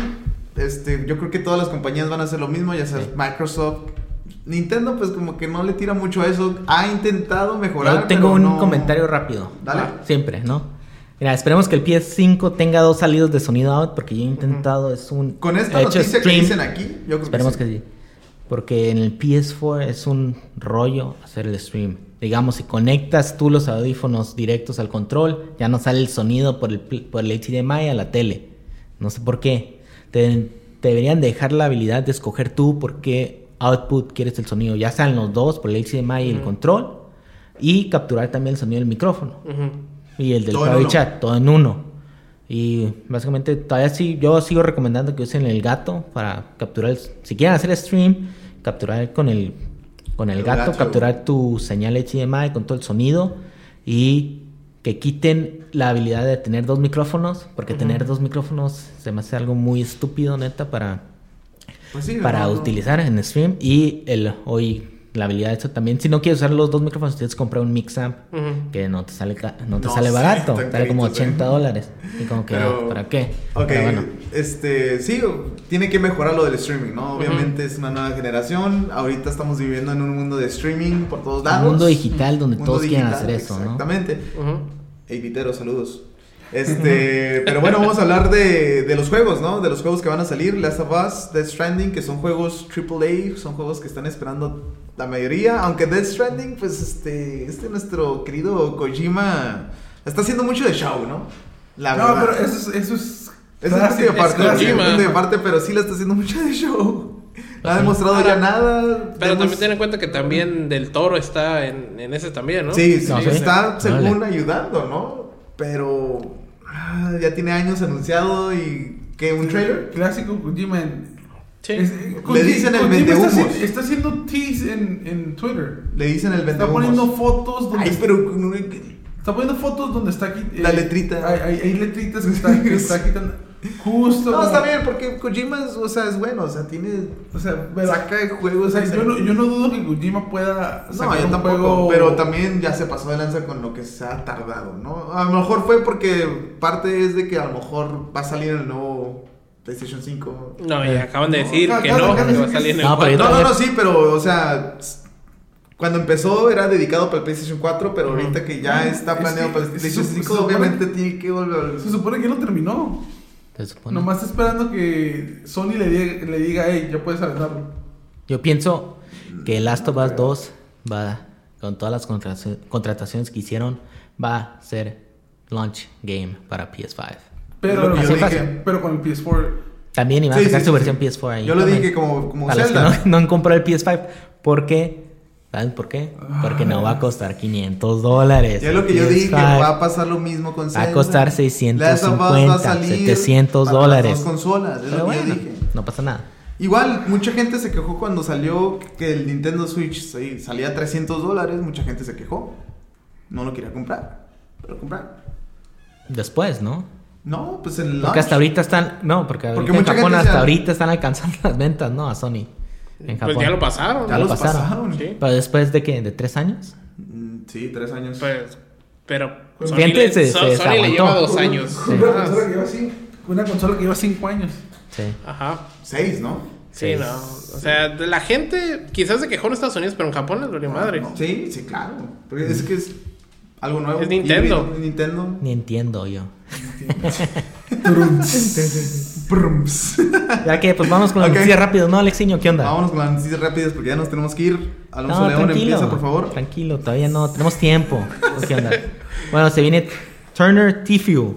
este, yo creo que todas las compañías van a hacer lo mismo, ya sea Sí. Microsoft, Nintendo, pues como que no le tira mucho a eso. Ha intentado mejorar. Yo tengo pero un no- comentario rápido. Dale. Ah, Siempre, ¿no? Mira, esperemos que el PS5 tenga dos salidos de sonido out porque yo he intentado, es un... Con esta noticia que stream. dicen aquí, yo creo Esperemos que que sí. Porque en el PS4 es un rollo hacer el stream. Digamos, si conectas tú los audífonos directos al control, ya no sale el sonido por el, por el HDMI a la tele. No sé por qué. Te, te deberían dejar la habilidad de escoger tú por qué output quieres el sonido. Ya sean los dos, por el HDMI y el control. Y capturar también el sonido del micrófono. Y el del Private. Chat, todo en uno. Y básicamente todavía sí, yo sigo recomendando que usen el gato para capturar, el- si quieren hacer stream, capturar con el, con el El gato, gato. capturar tu señal HDMI con todo el sonido y que quiten la habilidad de tener dos micrófonos, porque tener dos micrófonos se me hace algo muy estúpido, neta, para, Pues sí, para no, no. utilizar en stream y el hoy la habilidad de eso también, si no quieres usar los dos micrófonos, tienes que comprar un mix amp que no te sale ca- no te No, sale barato, sale como caritos, 80 ¿eh? dólares. Y como que, Pero- ¿para qué? Ok, Pero bueno. este, sí, tiene que mejorar lo del streaming, ¿no? Obviamente es una nueva generación, ahorita estamos viviendo en un mundo de streaming por todos lados. mundo digital donde Mundo todos quieren digital, hacer eso, ¿no? Exactamente. Ujú. Hey, Vitero, saludos. Este, pero bueno, vamos a hablar de, de los juegos, ¿no? De los juegos que van a salir, Last of Us, Death Stranding, que son juegos AAA, son juegos que están esperando la mayoría, aunque Death Stranding, pues este, este nuestro querido Kojima está haciendo mucho de show, ¿no? La No, verdad. pero eso es. Eso es Es un clásico, punto de aparte, es de aparte, pero sí le está haciendo mucho de show. [laughs] No ha demostrado Ahora, ya nada. Pero Vemos- también ten en cuenta que también Del Toro está en, en ese también, ¿no? Sí, sí, No, sí. está según ayudando, ¿no? Pero ah, ya tiene años anunciado y que un trailer. Clásico Kojima. en- Sí. es- Le dicen el vendehumos. está, haci- está haciendo tease en, en Twitter. Le dicen el Está vendehumos. poniendo fotos donde. Ay, pero Está poniendo fotos donde está aquí. La letrita. Hay, hay, hay letritas que está, [laughs] que está quitando. Justo. no, está bien porque Kojima es, o sea, es bueno, o sea, tiene O sea, pero- saca de juegos. o sea, yo, no, yo no dudo que Kojima pueda No, sacar yo un tampoco, juego. pero también ya se pasó de lanza con lo que se ha tardado, ¿no? A lo mejor fue porque parte es de que a lo mejor va a salir el nuevo PlayStation 5. No, y acaban de decir No, que no, que va a salir en el No, No, no, no, sí, pero, o sea, cuando empezó era dedicado para el PlayStation 4, pero ahorita que ya No, está es planeado que para el PlayStation sup- 5, se supone- obviamente tiene que volver. Se supone que no terminó. Se supone. Nomás esperando que Sony le diga, le diga hey, ya puedes aventarlo. Yo pienso que Last of Us 2 va, con todas las contrataci- contrataciones que hicieron, va a ser launch game para PS5. Pero, Lo que yo pero- dije. pero con el PS4. También iban a sacar sí, su sí, versión sí. PS4 ahí. Yo lo dije como, como Zelda. no, [laughs] no han comprado el PS5, porque ¿Saben por qué? Porque no va a costar 500 dólares. Ya lo que yo dije, PS5 va a pasar lo mismo con Va a Zelda. costar Last of Us 650, 700 para dólares. Las dos consolas, es Pero lo que yo dije. no pasa nada. Igual, mucha gente se quejó cuando salió que el Nintendo Switch sí, salía a 300 dólares. Mucha gente se quejó. No lo quería comprar. Pero comprar. Después, ¿no? No, pues el Porque launch. hasta ahorita están. No, porque, en Japón hasta ahorita están alcanzando [laughs] las ventas, ¿no? A Sony. En Japón. Pues ya lo pasaron. Ya Ya lo los pasaron. pasaron. Sí. Pero después de que, de tres años. Mm, Sí, tres años. Pues, pero Sony, Gente le, se- So- se Sony le aguantó. lleva dos años. Una Ah, consola que lleva cinco, una consola que lleva cinco años. Sí. Ajá. Seis, ¿no? Sí, Sí. no. O sea, de la gente quizás se quejó en Estados Unidos, pero en Japón les valió madre. Sí, sí, claro. Porque es que es algo nuevo. Es Nintendo. Nintendo. Ni entiendo yo. [laughs] Brums. [laughs] Ya que, pues vamos con la Ok. noticia rápido, ¿no, Alexiño? ¿Qué onda? Vámonos con las noticias rápidas porque ya nos tenemos que ir. Alonso No, León empieza, por favor. Tranquilo, todavía no. Tenemos tiempo. ¿Qué onda? Bueno, se viene Turner Tfue.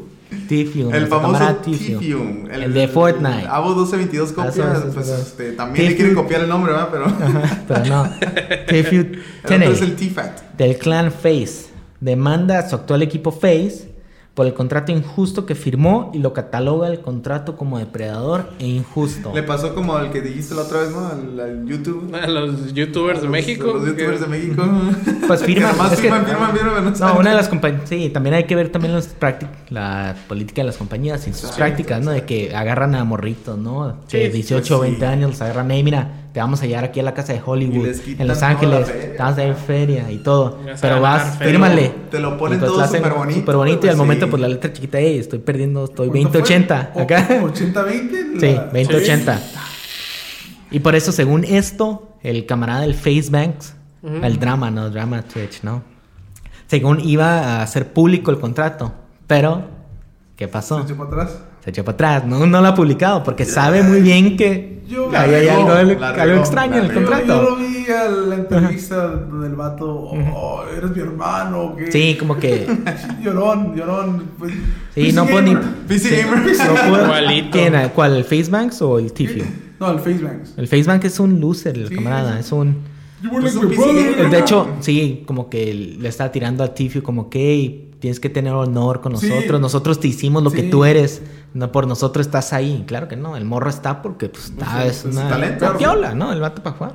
Tfue. El famoso. Tifium. El, de Fortnite. Avo 1222 Ah, copias. pues este, también le quieren copiar el nombre, ¿verdad? Pero. Ajá, pero no. [laughs] Tfue el otro es el T-Fat. del clan Face demanda a su actual equipo Face por el contrato injusto que firmó y lo cataloga el contrato como depredador e injusto. Le pasó como al que dijiste la otra vez, ¿no? Al, al YouTube. [laughs] A los youtubers de Los- México. Los youtubers que- de México. [laughs] Pues firman, Que es que- firman, firman, firman, pero no una de las compañías, sí, también hay que ver también los la política de las compañías y sus Sí, prácticas, ¿no? sí. De que agarran a morritos, ¿no? De Sí, 18 o pues sí. 20 años, los agarran, hey, mira, te vamos a llevar aquí a la casa de Hollywood, en Los Ángeles, te vamos a dar feria y todo. Pero vas, fírmale. Te lo ponen pues todo Súper bonito y al sí. momento, pues la letra chiquita, hey, estoy perdiendo, estoy ¿Cuánto fue? 20-80 O- acá. 80-20. Sí, la- 2080. Y por eso, según esto, el camarada del Facebanks, el drama, ¿no? Drama Twitch, ¿no? Según iba a hacer público el contrato. Pero, ¿qué pasó? Se echó para atrás. Se echó para atrás. No, no lo ha publicado porque sabe muy bien que Yo- ahí hay La algo, regó, la algo extraño la en el contrato. yo lo vi a la entrevista del vato. Oh, eres mi hermano. ¿qué? Sí, como que. [laughs] Llorón, llorón. Pues, Sí, no puedo ni. PC. ¿Cuál? ¿El Facebanks o el Tifio? No, el Facebanks. El Facebank es un loser, el Sí, camarada. es- Es un. Pues un PC gamer. De hecho, sí, como que le está tirando a Tifio como que "Hey, tienes que tener honor con Sí. nosotros, nosotros te hicimos lo que Sí. tú eres, no por nosotros estás ahí. Claro que no, el morro está porque pues, está, Pues, es pues, una, talento. una piola, ¿no? El vato para jugar.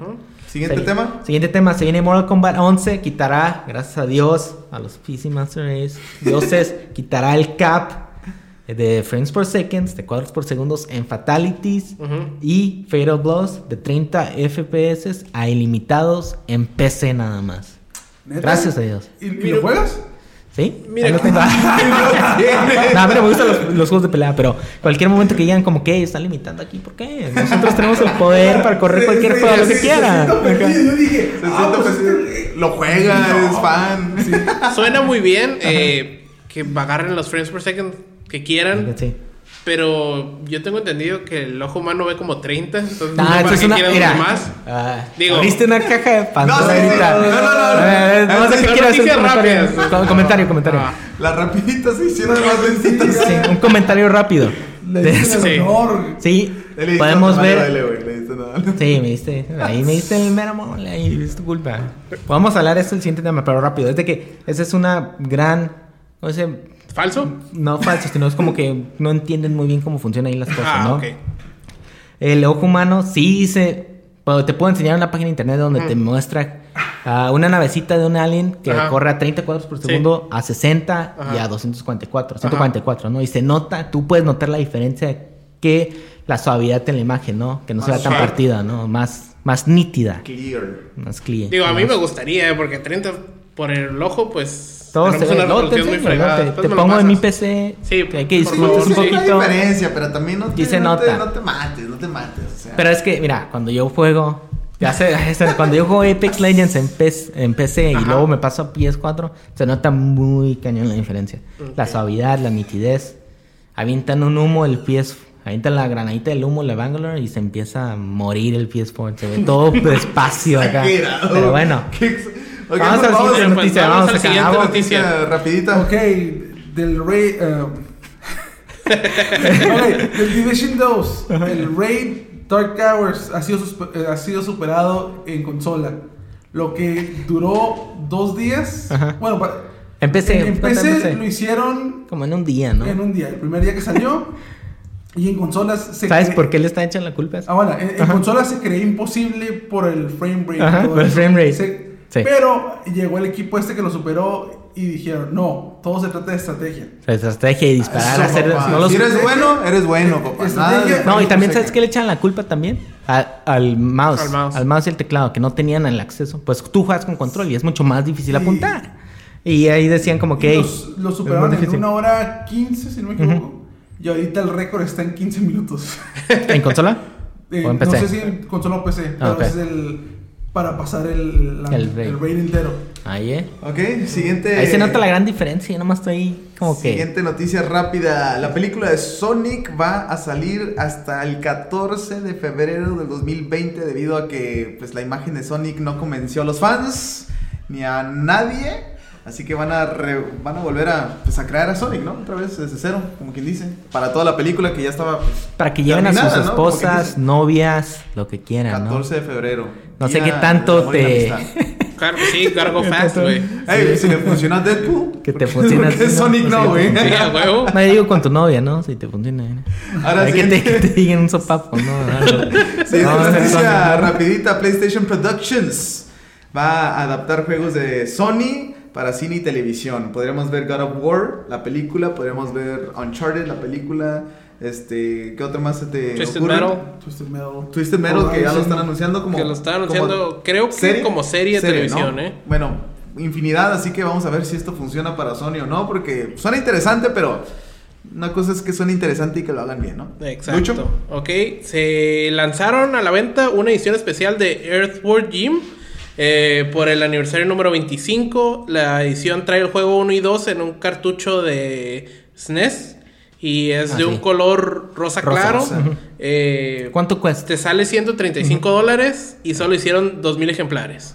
Siguiente tema. Siguiente tema, se viene Mortal Kombat 11, quitará, gracias a Dios, a los PC Master Race, dioses, [laughs] quitará el cap de frames per seconds, de cuadros por segundos en fatalities Ujú. y fatal blows de 30 FPS a ilimitados en PC nada más. ¿Neta? Gracias a Dios. ¿Y, y lo juegas? ¿Sí? Mira Ahí lo que- tengo. [laughs] [laughs] no, pero me gustan los, los juegos de pelea, pero cualquier momento que digan como que están limitando aquí, ¿por qué? Nosotros tenemos el poder para correr cualquier Sí, juego, sí, que sí, quiera. se siento perdido. Yo dije, Se ah, pues, pues, lo juega, No. es fan. Suena muy bien eh, que agarren los frames per second que quieran. Sí. Pero yo tengo entendido que el ojo humano ve como 30. Entonces, no Ah, sé esto para qué quieran Mira, más. ah, Digo- abriste una caja de Pandora [laughs] No, sí, sí, ahorita. no, no, no, no. A ver, no sé qué quiere hacer comentario. rápidas. Com- Comentario, comentario. Ah. Las rapiditas se hicieron más lentitas. Sí, un comentario rápido. Le De eso. [laughs] Sí. Sí, Le podemos ver. dale, le. Sí, me diste. Ahí me diste el mero mole. Ahí es tu culpa. Vamos a hablar de esto el siguiente tema, pero rápido. Es de que esa es una gran. ¿Cómo se dice? ¿Falso? No falso, sino es como que no entienden muy bien cómo funcionan ahí las cosas, Ah, ¿no? ok. El ojo humano sí dice. pero Te puedo enseñar una página de internet donde te muestra ah, una navecita de un alien que Ajá. corre a 30 cuadros por Sí. segundo, a 60 y a 244, 144, ¿no? Y se nota, tú puedes notar la diferencia que la suavidad en la imagen, ¿no? Que no se Más vea tan suave. partida, ¿no? Más, más nítida, Clear. más clear. Digo, a mí más- me gustaría, eh, porque 30 por el ojo, pues. Todo se tenemos ve. una Luego te, muy enseño, fregada. ¿no? Te- te pongo en mi. PC Sí, que hay que disfrutes un sí. Hay poquito. diferencia, pero también no te, Y se no te- nota. no te mates, no te mates. o sea. Pero es que, mira, cuando yo juego, ya sé, [laughs] cuando yo juego Apex Legends en, PS en PC y luego me paso a PS4, se nota muy cañón la diferencia. La Ok. suavidad, la nitidez. Avientan un humo el PS, avientan la granadita del humo, la Bangalore y se empieza a morir el PS4. Se ve todo [laughs] despacio acá. Pero bueno, Qué ex- Ok, Vamos a la siguiente noticia. vamos Vamos a la siguiente noticia. noticia rapidita. Ok, del Raid. eh, [laughs] ok, del Division 2. El Raid Dark Towers ha sido, eh, ha sido superado en consola. Lo que duró dos días. Ajá. Bueno, En PC, En, en ¿cuánto PC en PC? lo hicieron como en un día, ¿no? en un día. El primer día que salió. Y en consolas se ¿Sabes cree- por qué le están echando la culpa? Ah, bueno, en, en consolas se creía imposible por el frame rate. Ajá, por el frame rate. Se- Sí. Pero llegó el equipo este que lo superó y dijeron, no, todo se trata de estrategia. La estrategia y disparar, Eso, hacer... no los- Si eres bueno, eres bueno, papá. Estrategia- Nada de- No, y también sabes que le echan la culpa también A- al mouse, Al mouse. al mouse y el teclado que no tenían el acceso. Pues tú juegas con control y es mucho más difícil Sí. apuntar. Y ahí decían como que Los, superaron en una hora 15, si no me equivoco. Y ahorita el récord está en 15 minutos. en consola [laughs] Eh, o en PC. No sé si en consola o PC, pero Ah, ok. es el para pasar el, la- El el, rate entero. Ahí, eh. Ok, siguiente. Ahí se nota la gran diferencia. Yo nomás estoy como que. Siguiente noticia rápida. La película de Sonic va a salir hasta el 14 de febrero del 2020 debido a que pues, la imagen de Sonic no convenció a los fans ni a nadie. Así que van a, re- van a volver a, pues, a crear a Sonic, ¿no? Otra vez desde cero, como quien dice. Para toda la película que ya estaba pues, Para que lleven a sus esposas, novias, lo que quieran, ¿no? 14 de febrero. No sé qué tanto te-. Claro, sí, gotta go [laughs] fast, güey. Ey, si le funcionó a Deadpool. [laughs] Que te ¿por qué- funciona ¿no? Sonic Pues no, sí, güey. Sí, huevo. [laughs] No, yo digo con tu novia, ¿no? Si te funciona. ¿eh? Ahora Hay que te, que digan un sopapo, ¿no? Es noticia rapidita, PlayStation Productions va a adaptar juegos de Sony para cine y televisión. Podríamos ver God of War, la película, podríamos ver Uncharted, la película, este, ¿qué otro más se te Twisted ocurre? Metal. Twisted Metal. Twisted Metal, que ya lo están anunciando como... Que lo están como anunciando, creo que como serie de televisión, ¿no? ¿eh? Bueno, infinidad, así que vamos a ver si esto funciona para Sony o no, porque suena interesante, pero una cosa es que suene interesante y que lo hagan bien, ¿no? Exacto. Lucho. Ok, se lanzaron a la venta una edición especial de Earthworm Jim eh, por el aniversario número 25. La edición trae el juego 1 y 2 en un cartucho de SNES y es Ah, de sí. un color rosa, Rosa, claro. Eh, ¿Cuánto cuesta? te sale 135 dólares y solo hicieron 2000 ejemplares.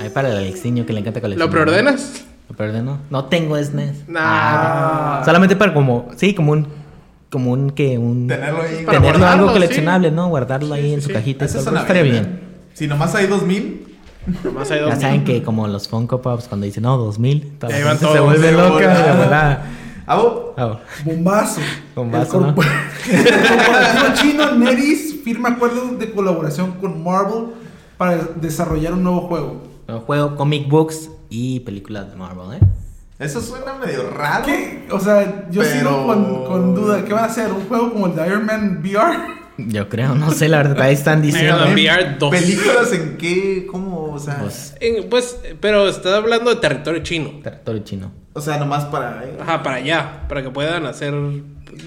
Ahí para el Alexiño que le encanta coleccionar. ¿Lo preordenas? ¿Lo preordeno? No tengo SNES. Nah. Ah, solamente para como... Sí, como un... Como un que... Un, Tenerlo ahí. Para tenerlo guardarlo, algo sí. coleccionable, ¿no? Guardarlo ahí Sí, en su sí. cajita. y Eso Estaría bien, bien. Si nomás hay 2000, Nomás hay Ya 2000. saben que como los Funko Pops cuando dicen, no, 2000, toda la Ahí van gente se vuelve de loca volada. Abo, Ah, Bombazo. Bombazo, el, ¿no? el corporativo chino Neris firma acuerdos de colaboración con Marvel para desarrollar un nuevo juego. un juego, comic books y películas de Marvel, ¿eh? eso suena medio raro. ¿Qué? O sea, yo Pero- sigo con, con duda. ¿Qué van a hacer? ¿Un juego como el de Iron Man VR? Yo creo, no sé, la verdad, ahí están diciendo. Iron Man. VR 2. ¿Películas en qué? ¿Cómo? O sea, Pues, En- pues, pero está hablando de territorio chino. territorio chino. o sea nomás para. eh, Ajá, para allá, para que puedan hacer.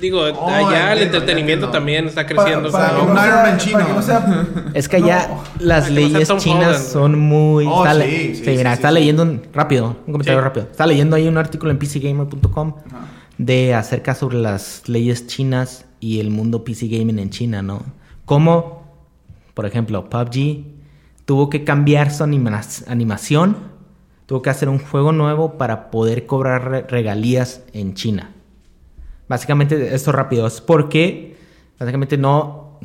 Digo, Oh, allá el entretenimiento también está creciendo. Para, para o sea, que un no Iron sea- Man chino. para que no sea- [laughs] Es que allá No. las leyes chinas Holland. son muy... Oh, está sí, le- sí, sí, mira, sí, está sí. leyendo un... Rápido, un comentario Sí. rápido. Está leyendo ahí un artículo en pcgamer.com de acerca sobre las leyes chinas y el mundo PC gaming en China, ¿no? Como, por ejemplo, PUBG tuvo que cambiar su anima- animación, tuvo que hacer un juego nuevo para poder cobrar re- regalías en China. Básicamente, esto rápido, es porque básicamente no,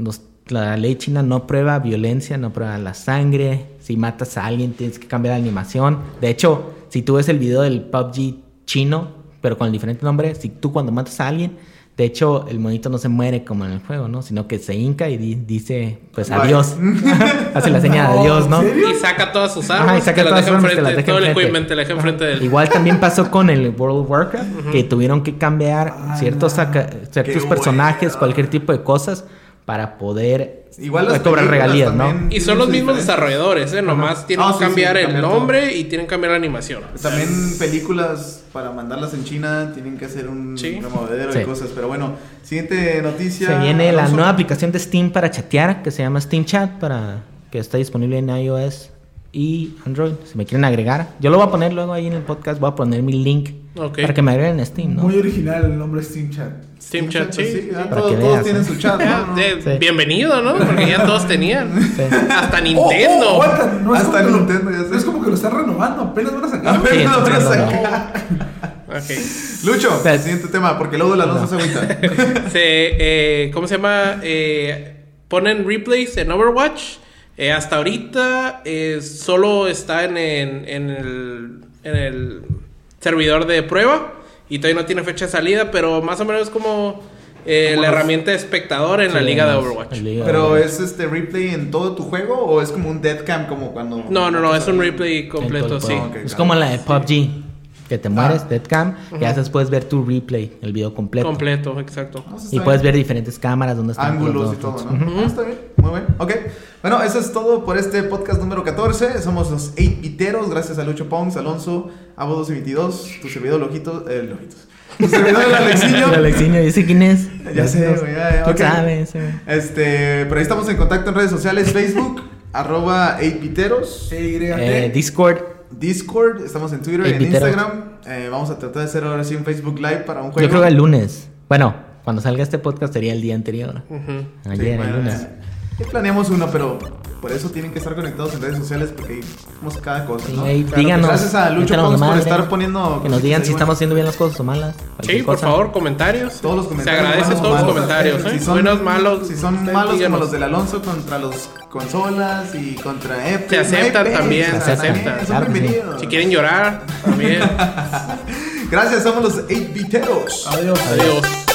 la ley china no prueba violencia, no prueba la sangre. Si matas a alguien tienes que cambiar la animación. De hecho, si tú ves el video del PUBG chino, pero con el diferente nombre, si tú cuando matas a alguien, de hecho el monito no se muere como en el juego, ¿no? Sino que se hinca y di- dice, pues Bye. adiós. [laughs] Hace la señal de No, adiós, ¿en ¿no? Y saca todas sus Ajá, armas. y saca todas sus armas, te las deja Todo el enfrente. equipment te la deja enfrente de él. Igual también pasó con el World of Warcraft, que tuvieron que cambiar Ah, ciertos, saca- ciertos personajes, bueno. cualquier tipo de cosas, para poder Igual las cobrar regalías, ¿no? Y son los tienen mismos desarrolladores, ¿eh? Nomás tienen Ah, que sí, cambiar sí, el cambiar todo. nombre y tienen que cambiar la animación. También películas para mandarlas en China tienen que hacer un Sí. removedero Sí. y cosas. Pero bueno, siguiente noticia. Se viene la nueva aplicación de Steam para chatear, que se llama Steam Chat, para que está disponible en iOS y Android. Si me quieren agregar, yo lo voy a poner luego ahí en el podcast, voy a poner mi link Para que me agreguen en Steam, ¿no? Muy original el nombre Steam Chat. Steam Chat, sí. pues ya todos, que todos veas, tienen ¿no? su chat. ¿no? de- [laughs] Sí. Bienvenido, ¿no? Porque ya todos tenían. [laughs] Sí. Hasta Oh, Nintendo. oh, aguanta, no es Hasta como Nintendo, ya sé. no es como que lo están renovando, apenas van a A sacar. ver, Sí, no, está pero haciendo, saca. Ok. Lucho, Pues- siguiente tema, porque luego el Alonso se agüita. [laughs] Se, eh, ¿Cómo se llama? Eh, ponen replays en Overwatch. Eh, hasta ahorita eh, solo está en, en- en el, en el servidor de prueba y todavía no tiene fecha de salida, pero más o menos como eh, Como la los- herramienta de espectador en la liga de Overwatch. liga Pero Overwatch. es este replay en todo tu juego o es como un deadcam como cuando No, no, no, es un replay completo, sí. Es claro. como la de PUBG, que te mueres, Ah. deadcam, y haces puedes ver tu replay, el video completo. Completo, exacto. Y puedes bien. ver diferentes cámaras donde están ángulos los y todo. ¿no? Ah, está bien, muy bien. Ok. Bueno, eso es todo por este podcast número 14. Somos los 8 biteros. Gracias a Lucho Pongs, Alonso, Abo 1222, tu servidor Lojitos, eh, Lojitos. Tu servidor el Alexiño. [laughs] El Alexiño, ¿y quién es? Ya sé, güey, ya, ya, ¿Quién ok. sabe ese, güey? Este, pero ahí estamos en contacto en redes sociales, Facebook, arroba 8biteros, Eh, Discord, Discord, estamos en Twitter y en 8biteros. Instagram. Eh, vamos a tratar de hacer ahora sí un Facebook Live para un juego. yo creo que el lunes. Bueno, cuando salga este podcast sería el día anterior. Sí, Ayer, bueno, el lunes. ya planeamos uno, pero por eso tienen que estar conectados en redes sociales porque ahí vemos cada cosa, ¿no? Claro, díganos. Gracias a Lucho la por estar poniendo. Que nos digan si estamos haciendo bien las cosas o malas. Sí, por cosa. favor, comentarios. Todos los comentarios. Se o todos los comentarios, ¿eh? Si son, Buenos, malos. Si son malos como los del Alonso contra los consolas y contra Epic. Se aceptan también, se aceptan, son claro sí. Si quieren llorar, también. [laughs] Gracias, somos los 8 biteros. Adiós. Adiós.